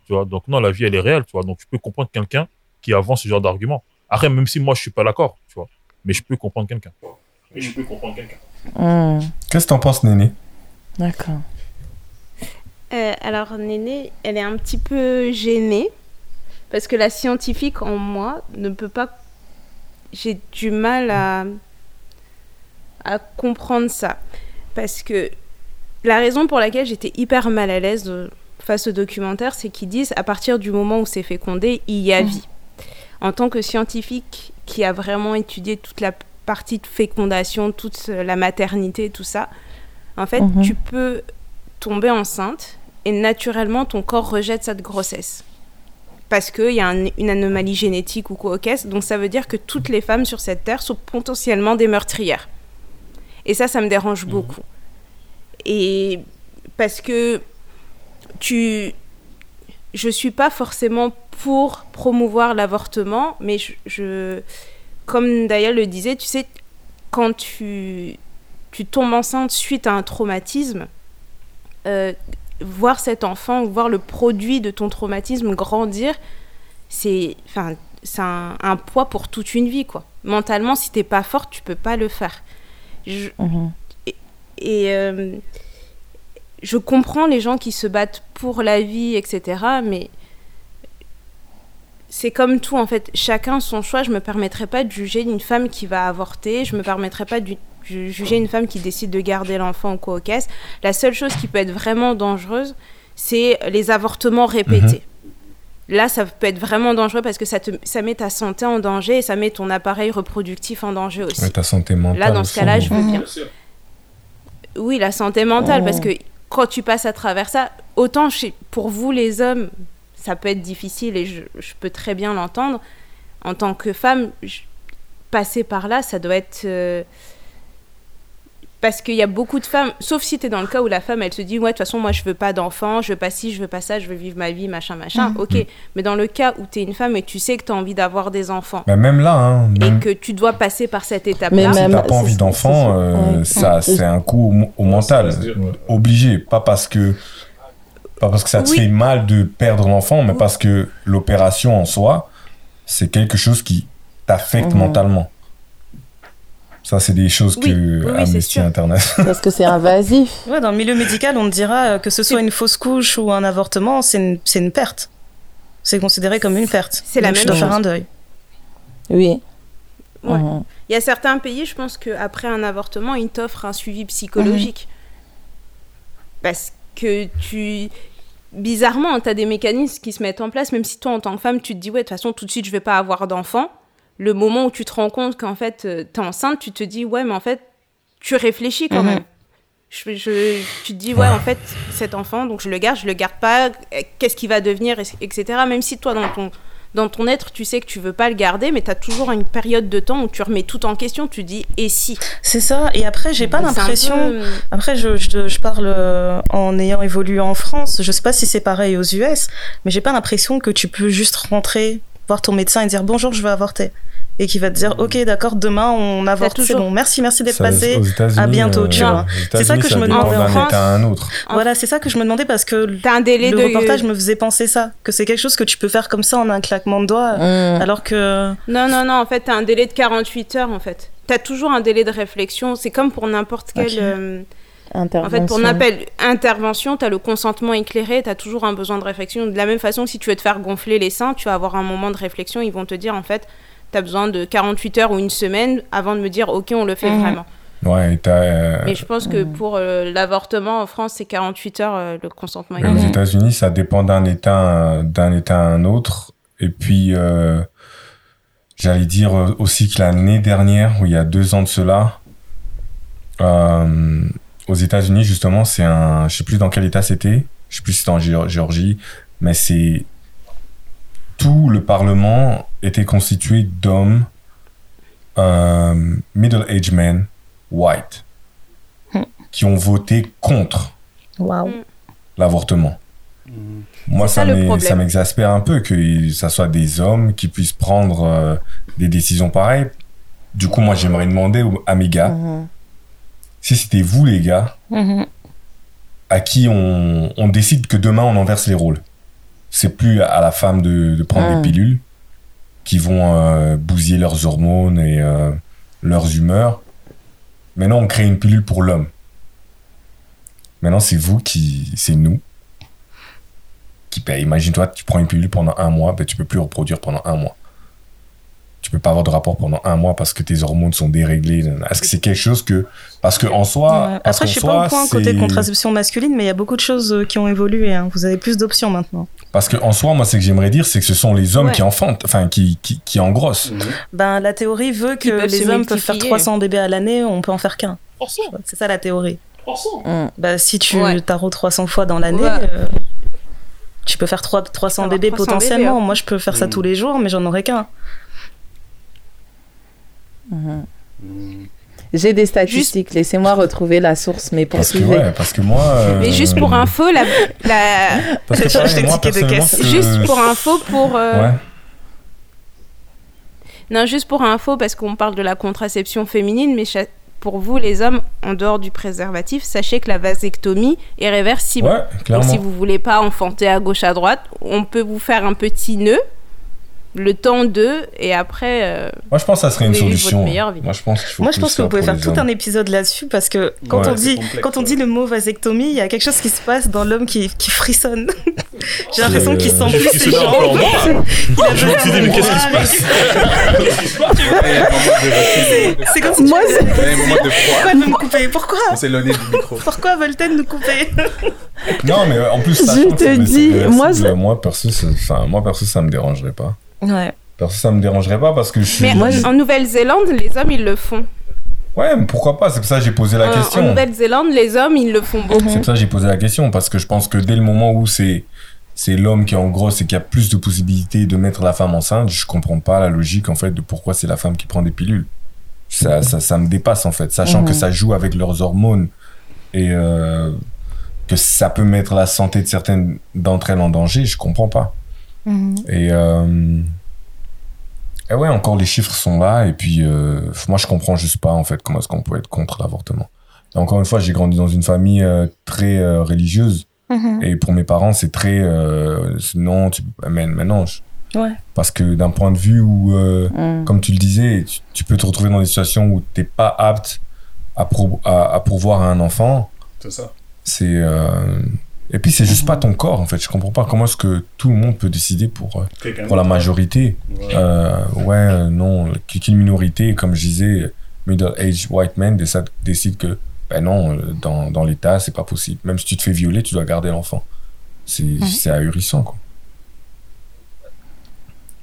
Tu vois, donc non, la vie, elle est réelle, tu vois? Donc je peux comprendre quelqu'un qui avance ce genre d'argument. Après, même si moi, je suis pas d'accord, tu vois. Mais je peux comprendre quelqu'un. Mais je peux comprendre quelqu'un. Qu'est-ce que t'en penses, Néné? D'accord. Euh, alors, Néné, elle est un petit peu gênée parce que la scientifique en moi ne peut pas. J'ai du mal à, à comprendre ça parce que la raison pour laquelle j'étais hyper mal à l'aise face au documentaire, c'est qu'ils disent à partir du moment où c'est fécondé, il y a mmh. vie. En tant que scientifique qui a vraiment étudié toute la partie de fécondation, toute la maternité, tout ça, en fait, mmh. tu peux tomber enceinte et naturellement ton corps rejette cette grossesse. Parce qu'il y a une anomalie génétique ou quoi donc ça veut dire que toutes les femmes sur cette terre sont potentiellement des meurtrières. Et ça, ça me dérange mhm. beaucoup. Et parce que tu. Je suis pas forcément pour promouvoir l'avortement, mais je, comme d'ailleurs le disait, tu sais, quand tu, tu tombes enceinte suite à un traumatisme, euh, voir cet enfant, voir le produit de ton traumatisme grandir, c'est enfin, un, un, poids pour toute une vie. quoi. Mentalement, si t'es pas forte, tu peux pas le faire. Mhm. Et, euh, je comprends les gens qui se battent pour la vie, etc. Mais c'est comme tout, en fait. Chacun son choix. Je me permettrai pas de juger une femme qui va avorter. Je me permettrai pas de juger une femme qui décide de garder l'enfant au quoi La seule chose qui peut être vraiment dangereuse, c'est les avortements répétés. Mhm là, ça peut être vraiment dangereux parce que ça, te, ça met ta santé en danger et ça met ton appareil reproductif en danger aussi. ta santé mentale. Là, dans ce cas-là, je veux bien. Oui, la santé mentale, parce que quand tu passes à travers ça, autant pour vous, les hommes, ça peut être difficile et je, peux très bien l'entendre. En tant que femme, passer par là, ça doit être. Euh, parce qu'il y a beaucoup de femmes, sauf si tu es dans le cas où la femme, elle se dit, ouais, de toute façon, moi, je veux pas d'enfant, je veux pas ci, je veux pas ça, je veux vivre ma vie, machin, machin. Mm. Ok, mais dans le cas où tu es une femme et tu sais que tu as envie d'avoir des enfants. Bah, même là, hein, Et que tu dois passer par cette étape-là. Si tu pas envie d'enfant, euh, ça, c'est un coup au, mental. Obligé. Pas parce que. Pas parce que ça te fait mal de perdre l'enfant, mais parce que l'opération en soi, c'est quelque chose qui t'affecte mm-hmm. mentalement. Ça, c'est des choses que Amnesty International. Parce que c'est invasif. [laughs] Ouais, dans le milieu médical, on dira euh, que ce soit une fausse couche ou un avortement, c'est une, une, perte. C'est considéré comme une perte. C'est la même chose. faire un deuil. Oui. Mhm. Il y a certains pays, je pense qu'après un avortement, ils t'offrent un suivi psychologique. Mhm. Parce que tu. Bizarrement, tu as des mécanismes qui se mettent en place, même si toi, en tant que femme, tu te dis, ouais, de toute façon, tout de suite, je vais pas avoir d'enfant le moment où tu te rends compte qu'en fait, euh, tu es enceinte, tu te dis, ouais, mais en fait, tu réfléchis quand mhm. même. Je, tu te dis, ouais, en fait, cet enfant, donc je le garde, je le garde pas, qu'est-ce qu'il va devenir, etc. Même si toi, dans ton, dans ton être, tu sais que tu veux pas le garder, mais tu as toujours une période de temps où tu remets tout en question, tu dis, et si? C'est ça, et après, j'ai pas l'impression. Euh, après, je, je, parle euh, en ayant évolué en France, je sais pas si c'est pareil aux US, mais j'ai pas l'impression que tu peux juste rentrer, voir ton médecin et dire, bonjour, je veux avorter et qui va te dire ok d'accord demain on avorte c'est bon merci merci d'être passé à bientôt tu euh, vois c'est ça que je me demandais en France un autre. voilà c'est ça que je me demandais parce que un délai le reportage me faisait penser ça que c'est quelque chose que tu peux faire comme ça en un claquement de doigts mmh. alors que non non non en fait t'as un délai de 48 heures en fait t'as toujours un délai de réflexion c'est comme pour n'importe quel euh, En fait, pour n'importe intervention, tu as le consentement éclairé, tu as toujours un besoin de réflexion. De la même façon, si tu veux te faire gonfler les seins, tu vas avoir un moment de réflexion. Ils vont te dire, en fait, tu as besoin de 48 heures ou une semaine avant de me dire ok on le fait mhm. vraiment. Ouais, euh, Mais je pense que pour euh, l'avortement en France, c'est 48 heures euh, le consentement. aux États-Unis, ça dépend d'un état, d'un état à un autre. Et puis, J'allais dire aussi que l'année dernière, ou il y a deux ans de cela, aux États-Unis, justement, c'est un. Je sais plus dans quel état c'était. Je sais plus si c'était en Géorgie, mais c'est. Tout le Parlement était constitué d'hommes euh, middle-aged men white hmm. qui ont voté contre l'avortement. Hmm. Moi, ça, ça m'exaspère un peu que ça soit des hommes qui puissent prendre euh, des décisions pareilles. Du coup, moi, j'aimerais demander à mes gars, hmm si c'était vous les gars, mhm. à qui on, on, décide que demain on inverse les rôles. C'est plus à la femme de, de prendre des ah. pilules qui vont euh, bousiller leurs hormones et euh, leurs humeurs. Maintenant, on crée une pilule pour l'homme. Maintenant, c'est vous qui, c'est nous qui paye. Imagine-toi, tu prends une pilule pendant un mois, ben, tu peux plus reproduire pendant un mois tu peux pas avoir de rapport pendant un mois parce que tes hormones sont déréglées. Est-ce que c'est quelque chose que parce que en soi, après je suis pas au point côté contraception masculine, mais il y a beaucoup de choses euh, qui ont évolué. Hein. Vous avez plus d'options maintenant. Parce que en soi, moi, ce que j'aimerais dire, c'est que ce sont les hommes qui enfantent, enfin qui qui, qui engrossent. Mhm. Ben la théorie veut que les hommes peuvent faire 300 bébés à l'année, on peut en faire qu'un. C'est ça la théorie. 300. Mm. Ben, si tu ouais. 300 fois dans l'année. Euh, tu peux faire 3, 300 bébés potentiellement. Hein. Moi, je peux faire ça mm. tous les jours, mais j'en aurai qu'un. Mhm. J'ai des statistiques. Laissez-moi retrouver la source, mais poursuivez. Parce que, parce que moi. Euh, mais juste pour info, la. Parce que [laughs] moi, de caisse. Juste pour info, pour. Euh, non, juste pour info, parce qu'on parle de la contraception féminine, mais pour vous, les hommes, en dehors du préservatif, sachez que la vasectomie est réversible. Ouais, Donc, si vous voulez pas enfanter à gauche à droite, on peut vous faire un petit nœud le temps d'eux et après. Euh, moi, je pense que ça serait une solution. Moi, je pense, Moi, je pense que vous pouvez faire tout un épisode là-dessus parce que quand on dit quand on dit le mot vasectomie, il y a quelque chose qui se passe dans l'homme qui, qui frissonne. [laughs] J'ai l'impression qu'il sent plus ses jambes. Je me suis dit mais qu'est-ce qui se passe? C'est comme si moi, Pourquoi nous couper? Pourquoi? Pourquoi veulent-elles nous couper? Non, mais en plus, je te dis, moi, moi perso, ça, moi perso, ça me dérangerait pas. Ouais. Parce que ça me dérangerait pas parce que je suis. Mais en Nouvelle-Zélande, les hommes, ils le font. Ouais, mais pourquoi pas? C'est pour ça que j'ai posé la question. En Nouvelle-Zélande, les hommes, ils le font beaucoup. C'est pour ça que j'ai posé la question parce que je pense que dès le moment où c'est c'est l'homme qui est en grosse et qui a plus de possibilités de mettre la femme enceinte, je comprends pas la logique en fait de pourquoi c'est la femme qui prend des pilules. Ça, ça, ça me dépasse en fait, sachant que mhm. ça joue avec leurs hormones et euh, que ça peut mettre la santé de certaines d'entre elles en danger, je comprends pas. Mhm. Et, euh, et, ouais, encore les chiffres sont là. Et puis, euh, moi, je comprends juste pas, en fait, comment est-ce qu'on peut être contre l'avortement. encore une fois, j'ai grandi dans une famille euh, très religieuse. Mhm. Et pour mes parents, c'est très. non, tu mais, mais non. Ouais. Parce que d'un point de vue où, mhm. comme tu le disais, tu, peux te retrouver dans des situations où t'es pas apte à, à, à pourvoir à un enfant. C'est ça. C'est et puis c'est juste pas ton corps en fait. Je comprends pas comment est-ce que tout le monde peut décider pour euh, pour la majorité. Ouais, euh, ouais euh, non, qu'une minorité, comme je disais, middle-aged white men décide, que ben non, dans, dans l'État c'est pas possible. Même si tu te fais violer, tu dois garder l'enfant. C'est mhm. ahurissant quoi.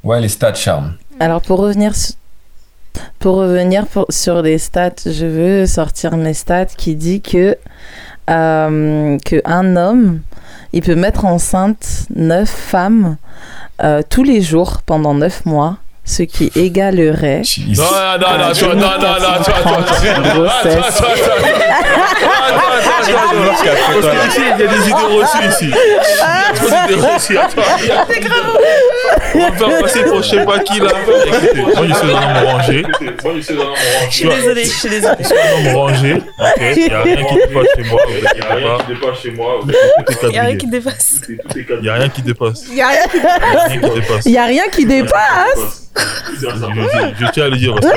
Ouais, les stats charme. Alors pour revenir pour revenir sur les stats, je veux sortir mes stats qui dit que euh, qu'un homme, il peut mettre enceinte neuf femmes euh, tous les jours pendant neuf mois ce qui égalerait. Non, non, non, non, non, non, non, non, Parce que ici, il y a des idées reçues ici. Il y a des idées reçues. On va faire passer pour je sais pas qui là. Moi, je suis un homme rangé. Je suis désolé, je suis désolé. Je suis un homme rangé. Ok, il n'y a rien qui dépasse chez moi. Il n'y a rien qui dépasse chez moi. Il n'y a rien qui dépasse. Il n'y a rien qui dépasse. Il n'y a rien qui dépasse. Il n'y a rien qui dépasse. Je, tiens à le dire parce que euh,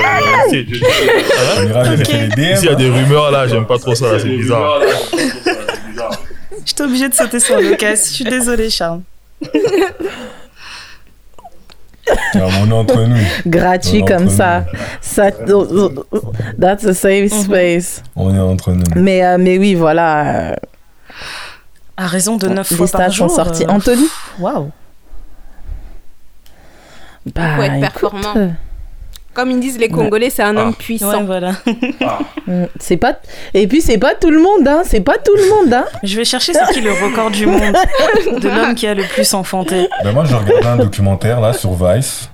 s'il y a des rumeurs là, j'aime pas trop ça, c'est bizarre. J'étais obligée de sauter sur le casque, je suis désolée, Charles. on est entre nous. Gratuit comme ça. ça. That's a safe mhm. space. On est entre nous. Mais, euh, mais oui, voilà. À raison de 9 fois par jour. sont sortis. Anthony Waouh. Bah, être performant. Comme ils disent les Congolais, c'est un homme puissant. voilà. [laughs] Mm, C'est pas et puis c'est pas tout le monde hein, c'est pas tout le monde hein. Je vais chercher c'est qui le record du monde de [laughs] l'homme qui a le plus enfanté. Ben moi, j'ai regardé un documentaire là sur Vice.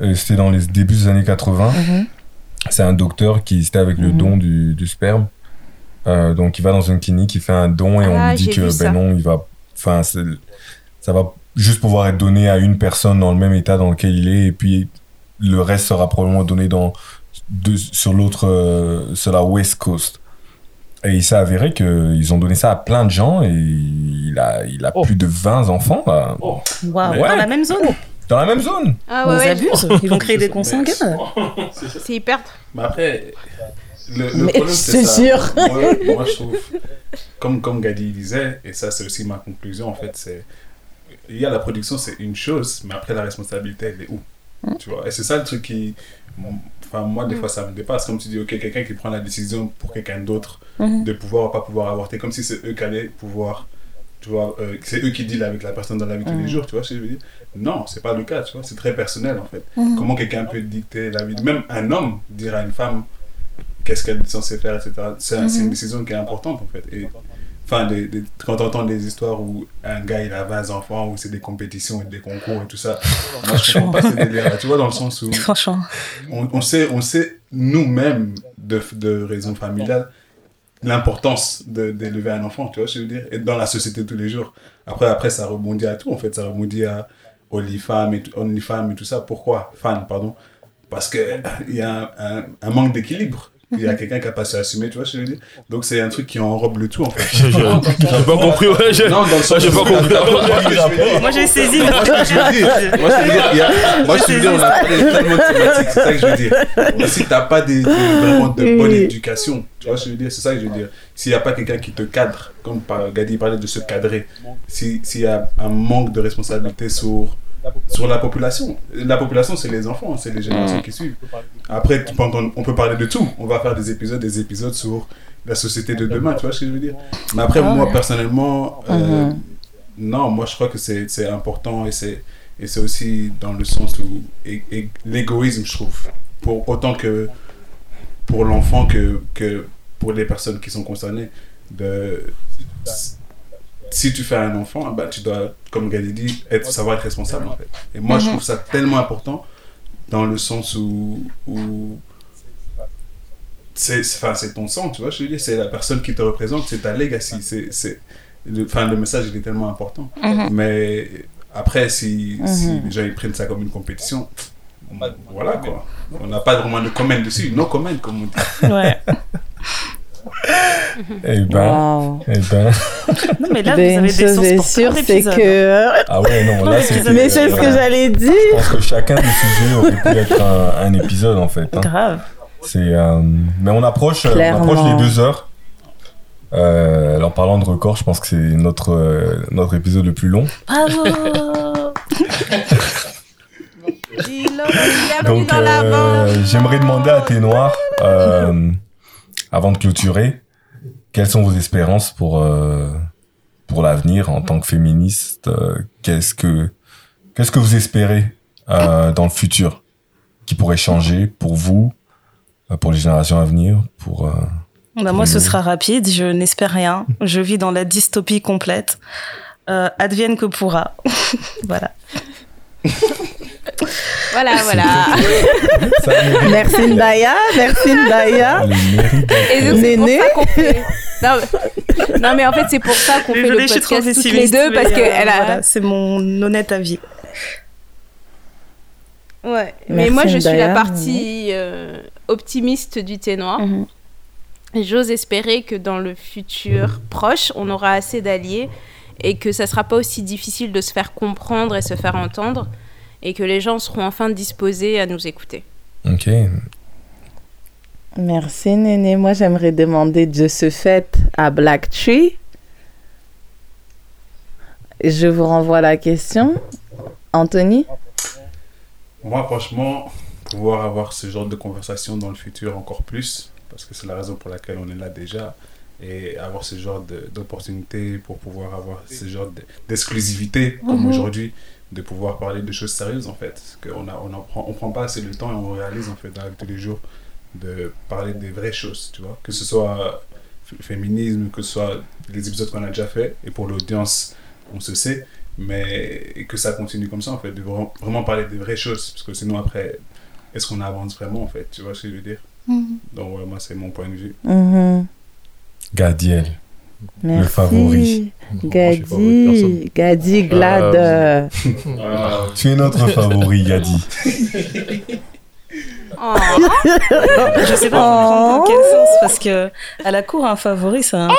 Euh, C'était dans les débuts des années 80. Mhm. C'est un docteur qui était avec le Mhm. don du, du sperme. Euh, donc, il va dans une clinique, il fait un don et on Ah, lui dit que ça. ben non, il va. Enfin, ça va juste pouvoir être donné à une personne dans le même état dans lequel il est et puis le reste sera probablement donné dans de- sur l'autre euh, sur la West Coast. Et il s'est avéré qu'ils ont donné ça à plein de gens et il a, il a Oh. plus de 20 enfants là, Ouais. dans la même zone. dans la même zone. Ah Ils ouais, ouais, abusent. Ils vont créer des consanguins. c'est hyper. Mais après, le, le Mais problème, c'est sûr. Moi, moi, je trouve, comme, comme Gadi disait, et ça, c'est aussi ma conclusion, en fait, c'est. Il y a la production, c'est une chose, mais après, la responsabilité, elle est où? Tu vois? Et c'est ça le truc qui. Enfin, moi, des fois, ça me dépasse. Comme tu dis, ok, quelqu'un qui prend la décision pour quelqu'un d'autre Mhm. de pouvoir ou pas pouvoir avorter, comme si c'est eux qui allaient pouvoir. Tu vois, euh, c'est eux qui dealent avec la personne dans la vie tous les jours, tu vois ce que je veux dire? Non, c'est pas le cas, tu vois, c'est très personnel en fait. Comment quelqu'un peut dicter la vie? Même un homme dire à une femme qu'est-ce qu'elle est censée faire, etc. C'est une décision qui est importante en fait. Et, enfin, des- des- quand on entend des histoires où un gars il a 20 enfants, où c'est des compétitions et des concours et tout ça, moi je comprends pas ces tu vois, dans le sens où Franchement. on, on sait, on sait nous-mêmes de, de raisons familiales l'importance de- d'élever un enfant, tu vois ce que je veux dire, et dans la société de tous les jours. Après, après ça rebondit à tout, en fait, ça rebondit à OnlyFans et, et tout ça. Pourquoi? Fan, pardon. Parce qu'il y a un, un- un manque d'équilibre. Il y a quelqu'un qui n'a pas su assumer, tu vois ce que je veux dire? Donc c'est un truc qui enrobe le tout, en fait. [laughs] J'ai pas compris, ouais. j'ai- Non, dans le sens j'ai pas compris. [laughs] Je Moi j'ai saisi. moi, je veux dire, je a- je on a parlé de tellement de thématiques, c'est ça que je veux dire. Mais si t'as pas des, des- vraiment de bonne éducation, tu vois ce que je veux dire, c'est ça que je veux dire. S'il n'y a pas quelqu'un qui te cadre, comme par- Gadi parlait de se cadrer, si- s'il y a un manque de responsabilité sur, sur la population, la population c'est les enfants, c'est les générations qui suivent. Après, on peut parler de tout. On va faire des épisodes, des épisodes sur la société de demain, tu vois ce que je veux dire? Mais après, Ah moi ouais. personnellement, euh, Mhm. non, moi je crois que c'est c'est important et c'est et c'est aussi dans le sens où et, et l'égoïsme, je trouve, pour autant que pour l'enfant que, que pour les personnes qui sont concernées, de si tu fais un enfant, bah, tu dois, comme Gali dit, être, savoir être responsable en fait. Et moi je trouve ça tellement important dans le sens où, où c'est c'est- enfin, c'est ton sang, tu vois, je veux dire, c'est la personne qui te représente, c'est ta legacy, c'est c'est le, enfin, le message il est tellement important. Mais après, si, si Mhm. les gens ils prennent ça comme une compétition, voilà quoi. On n'a pas vraiment de comment dessus, no comment comme on dit. Ouais. [laughs] Eh ben, Wow. eh ben. Non mais là Ben, vous une avez des est pour sûre, plein c'est que. Ah ouais, non, là, c'était. Mais c'est ce que j'allais dire. Je pense que chacun des sujets aurait pu être un, un épisode en fait. hein. Grave. C'est, euh, mais on approche, on approche les deux heures. Euh, en parlant de record, je pense que c'est notre, euh, notre épisode le plus long. Bravo. [laughs] Donc, euh, j'aimerais demander à Ténoir, euh, avant de clôturer, quelles sont vos espérances pour, euh, pour l'avenir en tant que féministe euh, Qu'est-ce que, qu'est-ce que vous espérez euh, dans le futur qui pourrait changer pour vous, pour les générations à venir, pour euh, Bah, moi, ce sera rapide. Je n'espère rien. Je vis dans la dystopie complète. Euh, advienne que pourra. [laughs] voilà. [laughs] [laughs] Voilà, voilà. [laughs] Merci Ndaya, merci Ndaya. Et donc, c'est pour Néné. ça qu'on fait. Non, mais- [laughs] non, mais en fait, c'est pour ça qu'on fait le podcast toutes les deux parce euh, qu'elle a. voilà, c'est mon honnête avis. Ouais. Mais moi, je suis la partie euh, optimiste du thé noir. Mhm. Et J'ose espérer que dans le futur proche, on aura assez d'alliés et que ça sera pas aussi difficile de se faire comprendre et se faire entendre et que les gens seront enfin disposés à nous écouter. Ok. Merci Néné. Moi, j'aimerais demander de ce fait à Black Tree. Je vous renvoie la question. Anthony? Moi, franchement, pouvoir avoir ce genre de conversation dans le futur encore plus, parce que c'est la raison pour laquelle on est là déjà, et avoir ce genre d'opportunité pour pouvoir avoir ce genre de- d'exclusivité, comme aujourd'hui, de pouvoir parler de choses sérieuses en fait. Qu'on a, on, prend, on prend pas assez le temps et on réalise en fait dans tous les jours de parler des vraies choses, tu vois. Que ce soit féminisme, que ce soit les épisodes qu'on a déjà fait, et pour l'audience, on se sait, mais que ça continue comme ça en fait, de vraiment parler des vraies choses, parce que sinon après, est-ce qu'on avance vraiment en fait, tu vois ce que je veux dire? Mm-hmm. Donc moi c'est mon point de vue. Mm-hmm. Gadiel. Le favori. Gadi, Gadi Glad. Euh, tu es notre favori, Gadi. [laughs] Oh. Je sais pas dans quel sens, parce que à la cour, un favori, c'est un. Oh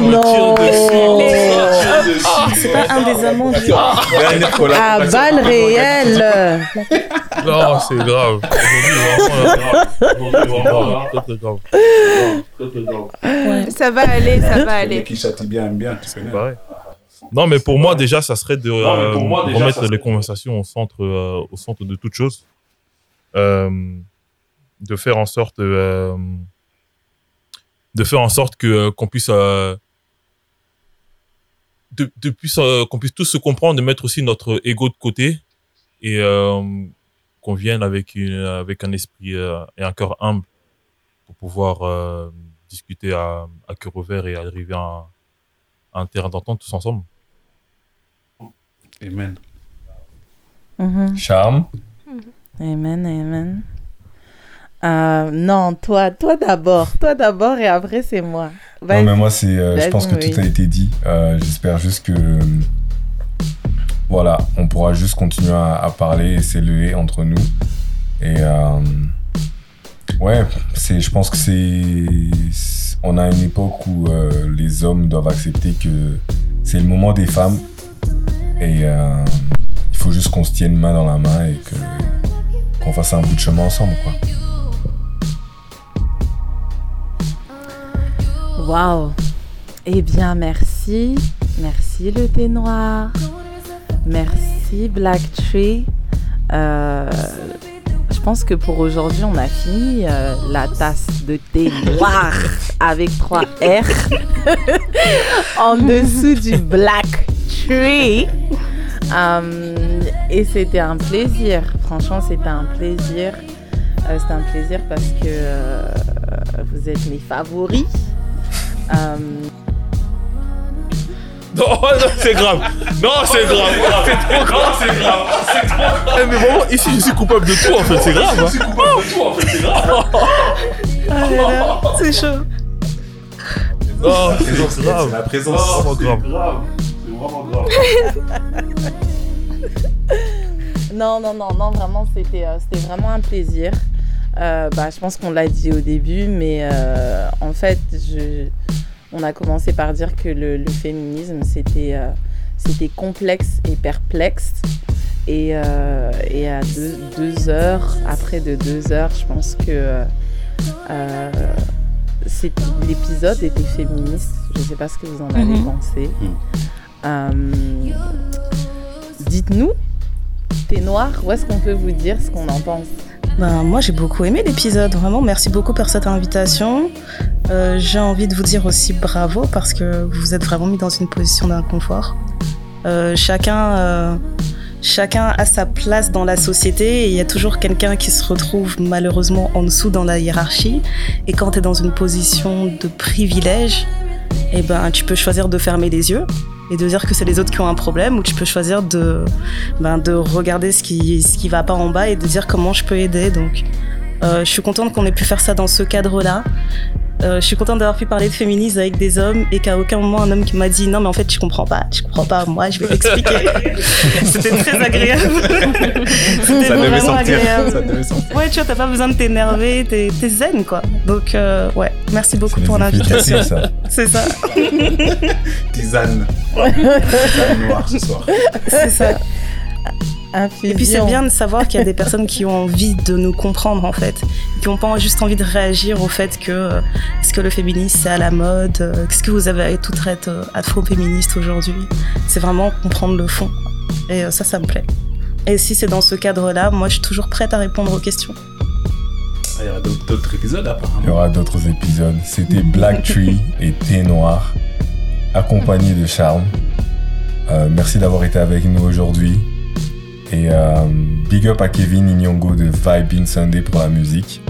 non. C'est pas un des amants du. À balle réelle. Non, c'est grave. Ça va aller, ça va aller. Qui châtie bien, bien, tu connais. Non, mais pour moi, déjà, ça serait de euh, remettre les conversations au centre, euh, au centre de toute chose. Euh, de faire en sorte, de faire en sorte que qu'on puisse, de, de qu'on puisse tous se comprendre, de mettre aussi notre ego de côté et qu'on vienne avec une, avec un esprit et un cœur humble pour pouvoir discuter à, à cœur ouvert et arriver à, à un terrain d'entente tous ensemble. Amen. Mhm. Charme. Amen, amen. Euh, non, toi, toi d'abord, toi d'abord et après c'est moi. Non mais moi c'est, euh, je pense que tout a été dit. Euh, j'espère juste que, voilà, on pourra juste continuer à, parler et s'élever entre nous. Et ouais, c'est, je pense que c'est, on a une époque où les hommes doivent accepter que c'est le moment des femmes et il faut juste qu'on se tienne main dans la main et qu'on fasse un bout de chemin ensemble, quoi. Waouh Eh bien, merci. Merci le thé noir. Merci Black Tree. Euh, je pense que pour aujourd'hui, on a fini euh, la tasse de thé noir [laughs] avec 3 R [laughs] en dessous du Black Tree. Euh, et c'était un plaisir. Franchement, c'était un plaisir. C'était un plaisir parce que vous êtes mes favoris. Non, [laughs] non c'est grave. Non, c'est grave. C'est trop grave. C'est grave. C'est trop grave. Eh, mais vraiment, ici, je suis coupable de tout, en fait. C'est grave. Je suis hein. coupable de tout, en fait. C'est grave. c'est chaud. Non, c'est grave. C'est la présence. C'est grave. [laughs] non, non, non, non, vraiment, c'était euh, c'était vraiment un plaisir. Euh, bah, je pense qu'on l'a dit au début, mais euh, en fait, je, on a commencé par dire que le, féminisme, c'était c'était complexe et perplexe. Et, et à deux, deux, heures, après de deux heures, je pense que l'épisode était féministe. Je ne sais pas ce que vous en avez mhm. pensé. Euh, dites-nous, t'es noir, où est-ce qu'on peut vous dire ce qu'on en pense? Ben, moi j'ai beaucoup aimé l'épisode, vraiment merci beaucoup pour cette invitation. Euh, j'ai envie de vous dire aussi bravo parce que vous êtes vraiment mis dans une position d'inconfort. Euh, chacun, chacun a sa place dans la société et il y a toujours quelqu'un qui se retrouve malheureusement en dessous dans la hiérarchie. Et quand tu es dans une position de privilège, eh ben, tu peux choisir de fermer les yeux et de dire que c'est les autres qui ont un problème ou tu peux choisir de, ben, de regarder ce qui, ce qui va pas en bas et de dire comment je peux aider. Donc, euh, je suis contente qu'on ait pu faire ça dans ce cadre-là. Euh, je suis contente d'avoir pu parler de féminisme avec des hommes et qu'à aucun moment un homme qui m'a dit non mais en fait je comprends pas, je comprends pas, moi je vais t'expliquer. [laughs] C'était très agréable. Ça devait sortir. Ouais tu vois t'as pas besoin de t'énerver, t'es, zen quoi. Donc euh, ouais merci beaucoup pour l'invitation. [laughs] C'est ça. Tisane. Tisane noire ce soir. C'est ça. Et puis c'est bien de savoir qu'il y a des personnes qui ont envie de nous comprendre en fait, qui n'ont pas juste envie de réagir au fait que euh, est-ce que le féminisme c'est à la mode, euh, qu'est-ce que vous avez tout traite euh, afro-féministe aujourd'hui? C'est vraiment comprendre le fond. Et ça, ça me plaît. Et si c'est dans ce cadre-là, moi je suis toujours prête à répondre aux questions. Ah, il y aura d'autres épisodes apparemment. Il y aura d'autres épisodes. C'était Black Tree et Thé Noir, accompagné de Charme. Euh, merci d'avoir été avec nous aujourd'hui. Et euh, big up à Kevin Inyongo de Vibe in Sunday pour la musique.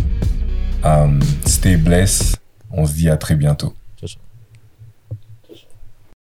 stay blessed. On se dit à très bientôt.